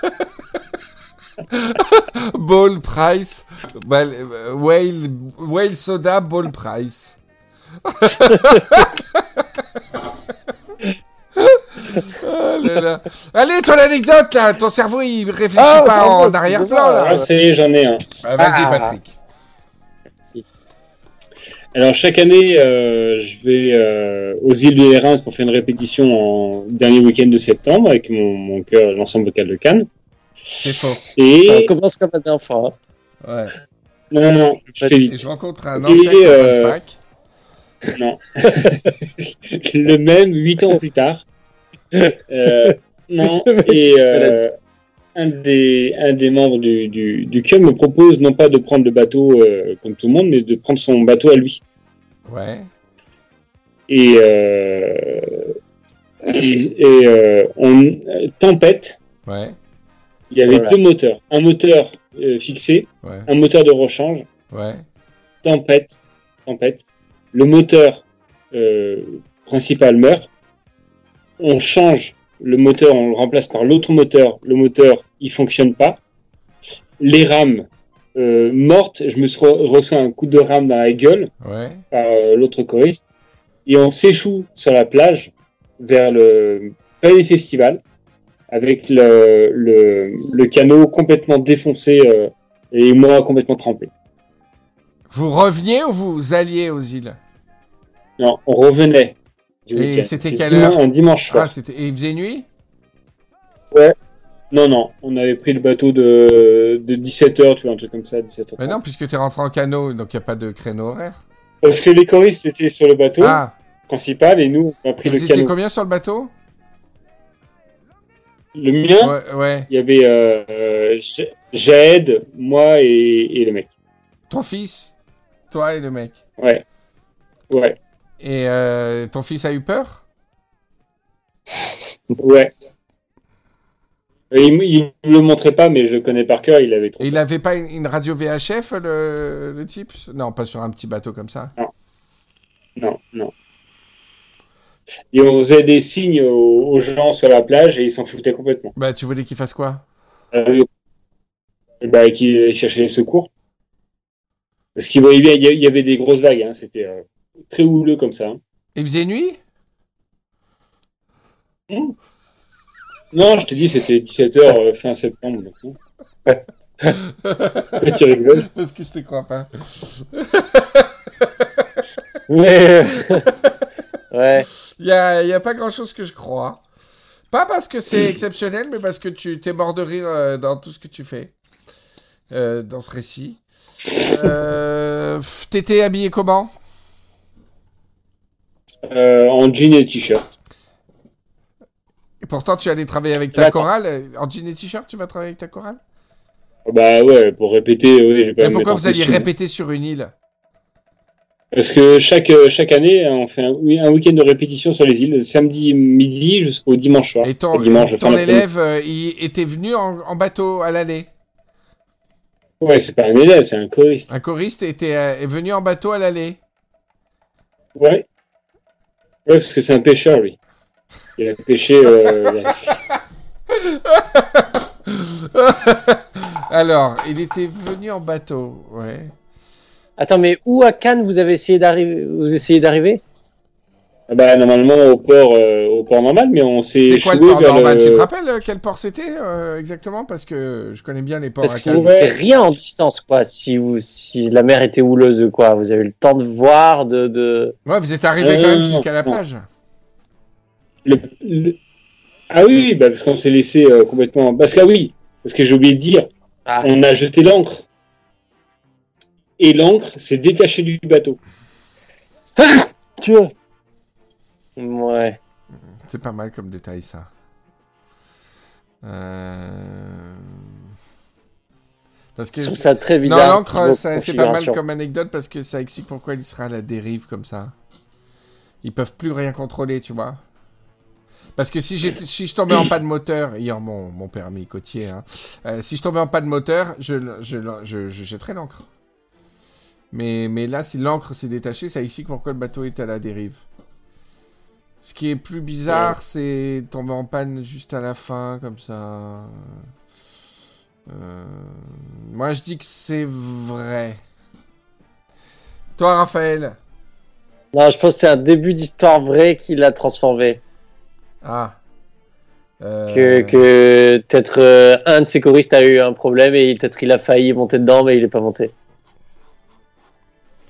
[LAUGHS] Ball price. Well, euh, whale, whale soda ball price. [LAUGHS] Oh là là. Allez, ton anecdote là, ton cerveau il réfléchit Ah, pas en arrière-plan là. Ah, ça y est, j'en ai un. Ah, Vas-y, Ah. Patrick. Alors chaque année, euh, je vais euh, aux îles de l'Érins pour faire une répétition en dernier week-end de septembre avec mon, mon chœur, l'ensemble vocal de Cannes. C'est faux. Et Ça commence comme la dernière fois. hein. Ouais. non, non, je fais Et vite. je rencontre un ancien euh, fac. Non, [LAUGHS] le même huit ans plus tard. [LAUGHS] Euh, non, et euh, un des un des membres du du, du chœur me propose non pas de prendre le bateau euh, comme tout le monde, mais de prendre son bateau à lui. Ouais. et, euh, et, et, euh, on euh, tempête. Ouais. Il y avait Voilà. deux moteurs, un moteur euh, fixé, Ouais. un moteur de rechange. Ouais. Tempête, tempête. Le moteur euh, principal meurt. On change le moteur, on le remplace par l'autre moteur. Le moteur, il fonctionne pas. Les rames euh, mortes. Je me suis re- reçu un coup de rame dans la gueule. Ouais. par l'autre choriste et on s'échoue sur la plage vers le palais festival avec le, le, le canot complètement défoncé euh, et moi complètement trempé. Vous reveniez ou vous alliez aux îles? Non, on revenait. du Et c'était quelle heure? Un dimanche soir. Ah. Et il faisait nuit? Non, non, on avait pris le bateau de, de 17h, tu vois, un truc comme ça, 17h. Mais non, puisque t'es rentré en canot, donc il n'y a pas de créneau horaire. Parce que les choristes étaient sur le bateau Ah, principal et nous, on a pris vous le étiez canot. combien sur le bateau? Le mien, Ouais, ouais. il y avait euh, euh, Ja- Jaed, moi et, et le mec. Ton fils? Toi et le mec. Ouais. Ouais. Et euh, ton fils a eu peur? Ouais. Il, me le montrait pas, mais je le connais par cœur, il avait trop. Et il avait pas une, une radio VHF, le, le type? Non, pas sur un petit bateau comme ça. Non, non. Et on faisait des signes aux, aux gens sur la plage et ils s'en foutaient complètement. Bah, tu voulais qu'il fasse quoi? Euh, et bah, qui cherchait les secours. Parce qu'il voyait bien, il y avait des grosses vagues, hein, c'était euh, très houleux comme ça. hein. Il faisait nuit? Non, je te dis, c'était 17h fin septembre. donc. Pourquoi tu rigoles Parce que je te crois pas. Mais. [LAUGHS] ouais. Il y a, y a pas grand chose que je crois. Pas parce que c'est exceptionnel, mais parce que tu t'es mort de rire euh, dans tout ce que tu fais. Euh, dans ce récit. [LAUGHS] Euh, T'étais habillé comment? Euh, en jean et t-shirt. Et pourtant, tu allais travailler avec ta chorale. En jean et t-shirt, tu vas travailler avec ta chorale? Bah ouais, pour répéter, oui, pas Mais pourquoi vous alliez répéter sur une île? Parce que chaque, chaque année, on fait un, week-end de répétition sur les îles, le samedi midi jusqu'au dimanche soir. Et ton, dimanche, élève, euh, il était venu en, en bateau à l'aller Ouais, c'est pas un élève, c'est un choriste. Un choriste était, euh, est venu en bateau à l'aller Ouais. Ouais, parce que c'est un pêcheur, lui. Il a pêché. Euh, la- [LAUGHS] Alors, il était venu en bateau, ouais. Attends, mais où à Cannes vous avez essayé d'arriver Vous essayez d'arriver? Ah bah, normalement au port, euh, au port normal, mais on s'est C'est quoi le échoué port vers normal? le- Tu te rappelles euh, quel port c'était euh, exactement? Parce que je connais bien les ports Parce à que c'est rien en distance, quoi. Si, vous, si la mer était houleuse, quoi. Vous avez eu le temps de voir, de. de... Ouais, vous êtes arrivé Euh, quand même jusqu'à la plage. le- le- Ah oui, oui, bah, parce qu'on s'est laissé euh, complètement. Parce que ah oui, parce que j'ai oublié de dire, Ah. on a jeté l'ancre. Et l'ancre s'est détachée du bateau. Tu vois Ouais. C'est pas mal comme détail ça. Euh... Parce que Je trouve ça très non, bizarre. l'encre, niveau ça- c'est pas mal comme anecdote parce que ça explique pourquoi il sera à la dérive comme ça. Ils peuvent plus rien contrôler, tu vois. Parce que si, je tombais en panne moteur, ayant mon, mon permis côtier, hein, euh, si je tombais en panne moteur, je, je, je, je jetterais l'encre. Mais, mais là, si l'encre s'est détachée, ça explique pourquoi le bateau est à la dérive. Ce qui est plus bizarre, c'est tomber en panne juste à la fin, comme ça. Euh, Moi, je dis que c'est vrai. Toi, Raphaël? Non, je pense que c'est un début d'histoire vraie qui l'a transformé. Ah. Euh, Que, que peut-être euh, un de ses choristes a eu un problème et peut-être il a failli monter dedans, mais il est pas monté.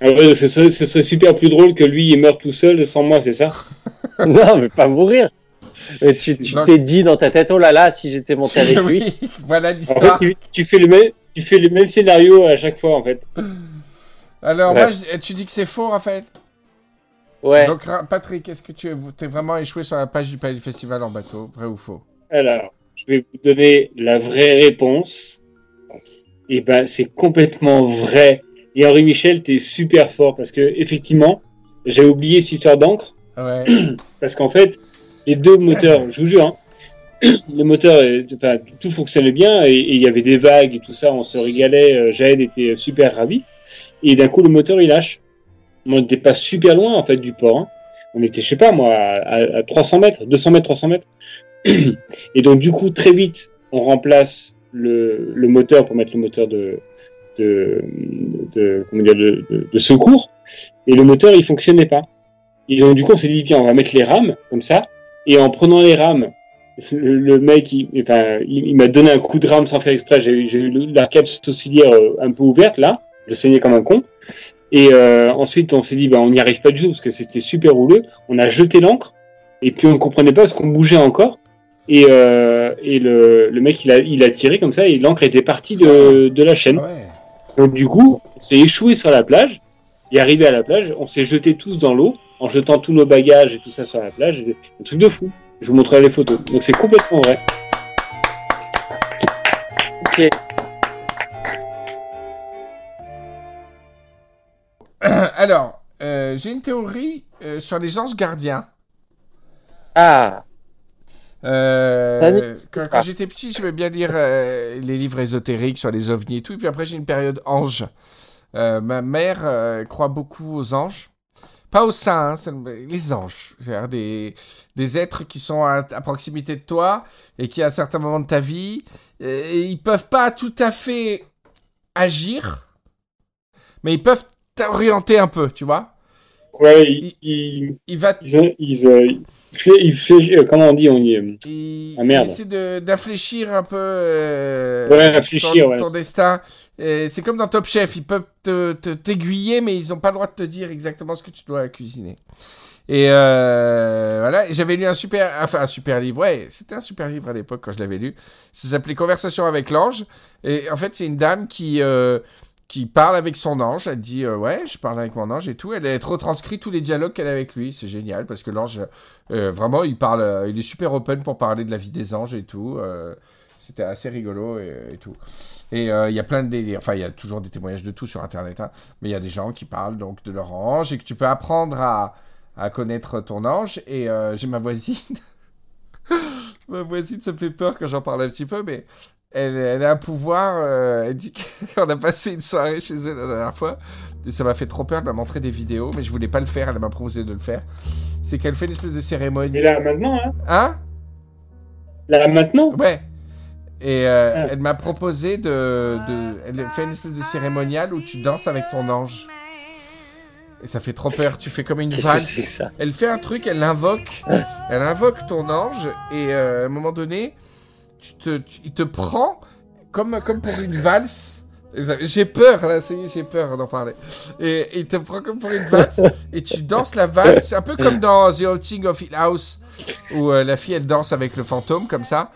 Ah ouais, ce, serait, ce serait super plus drôle que lui il meurt tout seul sans moi, c'est ça [LAUGHS] non, mais pas mourir. Mais tu t'es dit dans ta tête, oh là là, si j'étais monté [LAUGHS] avec lui. voilà En fait, l'histoire. tu, tu fais le même, tu fais le même scénario à chaque fois en fait. Alors, Ouais. moi, je- tu dis que c'est faux, Raphaël? Ouais. Donc, Patrick, est-ce que tu es, t'es vraiment échoué sur la page du Palais Festival en bateau Vrai ou faux? Alors, je vais vous donner la vraie réponse. Et ben, c'est complètement vrai. Et Henri Michel, t'es super fort parce que effectivement, j'ai oublié cette histoire d'encre Ouais. [CLEARS THROAT] parce qu'en fait, les deux moteurs, je vous jure, hein, [CLEARS THROAT] le moteur, euh, enfin, tout fonctionnait bien et il y avait des vagues et tout ça, on se régalait. euh, Jaël était super ravi. Et d'un coup, le moteur il lâche. On n'était pas super loin en fait du port. hein. On était, je sais pas moi, à, à- à 300 mètres, 200 mètres, 300 mètres. [CLEARS THROAT] Et donc du coup, très vite, on remplace le, le moteur pour mettre le moteur de, de, secours. Et le moteur, il fonctionnait pas. Et donc du coup, on s'est dit, tiens, on va mettre les rames comme ça. Et en prenant les rames, le, mec, il, enfin, il, m'a donné un coup de rame sans faire exprès. J'ai eu- l'arcade sourcilière euh, un peu ouverte là. Je saignais comme un con. Et euh, ensuite, on s'est dit, bah, on n'y arrive pas du tout parce que c'était super rouleux. On a jeté l'encre et puis on ne comprenait pas parce qu'on bougeait encore. Et, euh, et le, mec, il a, tiré comme ça et l'encre était partie de, de la chaîne. Ouais. Donc du coup, on s'est échoué sur la plage. Et arrivé à la plage, on s'est jetés tous dans l'eau en jetant tous nos bagages et tout ça sur la plage. Un truc de fou. Je vous montrerai les photos. Donc c'est complètement vrai. Ok. Alors, euh, j'ai une théorie euh, sur les anges gardiens. Ah. Euh, quand j'étais petit, je vais bien lire euh, les livres ésotériques sur les ovnis et tout. Et puis après, j'ai une période ange. Euh, ma mère croit beaucoup aux anges. Pas aux saints, hein, les anges. C'est-à-dire des, des êtres qui sont à, à proximité de toi et qui, à certains moments de ta vie, euh, ils peuvent pas tout à fait agir, mais ils peuvent t'orienter un peu, tu vois. Ouais, il, il, Il va ils, ils, il il euh, comment on dit on y, euh, il, Ah, merde. il essaie d'infléchir un peu euh, Ouais, réfléchir, ton, ouais. ton destin. C'est comme dans Top Chef, ils peuvent te- te- t'aiguiller, mais ils n'ont pas le droit de te dire exactement ce que tu dois cuisiner. Et euh, voilà, j'avais lu un super, enfin un super livre, ouais, c'était un super livre à l'époque quand je l'avais lu. Ça s'appelait Conversation avec l'ange. Et en fait, c'est une dame qui, euh, qui parle avec son ange. Elle dit euh, ouais, je parle avec mon ange et tout. Elle, elle retranscrit tous les dialogues qu'elle a avec lui. C'est génial parce que l'ange, euh, vraiment, il parle, euh, il est super open pour parler de la vie des anges et tout. C'était assez rigolo et, tout. Et il y a plein de délires. Enfin, il y a toujours des témoignages de tout sur Internet. hein. Mais il y a des gens qui parlent donc de leur ange et que tu peux apprendre à, à connaître ton ange. Et j'ai ma voisine. [LAUGHS] ma voisine, me fait peur quand j'en parle un petit peu, mais elle, elle a un pouvoir. euh, elle dit qu'on [LAUGHS] a passé une soirée chez elle la dernière fois. Et ça m'a fait trop peur. Elle m'a montré des vidéos, mais je voulais pas le faire. Elle m'a proposé de le faire. C'est qu'elle fait une espèce de cérémonie. Et là, maintenant, hein? Hein? Là, maintenant? Ouais. Et euh, Ah. elle m'a proposé de, de. Elle fait une espèce de cérémonial où tu danses avec ton ange. Et ça fait trop peur. Tu fais comme une valse. Elle fait un truc, elle l'invoque. Elle invoque ton ange. Et euh, à un moment donné, tu te, tu- il te prend comme, comme pour une valse. J'ai peur, là, ça y est, j'ai peur d'en parler. Et, il te prend comme pour une valse. et tu danses la valse. Un peu comme dans The Outing of Hill House. Où euh, la fille, elle danse avec le fantôme, comme ça.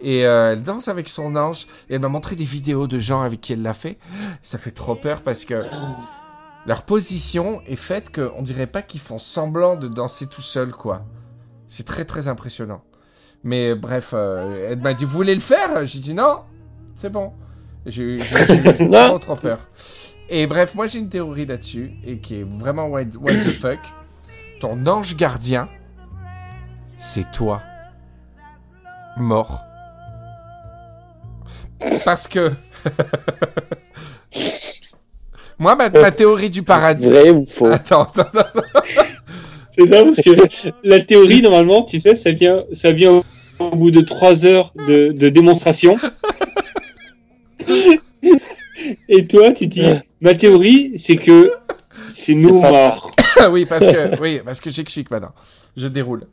Et euh, elle danse avec son ange. Et elle m'a montré des vidéos de gens avec qui elle l'a fait. Ça fait trop peur parce que leur position est faite qu'on dirait pas qu'ils font semblant de danser tout seul, quoi. C'est très très impressionnant. Mais bref, euh, elle m'a dit Vous voulez le faire? J'ai dit non, c'est bon. J'ai eu trop trop peur. Et bref, moi j'ai une théorie là-dessus, et qui est vraiment what, what the fuck. Ton ange gardien, c'est toi. Mort. Parce que. [LAUGHS] Moi, ma, ma théorie du paradis. Vrai ou faux? Attends, attends, attends. [LAUGHS] C'est ça, parce que la théorie, normalement, tu sais, ça vient, ça vient au, bout de trois heures de, de démonstration. [LAUGHS] Et toi, tu dis, ma théorie, c'est que c'est nous morts. [COUGHS] Oui, parce que, [LAUGHS] oui, parce que j'explique maintenant. Je déroule.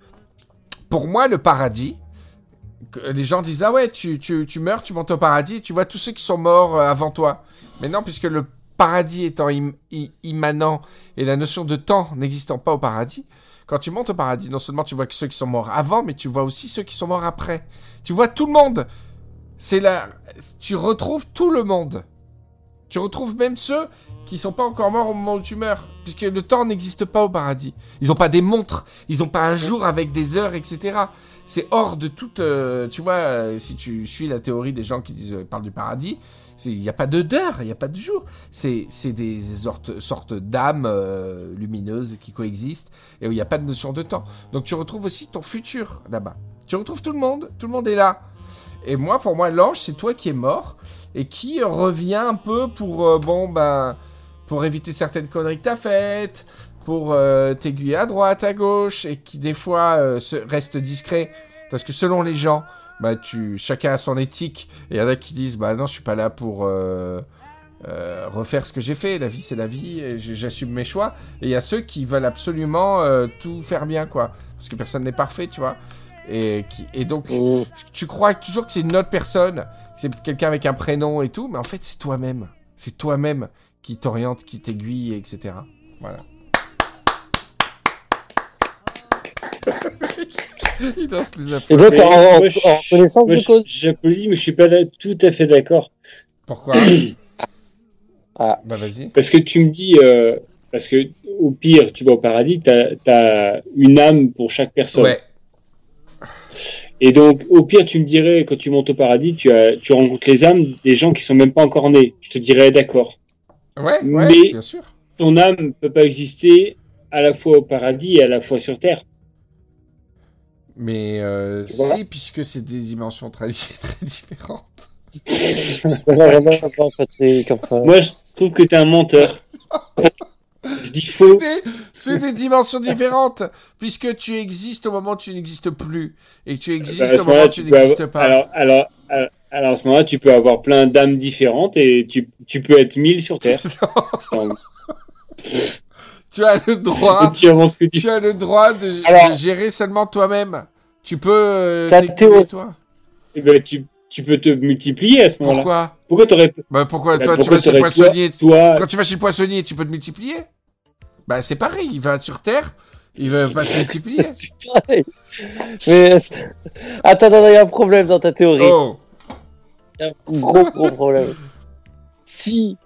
Pour moi, le paradis, les gens disent Ah ouais, tu, tu, tu meurs, tu montes au paradis, et tu vois tous ceux qui sont morts euh, avant toi. Mais non, puisque le paradis étant im- immanent et la notion de temps n'existant pas au paradis, quand tu montes au paradis, non seulement tu vois ceux qui sont morts avant, mais tu vois aussi ceux qui sont morts après. Tu vois tout le monde. C'est là, tu retrouves tout le monde. Tu retrouves même ceux qui sont pas encore morts au moment où tu meurs, puisque le temps n'existe pas au paradis. Ils ont pas des montres, ils ont pas un jour avec des heures, etc. C'est hors de toute, euh, tu vois, euh, si tu suis la théorie des gens qui disent, euh, parlent du paradis, il n'y a pas d'heure, il n'y a pas de jour. C'est des sortes, sortes d'âmes euh, lumineuses qui coexistent et où il n'y a pas de notion de temps. Donc tu retrouves aussi ton futur là-bas. Tu retrouves tout le monde, tout le monde est là. Et moi, pour moi, l'ange, c'est toi qui es mort et qui revient un peu pour, euh, bon, ben, pour éviter certaines conneries que t'as faites, pour euh, t'aiguiller à droite, à gauche, et qui des fois reste discret, parce que selon les gens, bah tu, chacun a son éthique, et il y en a qui disent, bah non, je suis pas là pour euh, euh, refaire ce que j'ai fait, la vie c'est la vie, j'assume mes choix, et il y a ceux qui veulent absolument euh, tout faire bien, quoi, parce que personne n'est parfait, tu vois, et, qui, et donc Mmh. tu crois toujours que c'est une autre personne, c'est quelqu'un avec un prénom et tout, mais en fait c'est toi-même. C'est toi-même qui t'oriente, qui t'aiguille, etc. Voilà. [LAUGHS] [LAUGHS] Il danse les Et donc, en, en- moi, je- en connaissance Moi, de je- cause J'applaudis, mais je suis pas là- tout à fait d'accord. Pourquoi [COUGHS] Ah. Bah vas-y. Parce que tu me dis, euh, parce que au pire, tu vas au paradis, t'as as une âme pour chaque personne. Ouais. Et donc, au pire, tu me dirais, quand tu montes au paradis, tu, as, tu rencontres les âmes des gens qui sont même pas encore nés. Je te dirais, d'accord. Ouais, ouais, Mais- bien sûr. Ton âme peut pas exister à la fois au paradis et à la fois sur Terre. Mais euh, Voilà. si, puisque c'est des dimensions très, [LAUGHS] très différentes. Moi, je trouve que t'es un menteur. [LAUGHS] je dis faux. C'est des, dimensions différentes, puisque tu existes au moment où tu n'existes plus, et tu existes Bah, à ce au moment où tu n'existes avoir- pas. Alors, alors, alors, alors, à ce moment-là, tu peux avoir plein d'âmes différentes et tu, tu peux être mille sur Terre. [LAUGHS] Tu as le droit tu as le droit de, Alors- de gérer seulement toi-même. Tu peux euh, Ta théorie- toi. Eh ben, tu, tu peux te multiplier à ce moment-là. Pourquoi? Pourquoi t'aurais Bah pourquoi bah, toi tu vas chez poissonnier? toi, Quand tu vas chez poissonnier, tu peux te multiplier? Bah c'est pareil, il va sur terre, il va pas se multiplier. [LAUGHS] C'est pareil. Mais attends, attends, il y a un problème dans ta théorie. Oh, Il y a un gros, gros problème. Si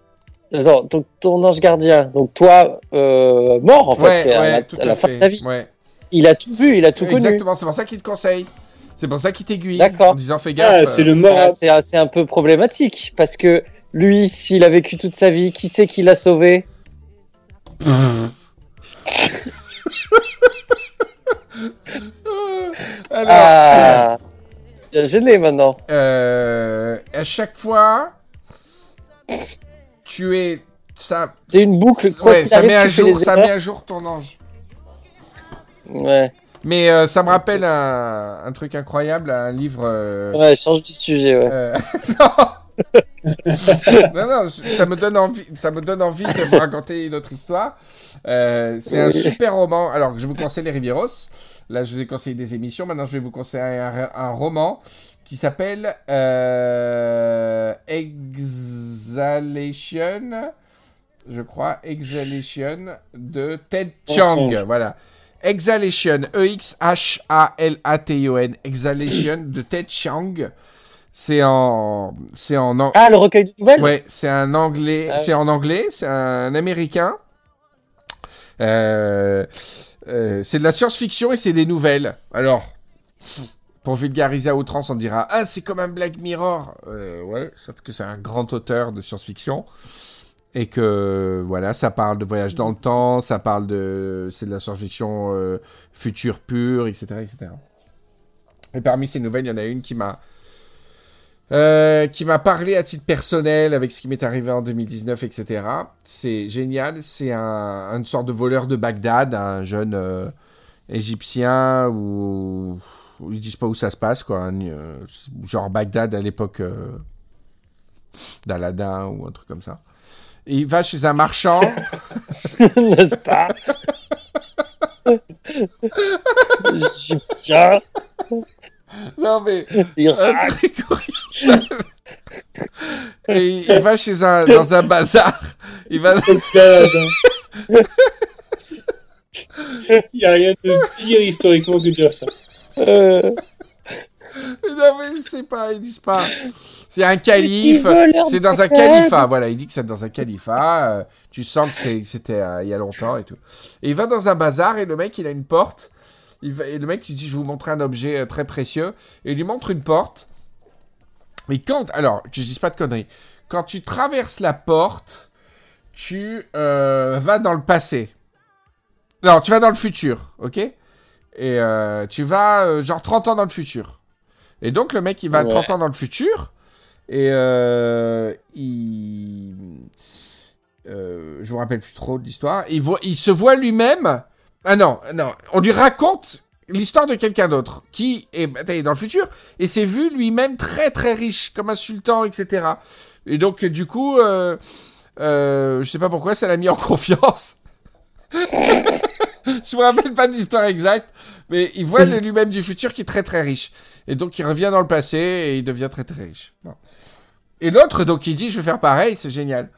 Attends, donc ton ange gardien, donc toi, euh, mort en fait, Ouais, à, ouais, la, tout à à la fin de ta vie. Ouais. Il a tout vu, il a tout connu. Exactement, c'est pour ça qu'il te conseille. C'est pour ça qu'il t'aiguille. D'accord. En disant fais gaffe. Ah, euh, c'est le mort. Ah, c'est un peu problématique parce que lui, s'il a vécu toute sa vie, qui c'est qui l'a sauvé? [LAUGHS] Alors, Ah, bien gêné maintenant. euh, à chaque fois, tu es. Ça, C'est une boucle. quoi ouais, ça met à jour, ça met à jour ton ange. Ouais, Mais euh, ça me rappelle un, un truc incroyable, un livre. euh, ouais, change du sujet. Ouais. euh, [LAUGHS] non. non, non, ça me donne envie, ça me donne envie de vous raconter une autre histoire. C'est un super roman. Alors, je vous conseille les Rivieros. Là, je vous ai conseillé des émissions. Maintenant, je vais vous conseiller un, un roman qui s'appelle euh, Exhalation. Je crois Exhalation de Ted Chiang. Voilà. Exhalation, E E-X-H-A-L-A-T-I-O-N, Exhalation de Ted Chiang. C'est en, c'est en, Ah, le recueil de nouvelles? Ouais, c'est un anglais, Ah c'est en anglais, c'est un américain. Euh, euh, c'est de la science-fiction et c'est des nouvelles. Alors, pour vulgariser à outrance, on dira ah c'est comme un Black Mirror. Euh, ouais, sauf que c'est un grand auteur de science-fiction et que voilà, ça parle de voyage dans le temps, ça parle de, c'est de la science-fiction euh, futur pur, etc., etc. Et parmi ces nouvelles, il y en a une qui m'a euh, qui m'a parlé à titre personnel avec ce qui m'est arrivé en 2019, etc. C'est génial. C'est un, une sorte de voleur de Bagdad, un jeune égyptien où ils disent pas où ça se passe, quoi. un, euh, genre Bagdad à l'époque euh, d'Aladin ou un truc comme ça. Et il va chez un marchand. [LAUGHS] N'est-ce pas? Non mais un Irak. truc. Et il va chez un dans un bazar. Il va. Il n'y a rien de pire historiquement que de dire ça. Euh, Non, mais je sais pas, ils disent pas. C'est un calife. C'est dans un califat. Voilà, il dit que c'est dans un califat. euh, tu sens que c'était euh, il y a longtemps et tout. Et il va dans un bazar et le mec, il a une porte. Il va, et le mec, il dit Je vais vous montrer un objet très précieux. Et il lui montre une porte. Et quand. Alors, je dis pas de conneries. Quand tu traverses la porte, tu euh, vas dans le passé. Non, tu vas dans le futur, ok? Et euh, tu vas euh, genre 30 ans dans le futur. Et donc le mec il va Ouais. 30 ans dans le futur et euh, il euh, je me rappelle plus trop de l'histoire. Il voit, il se voit lui-même. Ah non, non, on lui raconte l'histoire de quelqu'un d'autre qui est bah, est dans le futur et s'est vu lui-même très très riche comme un sultan, etc. Et donc du coup, je sais pas pourquoi ça l'a mis en [LAUGHS] confiance. [LAUGHS] je me rappelle pas de l'histoire exacte, mais il voit lui-même du futur qui est très très riche. Et donc il revient dans le passé et il devient très très riche. Et l'autre, donc il dit, je vais faire pareil, c'est génial.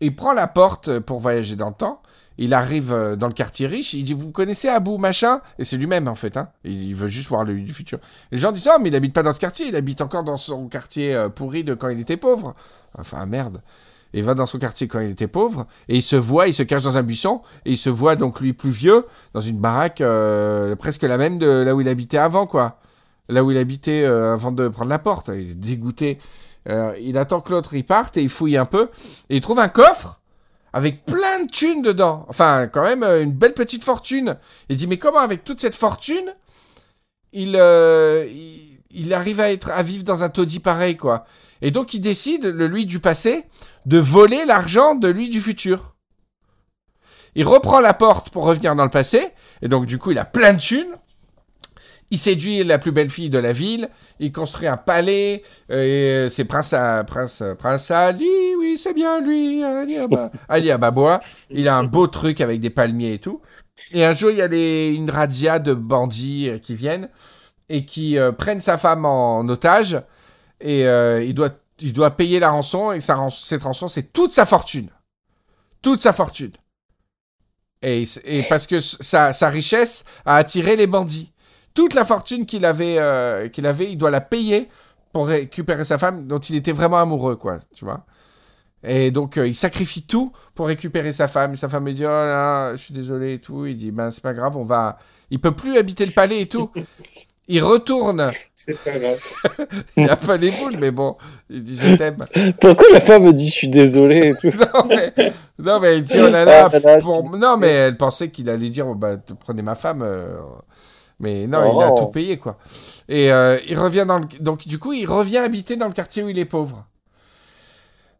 Il prend la porte pour voyager dans le temps. Il arrive euh, dans le quartier riche. Il dit, vous connaissez Abou machin? Et c'est lui-même en fait. Hein. Il il veut juste voir le du futur. Les gens disent, oh mais il habite pas dans ce quartier. Il habite encore dans son quartier euh, pourri de quand il était pauvre. Enfin merde. Et il va dans son quartier quand il était pauvre, et il se voit, il se cache dans un buisson, et il se voit donc lui plus vieux, dans une baraque euh, presque la même de là où il habitait avant, quoi. Là où il habitait euh, avant de prendre la porte. Il est dégoûté. Euh, il attend que l'autre il parte, et il fouille un peu, et il trouve un coffre avec plein de thunes dedans. Enfin, quand même, une belle petite fortune. Il dit, mais comment, avec toute cette fortune, il, il arrive à, être, à vivre dans un taudis pareil, quoi. Et donc, il décide, le lui du passé, de voler l'argent de lui du futur. Il reprend la porte pour revenir dans le passé, et donc du coup il a plein de thunes. Il séduit la plus belle fille de la ville, il construit un palais, euh, et c'est Prince, à- Prince, Prince Ali, oui c'est bien lui, Ali, Aba- [LAUGHS] Ali Ababois. Il a un beau truc avec des palmiers et tout. Et un jour il y a des, une razzia de bandits euh, qui viennent, et qui euh, prennent sa femme en otage, et euh, il doit il doit payer la rançon et sa cette rançon c'est toute sa fortune. Toute sa fortune. Et, parce que sa, sa richesse a attiré les bandits. Toute la fortune qu'il avait, euh, qu'il avait, il doit la payer pour récupérer sa femme dont il était vraiment amoureux, quoi, tu vois. Et donc, euh, il sacrifie tout pour récupérer sa femme. Sa femme lui dit, oh je suis désolé et tout. Il dit, ben, c'est pas grave, on va. Il peut plus habiter le palais et tout. [LAUGHS] Il retourne. C'est pas grave. [LAUGHS] Il a pas les boules, mais bon. Il dit, je t'aime. Pourquoi la femme me dit je suis désolé et tout [LAUGHS] non, mais, non, mais il dit, oh là là. Ah, là, pour- je- Non, mais elle pensait qu'il allait dire, oh, bah, prenez ma femme. euh, Mais non, il a Oh. tout payé, quoi. Et euh, il revient dans le... Donc, du coup, il revient habiter dans le quartier où il est pauvre.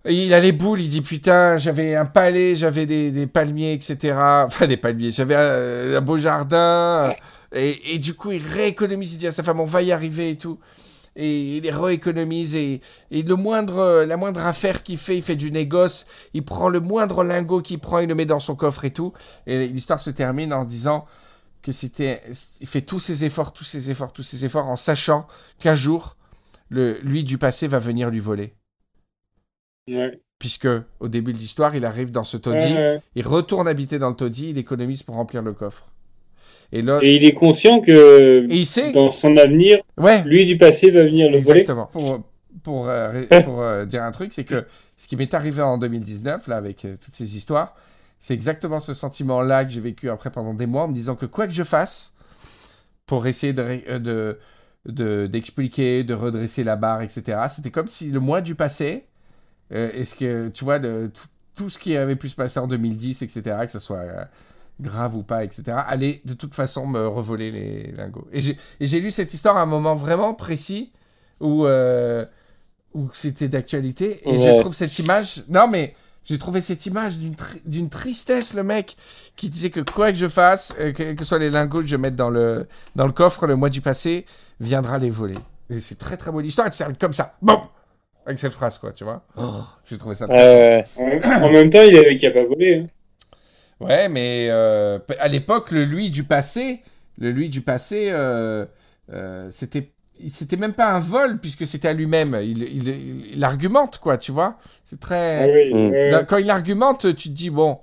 Et il a les boules, il dit, putain, j'avais un palais, j'avais des, des palmiers, etc. Enfin, des palmiers, j'avais un, un beau jardin. Et, et du coup, il rééconomise, il dit à sa femme, on va y arriver et tout. Et il les rééconomise et, et le moindre, la moindre affaire qu'il fait, il fait du négoce, il prend le moindre lingot qu'il prend, il le met dans son coffre et tout. Et l'histoire se termine en disant que c'était, il fait tous ses efforts, tous ses efforts, tous ses efforts, en sachant qu'un jour, le, lui du passé va venir lui voler. Ouais. Puisque au début de l'histoire, il arrive dans ce taudis, Ouais, ouais. il retourne habiter dans le taudis, il économise pour remplir le coffre. Et là, Et il est conscient que et il sait, dans son avenir, ouais, lui du passé va venir le voler. Exactement. Pour, pour, euh, pour euh, dire un truc, c'est que ce qui m'est arrivé en 2019, là, avec euh, toutes ces histoires, c'est exactement ce sentiment-là que j'ai vécu après pendant des mois, en me disant que quoi que je fasse, pour essayer de, d'expliquer, de redresser la barre, etc., c'était comme si le mois du passé, euh, est-ce que, tu vois, de, tout, tout ce qui avait pu se passer en 2010, etc., que ce soit euh, grave ou pas, etc., allait de toute façon me revoler les lingots. Et j'ai, lu cette histoire à un moment vraiment précis où, euh, où c'était d'actualité. Et je Ouais. trouve cette image. Non, mais j'ai trouvé cette image d'une, tri- d'une tristesse, le mec, qui disait que quoi que je fasse, euh, que, que ce soit les lingots que je mette dans le, dans le coffre le mois du passé, viendra les voler. Et c'est très très beau. L'histoire, elle s'arrête comme ça. Bon Avec cette phrase, quoi, tu vois. J'ai trouvé ça très Euh, [CLEARS THROAT] En en même temps, il avait qu'à pas voler. hein. Ouais, mais euh, à l'époque, le lui du passé, le lui du passé, euh, euh, c'était, c'était même pas un vol puisque c'était à lui-même. Il, il, il- il argumente quoi, tu vois. C'est Ah très. oui, Mm. Quand il argumente, tu te dis bon,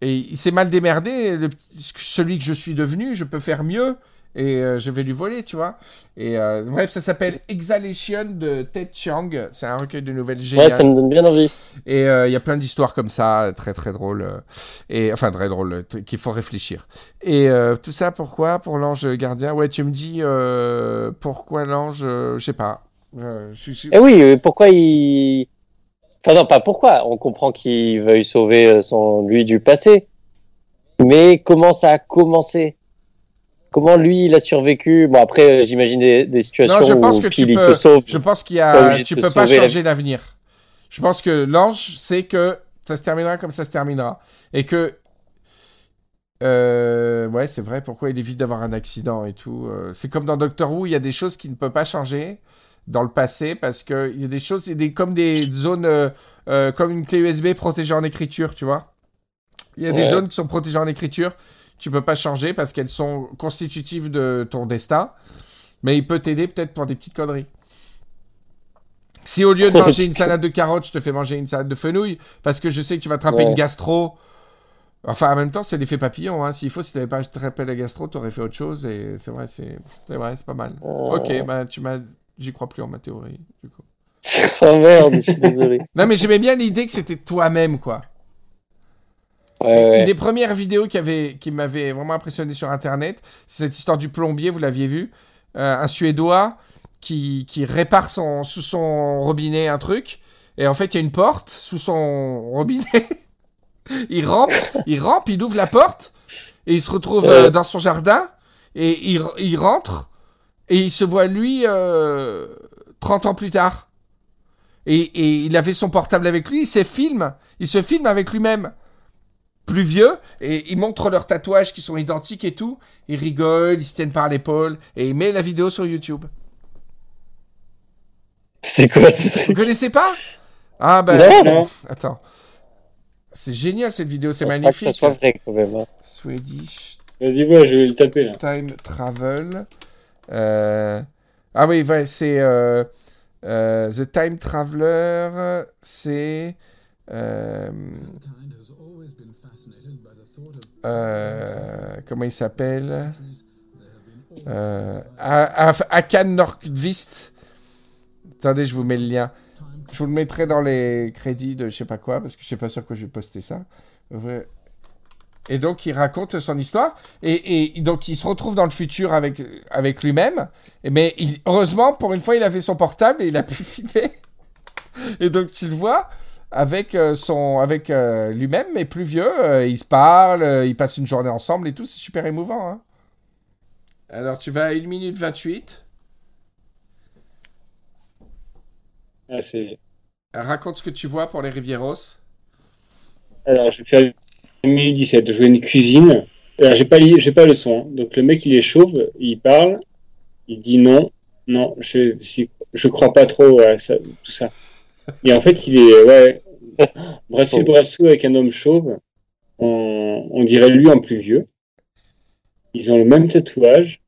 et il s'est mal démerdé. le- celui que je suis devenu, je peux faire mieux et euh, je vais lui voler, tu vois. Et euh, bref, ça s'appelle Exhalation de Ted Chiang. C'est un recueil de nouvelles ouais, géniales. ça me donne bien envie. Et euh, il y a plein d'histoires comme ça, très très drôles. et enfin très drôles, qu'il faut réfléchir. Et tout ça pourquoi? Pour l'ange gardien? Ouais, tu me dis pourquoi l'ange Je sais pas. Suis- Et oui, pourquoi il. Enfin, non, pas pourquoi. On comprend qu'il veuille sauver son lui du passé. Mais comment ça a commencé? Comment lui, il a survécu? Bon, après, euh, j'imagine des, des situations Non, je pense où que tu qu'il peux- te sauve. Je pense qu'il y a. Tu peux pas changer l'avenir. Je pense que l'ange sait que ça se terminera comme ça se terminera. Et que. euh, ouais, c'est vrai, pourquoi il évite d'avoir un accident et tout. euh, c'est comme dans Doctor Who, il y a des choses qui ne peuvent pas changer dans le passé parce que il y a des choses, il y a des, comme des zones, euh, euh, comme une clé USB protégée en écriture, tu vois. Il y a des zones qui sont protégées en écriture, tu peux pas changer parce qu'elles sont constitutives de ton destin, mais il peut t'aider peut-être pour des petites conneries. Si au lieu de [LAUGHS] manger une salade de carottes, je te fais manger une salade de fenouil, parce que je sais que tu vas attraper Ouais. une gastro. Enfin, en même temps, c'est l'effet papillon. Hein. S'il faut, si tu n'avais pas attrapé la gastro, tu aurais fait autre chose. Et c'est vrai, c'est vrai, c'est pas mal. Euh. Ok, bah, tu m'as. J'y crois plus en ma théorie, du coup. oh [LAUGHS] merde, je suis désolé. Non, mais j'aimais bien l'idée que c'était toi-même, quoi. Ouais, des premières vidéos qui, avait, qui m'avait vraiment impressionné sur Internet, c'est cette histoire du plombier, vous l'aviez vu. Euh, un Suédois qui, qui répare son, sous son robinet un truc. Et en fait, il y a une porte sous son robinet. [LAUGHS] il rampe, il rampe, il ouvre la porte. Et il se retrouve euh, dans son jardin. Et il, il rentre. Et il se voit, lui, euh, 30 ans plus tard. Et, et il avait son portable avec lui. Il se filme. Il se filme avec lui-même plus vieux et ils montrent leurs tatouages qui sont identiques et tout. Ils rigolent, ils se tiennent par l'épaule et ils mettent la vidéo sur YouTube. C'est quoi ce truc? Vous connaissez pas? Ah ben Non. Non. attends. C'est génial cette vidéo, c'est pense pas que ça magnifique. soit vrai quand même. hein. Swedish Vas-y, ouais, je vais le taper là. Time Travel. Euh, Ah oui, ouais, c'est euh, euh, The Time Traveler, c'est euh, euh, comment il s'appelle? Euh, Akan Nordqvist. Attendez, je vous mets le lien. je vous le mettrai dans les crédits de je sais pas quoi, parce que je sais pas sur quoi je vais poster ça. Et donc, il raconte son histoire. Et, donc, il se retrouve dans le futur avec, avec lui-même. Mais heureusement, pour une fois, il avait son portable et il a [LAUGHS] pu filmer. Et donc, tu le vois avec, euh, son, avec euh, lui-même, mais plus vieux. euh, ils se parlent, ils passent une journée ensemble et tout. C'est super émouvant. hein. Alors, tu vas à 1 minute 28. Ah, c'est- Raconte ce que tu vois pour les Rivieros. Alors, je vais faire 1 minute 17. Je vois une cuisine. Alors, j'ai pas, j'ai pas le son. hein. Donc, le mec, il est chauve, il parle, il dit non, non, je, si- je crois pas trop à ça, tout ça. Et en fait, il est, ouais, [LAUGHS] bras dessus, bras dessous avec un homme chauve. On, on dirait lui en plus vieux. Ils ont le même tatouage.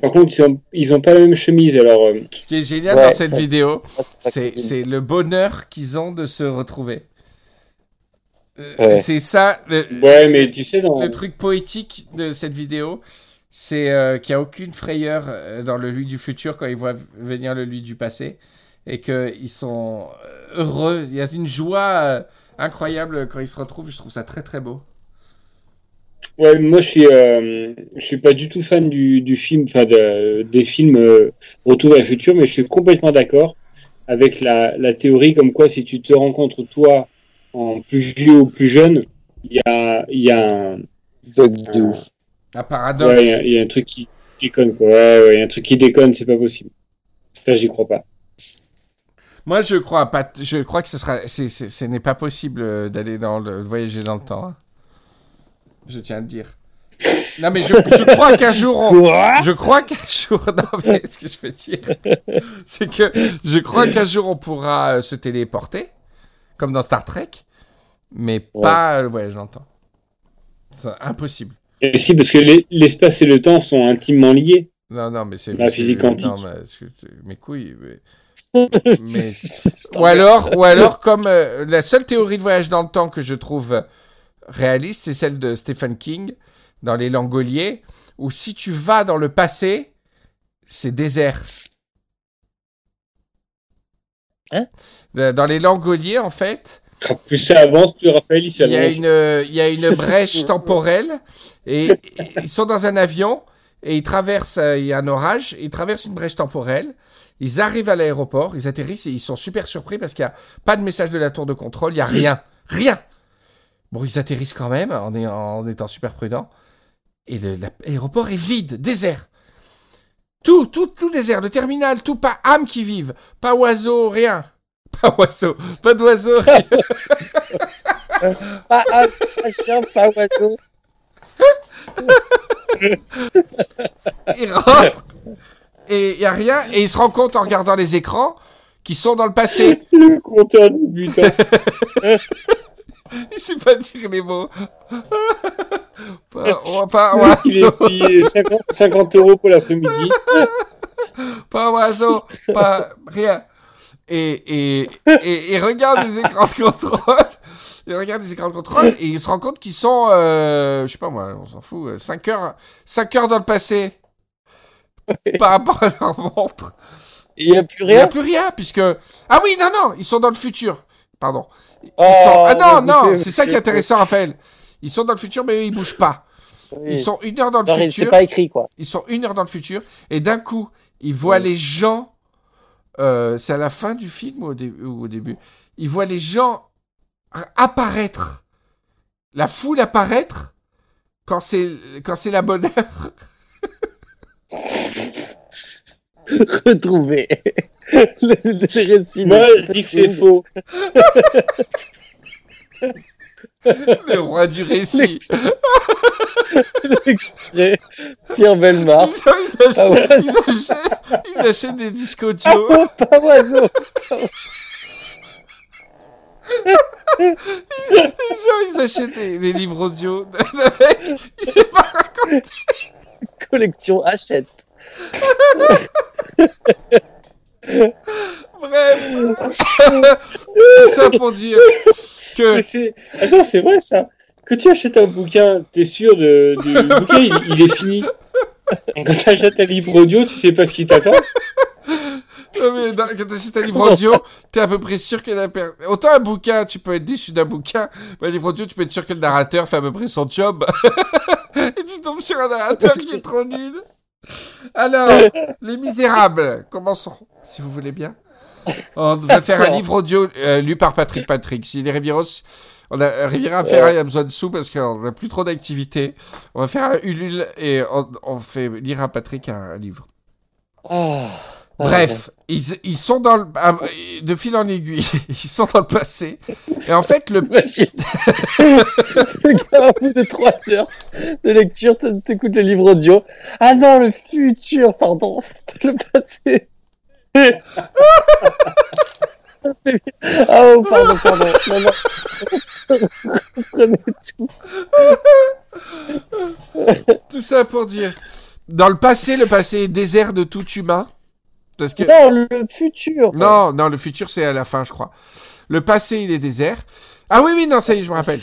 Par contre, ils ont, ils ont pas la même chemise. Alors, euh, Ce qui est génial Ouais. dans cette vidéo, c'est le bonheur qu'ils ont de se retrouver. Euh, Ouais. C'est ça, le, ouais, mais tu sais, dans, le truc poétique de cette vidéo, c'est euh, qu'il n'y a aucune frayeur dans le lui du futur quand ils voient venir le lui du passé. Et qu'ils sont euh, heureux. Il y a une joie euh, incroyable quand ils se retrouvent. Je trouve ça très très beau. Ouais, moi je suis, euh, je suis pas du tout fan du, du film, enfin de- des films euh, Retour vers le futur, mais je suis complètement d'accord avec la, la théorie comme quoi si tu te rencontres toi en plus vieux ou plus jeune, il y a, il y, a un-. Un paradoxe. ouais, il y a- il y a un truc qui déconne quoi. Ouais, ouais, il y a un truc qui déconne, c'est pas possible. Ça, j'y crois pas. Moi, je crois pas. Je crois que ce sera. c'est- c'est- Ce n'est pas possible euh, d'aller dans le voyager dans le temps. hein. Je tiens à le dire. Non, mais je, je crois qu'un jour, on- je crois qu'un jour, [LAUGHS] non mais ce que je veux dire, c'est que je crois qu'un jour on pourra euh, se téléporter, comme dans Star Trek, mais pas le voyage dans le temps. C'est impossible. Et si, parce que les- l'espace et le temps sont intimement liés. Non, non, mais c'est La physique non, quantique. mais, je- mes couilles. Mais, mais- [LAUGHS] ou alors, ou [LAUGHS] alors comme euh, la seule théorie de voyage dans le temps que je trouve euh, réaliste, c'est celle de Stephen King dans Les Langoliers, où si tu vas dans le passé, c'est désert. Hein? Dans Les Langoliers, en fait, Plus ça avance, plus Raphaël il il y a une, euh, il y a une [LAUGHS] brèche temporelle et, et ils sont dans un avion et ils traversent, il y a un orage, ils traversent une brèche temporelle. Ils arrivent à l'aéroport, ils atterrissent et ils sont super surpris parce qu'il n'y a pas de message de la tour de contrôle, il n'y a rien. Rien Bon, ils atterrissent quand même en, est- en étant super prudents. Et l'aéroport est vide, désert. Tout, tout, tout désert. Le terminal, tout, pas âme qui vive. Pas oiseau, rien. [LAUGHS] Pas oiseau, pas d'oiseau, rien. [LAUGHS] Pas un, pas chien, pas oiseau. [LAUGHS] il rentre et il y a rien et il se rend compte en regardant les écrans qu'ils sont dans le passé. [LAUGHS] Le compteur. [LAUGHS] Il sait pas dire les mots. [LAUGHS] pas, on va pas un Il oiseau, est payé 50, 50 euros pour l'après-midi. pas un oiseau, pas rien. Et, et, et, et regarde les écrans de contrôle. Il regarde les écrans de contrôle et il se rend compte qu'ils sont, euh, je sais pas moi, on s'en fout, 5 heures, 5 heures dans le passé [LAUGHS] par rapport à leur montre. Il n'y a plus Il n'y a rien. plus rien, puisque... Ah oui, non, non, ils sont dans le futur. Pardon. Ils Oh, sont... Ah non, non, c'est ça qui est intéressant, Raphaël. Ils sont dans le futur, mais eux, ils bougent pas. Oui. Ils sont une heure dans le Non, c'est futur. pas écrit, quoi. Ils sont une heure dans le futur. Et d'un coup, ils voient les gens... euh, c'est à la fin du film ou au, dé- ou au début? Ils voient les gens apparaître. La foule apparaître quand c'est la bonne heure. Retrouver. le, le récit. Moi, je dis que c'est faux. Le roi du récit. L'extrait. Pierre Belmar. Ils, achètent, Ah ouais. ils achètent- ils achètent des disques audio. Oh, pas oiseau. Ils achètent des, des livres audio. Le mec, il sait pas raconter. Collection Hachette. Bref. [LAUGHS] Tout ça pour dire que Attends, c'est vrai ça. Que tu achètes un bouquin, t'es sûr de, du bouquin, il, il est fini. [LAUGHS] Quand tu achètes un livre audio, tu sais pas ce qui t'attend. Non, mais dans- quand t'achètes un livre audio, t'es à peu près sûr que la per- Autant un bouquin, tu peux être déçu d'un bouquin, mais un livre audio, tu peux être sûr que le narrateur fait à peu près son job. [LAUGHS] Et tu tombes sur un narrateur qui est trop nul. Alors, [LAUGHS] Les Misérables, commençons, si vous voulez bien. On va faire un livre audio euh, lu par Patrick Patrick. Si les Rivieros, on a Riviera Ferraille a besoin de sous parce qu'on n'a plus trop d'activité. On va faire un Ulule et on, on fait lire à Patrick un, un livre. Ah. Bref, ils, ils sont dans le, ah, de fil en aiguille, [LAUGHS] ils sont dans le passé. Et en fait, le, [LAUGHS] bout de 3 heures de lecture, t'écoutes le livre audio. Ah non, le futur, pardon. [LAUGHS] Le passé. ah oh, pardon, pardon. Non, non. Prenez tout. tout ça pour dire, dans le passé, le passé est désert de tout humain. Parce que, Non, le futur. non, non, le futur c'est à la fin, je crois. Le passé, il est désert. Ah oui, oui, non, ça y est, je me rappelle.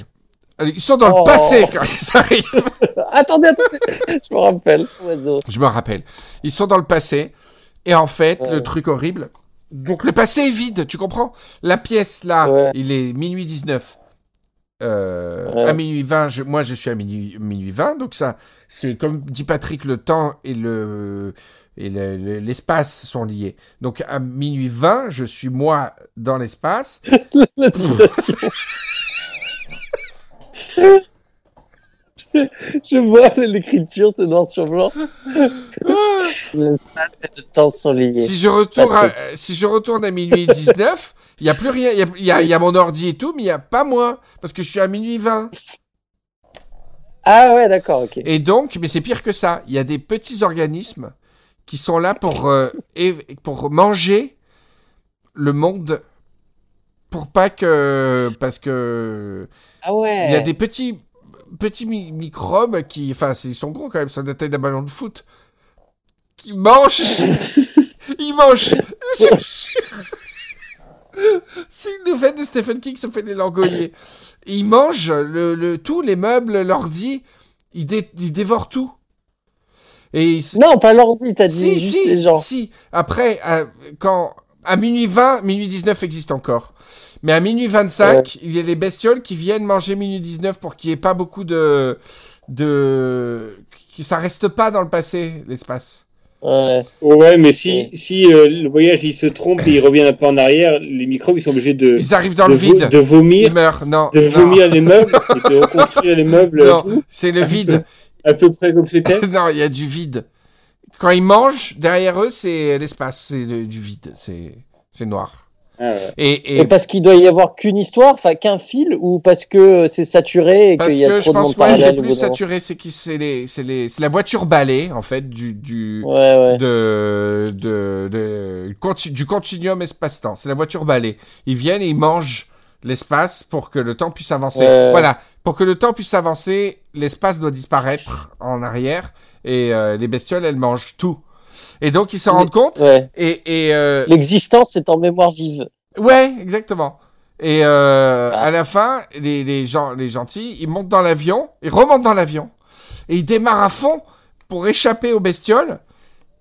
Ils sont dans le Oh. passé quand ils [LAUGHS] arrivent. [LAUGHS] Attendez, attendez. Je me rappelle. Oiseau. Je me rappelle. Ils sont dans le passé. Et en fait, Ouais. le truc horrible. Donc le passé est vide, tu comprends? La pièce là, Ouais. il est minuit 19. Euh, Ouais. À minuit 20, je- moi je suis à minuit, minuit 20, donc ça, c'est comme dit Patrick, le temps et le et le- le- l'espace sont liés. Donc à minuit 20, je suis moi dans l'espace. [LAUGHS] Je, je vois l'écriture, c'est noir sur blanc. [LAUGHS] Le stade et le temps sont liés. Si je retourne à, si je retourne à minuit 19, il y a plus rien, il y y a- il y a mon ordi et tout, mais il y a pas moi parce que je suis à minuit 20. Ah ouais, d'accord, ok. Et donc, mais c'est pire que ça. Il y a des petits organismes qui sont là pour, euh, pour manger le monde. Pour pas que. Parce que. Ah ouais. Il y a des petits, petits mi- microbes qui. Enfin, ils sont gros quand même, ça la taille d'un ballon de foot. Qui mangent. [LAUGHS] ils mangent. [LAUGHS] C'est une nouvelle de Stephen King, ça fait des langoliers. Ils mangent le, le, tout, les meubles, l'ordi. Ils, dé- ils dévorent tout. Et ils, Non, pas l'ordi, t'as dit si, juste si, les gens. si. Après, à, quand, à minuit 20, minuit 19 existe encore. Mais à minuit 25, il y a les bestioles qui viennent manger minuit 19 pour qu'il n'y ait pas beaucoup de, de, ça reste pas dans le passé, l'espace. Ouais. Ouais, mais si, Ouais. si euh, le voyage il se trompe et il revient un peu en arrière, les microbes ils sont obligés de, Ils arrivent dans de, le vide. de vomir, Ils meurent. Non. de non, vomir les meubles et de [LAUGHS] reconstruire les meubles Non, c'est le vide. À peu près comme c'était. [LAUGHS] non, il y a du vide. Quand ils mangent, derrière eux, c'est l'espace, c'est le- du vide, c'est, c'est noir. Ah ouais. Et, Et, et parce qu'il doit y avoir qu'une histoire, enfin qu'un fil, ou parce que c'est saturé et Parce qu'il y a que je de pense monde que ouais, c'est plus saturé, c'est qui c'est les c'est les c'est la voiture balai en fait du du Ouais, ouais. de de, de conti- du continuum espace-temps. C'est la voiture balai. Ils viennent et ils mangent l'espace pour que le temps puisse avancer. Ouais. Voilà, pour que le temps puisse avancer, l'espace doit disparaître en arrière et euh, les bestioles elles mangent tout. Et donc ils s'en rendent compte Ouais. et et euh, L'existence est en mémoire vive. Ouais, exactement. Et euh, Ah. à la fin, les, les, gens, les gentils, ils montent dans l'avion, ils remontent dans l'avion, et ils démarrent à fond pour échapper aux bestioles.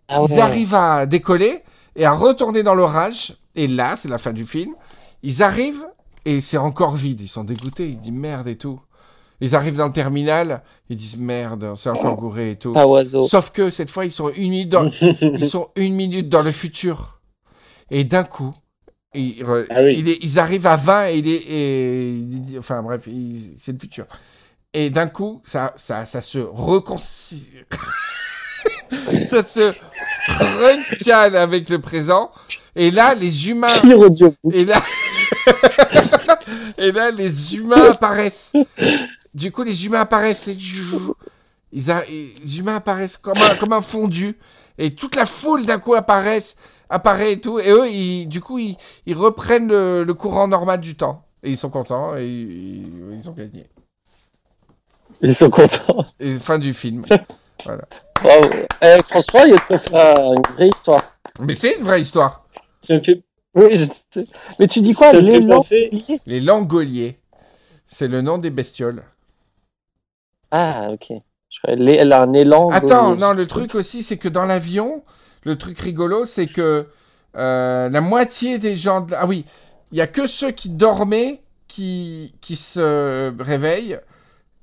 Ah Ils arrivent à décoller et à retourner dans l'orage. Et là, c'est la fin du film. Ils arrivent et c'est encore vide. Ils sont dégoûtés. Ils disent merde et tout. Ils arrivent dans le terminal. Ils disent merde, on s'est encore gouré et tout. Pas oiseau. Sauf que cette fois, ils sont une minute dans, [LAUGHS] ils sont une minute dans le futur. Et d'un coup, ils, Ah oui. il est- ils arrivent à 20 et il est, et, il enfin bref, c'est le futur. Et d'un coup, ça, ça, ça se réconcilie. [LAUGHS] ça se recale avec le présent. Et là, les humains. Et là, [LAUGHS] et là, les humains apparaissent. Du coup, les humains apparaissent. et Ils a- les humains apparaissent comme un, comme un fondu. Et toute la foule d'un coup apparaissent, apparaît et tout. Et eux, ils, du coup, ils, ils reprennent le, le courant normal du temps. Et ils sont contents et ils, ils ont gagné. Ils sont contents. Et fin du film. [LAUGHS] Bravo. Eh, franchement, il quoi faire une vraie histoire. Mais c'est une vraie histoire. Ça me fait, Oui, je sais. Mais tu dis quoi? Ça penser. Les langoliers. C'est le nom des bestioles. Ah, ok. A un élan. Attends, non, le truc aussi, c'est que dans l'avion, le truc rigolo, c'est que euh, la moitié des gens. de- Ah oui, il y a que ceux qui dormaient qui, qui se réveillent.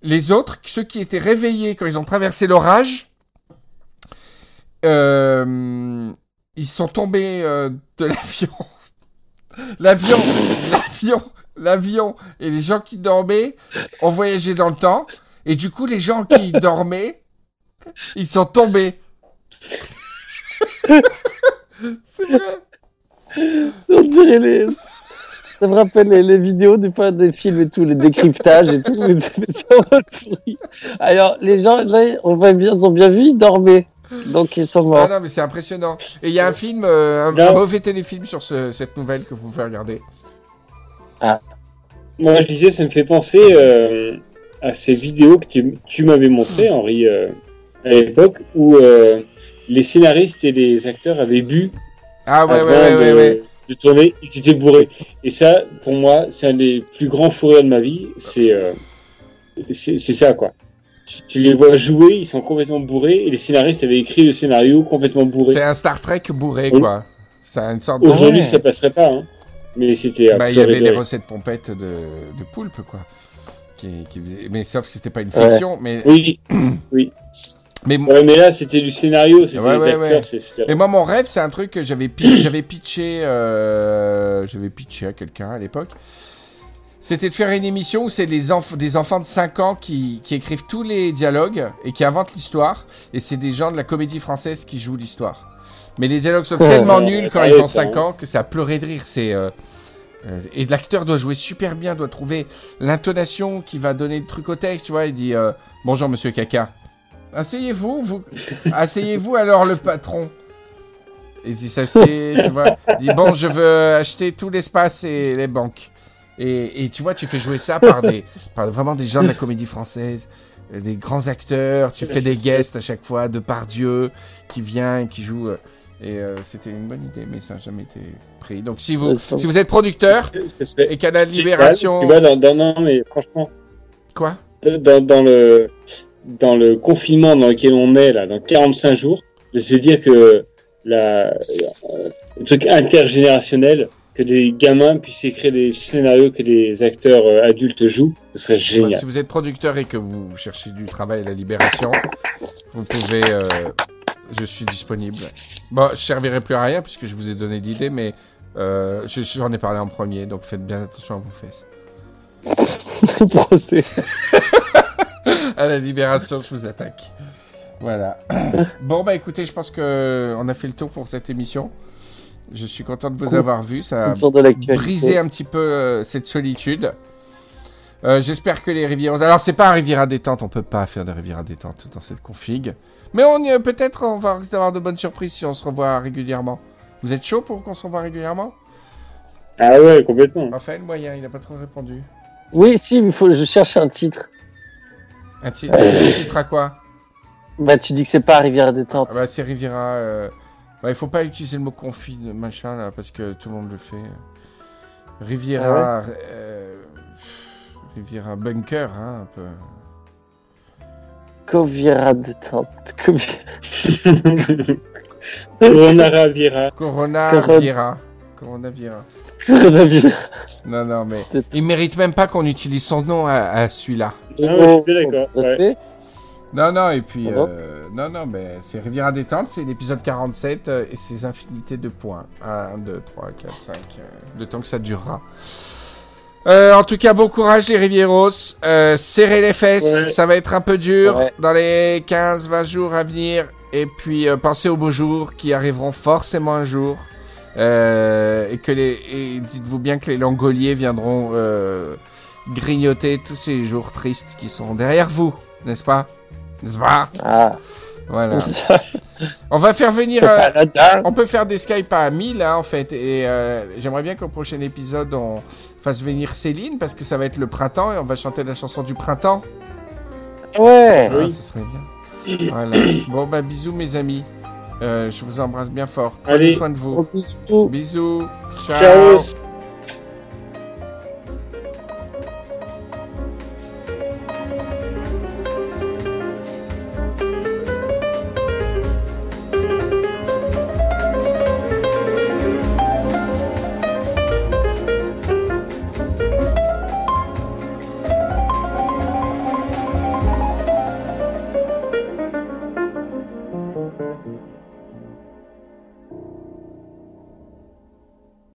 Les autres, ceux qui étaient réveillés quand ils ont traversé l'orage, euh, ils sont tombés euh, de [LAUGHS] l'avion. L'avion, l'avion, l'avion et les gens qui dormaient ont voyagé dans le temps. Et du coup, les gens qui dormaient, ils sont tombés. [LAUGHS] C'est vrai. Ça me rappelle les, vidéos des fois des films et tout, les décryptages et tout. [LAUGHS] Alors, les gens, là, on voit bien, ils ont bien vu, ils dormaient. Donc, ils sont Ah morts. non, mais c'est impressionnant. Et il y a un film, euh, un, mauvais téléfilm sur ce- cette nouvelle que vous pouvez regarder. Moi, je disais, ça me fait penser euh, à ces vidéos que tu, tu m'avais montrées, Henri, euh, à l'époque, où euh, les scénaristes et les acteurs avaient bu Ah ouais, avant ouais, ouais, de, ouais, ouais. de tourner, ils étaient bourrés. Et ça, pour moi, c'est un des plus grands fous rires de ma vie. C'est euh, c'est c'est ça, quoi. Tu, tu les vois jouer, ils sont complètement bourrés, et les scénaristes avaient écrit le scénario complètement bourré. C'est un Star Trek bourré, Oui. quoi. C'est une sorte de... Aujourd'hui, ça passerait pas, hein. Mais c'était. Bah, il y avait les recettes pompettes de, de poulpe, quoi. Qui, qui faisaient- Mais sauf que c'était pas une Ouais. fiction. Mais, Oui, [CLEARS THROAT] mais, ouais, mais là, c'était du scénario, c'était Ouais, les ouais, acteurs, super. mais moi, mon rêve, c'est un truc que j'avais pi- j'avais pitché, euh, j'avais pitché à quelqu'un à l'époque. C'était de faire une émission où c'est les enf- des enfants de 5 ans qui, qui écrivent tous les dialogues et qui inventent l'histoire. Et c'est des gens de la comédie française qui jouent l'histoire. Mais les dialogues sont tellement Ouais, nuls quand ils ont ça, 5 hein. ans que ça a pleuré de rire. C'est euh, euh, et l'acteur doit jouer super bien, doit trouver l'intonation qui va donner le truc au texte. Tu vois, il dit euh, bonjour Monsieur Caca. Asseyez-vous, vous. [LAUGHS] Asseyez-vous alors le patron. Il s'assied, tu vois. Il dit bon, je veux acheter tout l'espace et les banques. Et, et tu vois, tu fais jouer ça par des, [LAUGHS] par vraiment des gens de la comédie française, des grands acteurs. Tu fais des guests à chaque fois de Pardieu qui vient et qui joue. euh, Et euh, c'était une bonne idée, mais ça n'a jamais été pris. Donc si vous, pas- si vous êtes producteur et Canal. Libération, dans- non, mais franchement, quoi? Dans, dans le, dans le confinement dans lequel on est, là, dans 45 jours, de se dire que la, euh, le truc intergénérationnel, que des gamins puissent écrire des scénarios que des acteurs euh, adultes jouent, ce serait génial. si vous êtes producteur et que vous cherchez du travail à la Libération, vous pouvez. euh, je suis disponible. Bon, je servirai plus à rien puisque je vous ai donné l'idée, mais euh, je- j'en ai parlé en premier, donc faites bien attention à vos fesses. Procès. [LAUGHS] À la Libération, je vous attaque. Voilà. [LAUGHS] bon, bah écoutez, je pense que on a fait le tour pour cette émission. Je suis content de vous avoir vu. Ça a de briser un petit peu euh, cette solitude. Euh, J'espère que les Rivieros. Alors, c'est pas un Riviera détente, on peut pas faire de Riviera détente dans cette config. Mais on y- peut-être on va avoir de bonnes surprises si on se revoit régulièrement. Vous êtes chaud pour qu'on se revoie régulièrement? Ah ouais, complètement. Raphaël Moyen, il a pas trop répondu. Oui, si, il faut, je cherche un titre. Un titre, un titre à quoi? Bah, tu dis que c'est pas Rivière détente. ah bah, C'est Riviera. Il faut pas utiliser le mot config, machin, là, parce que tout le monde le fait. Riviera. euh, Riviera Bunker, hein, un peu. Covira détente. Covi- Corona Ravira. Corona Corona. Viera. Corona Viera. Coronavirus. Non, non, mais il mérite même pas qu'on utilise son nom à, à celui-là. Non, je suis d'accord. ouais. Non, non, et puis. Ah euh, non, non, mais c'est Riviera Détente, c'est l'épisode 47 euh, et ses infinités de points. 1, 2, 3, 4, 5. le temps que ça durera. Euh, en tout cas, bon courage les Rivieros. Euh, serrez les fesses, Ouais. ça va être un peu dur Ouais. dans les 15-20 jours à venir. Et puis, pensez aux beaux jours qui arriveront forcément un jour. Et que les dites-vous bien que les langoliers viendront grignoter tous ces jours tristes qui sont derrière vous, n'est-ce pas? Pas Ah. Voilà. [LAUGHS] On va faire venir. euh, on peut faire des Skype à 1000 hein, en fait. Et euh, j'aimerais bien qu'au prochain épisode on fasse venir Céline parce que ça va être le printemps et on va chanter la chanson du printemps. Ouais. Ah, ce serait bien. Voilà. Bon bah bisous mes amis. Euh, je vous embrasse bien fort. Prenez Allez. soin de vous. Bisous. Bisous. Ciao. Ciao.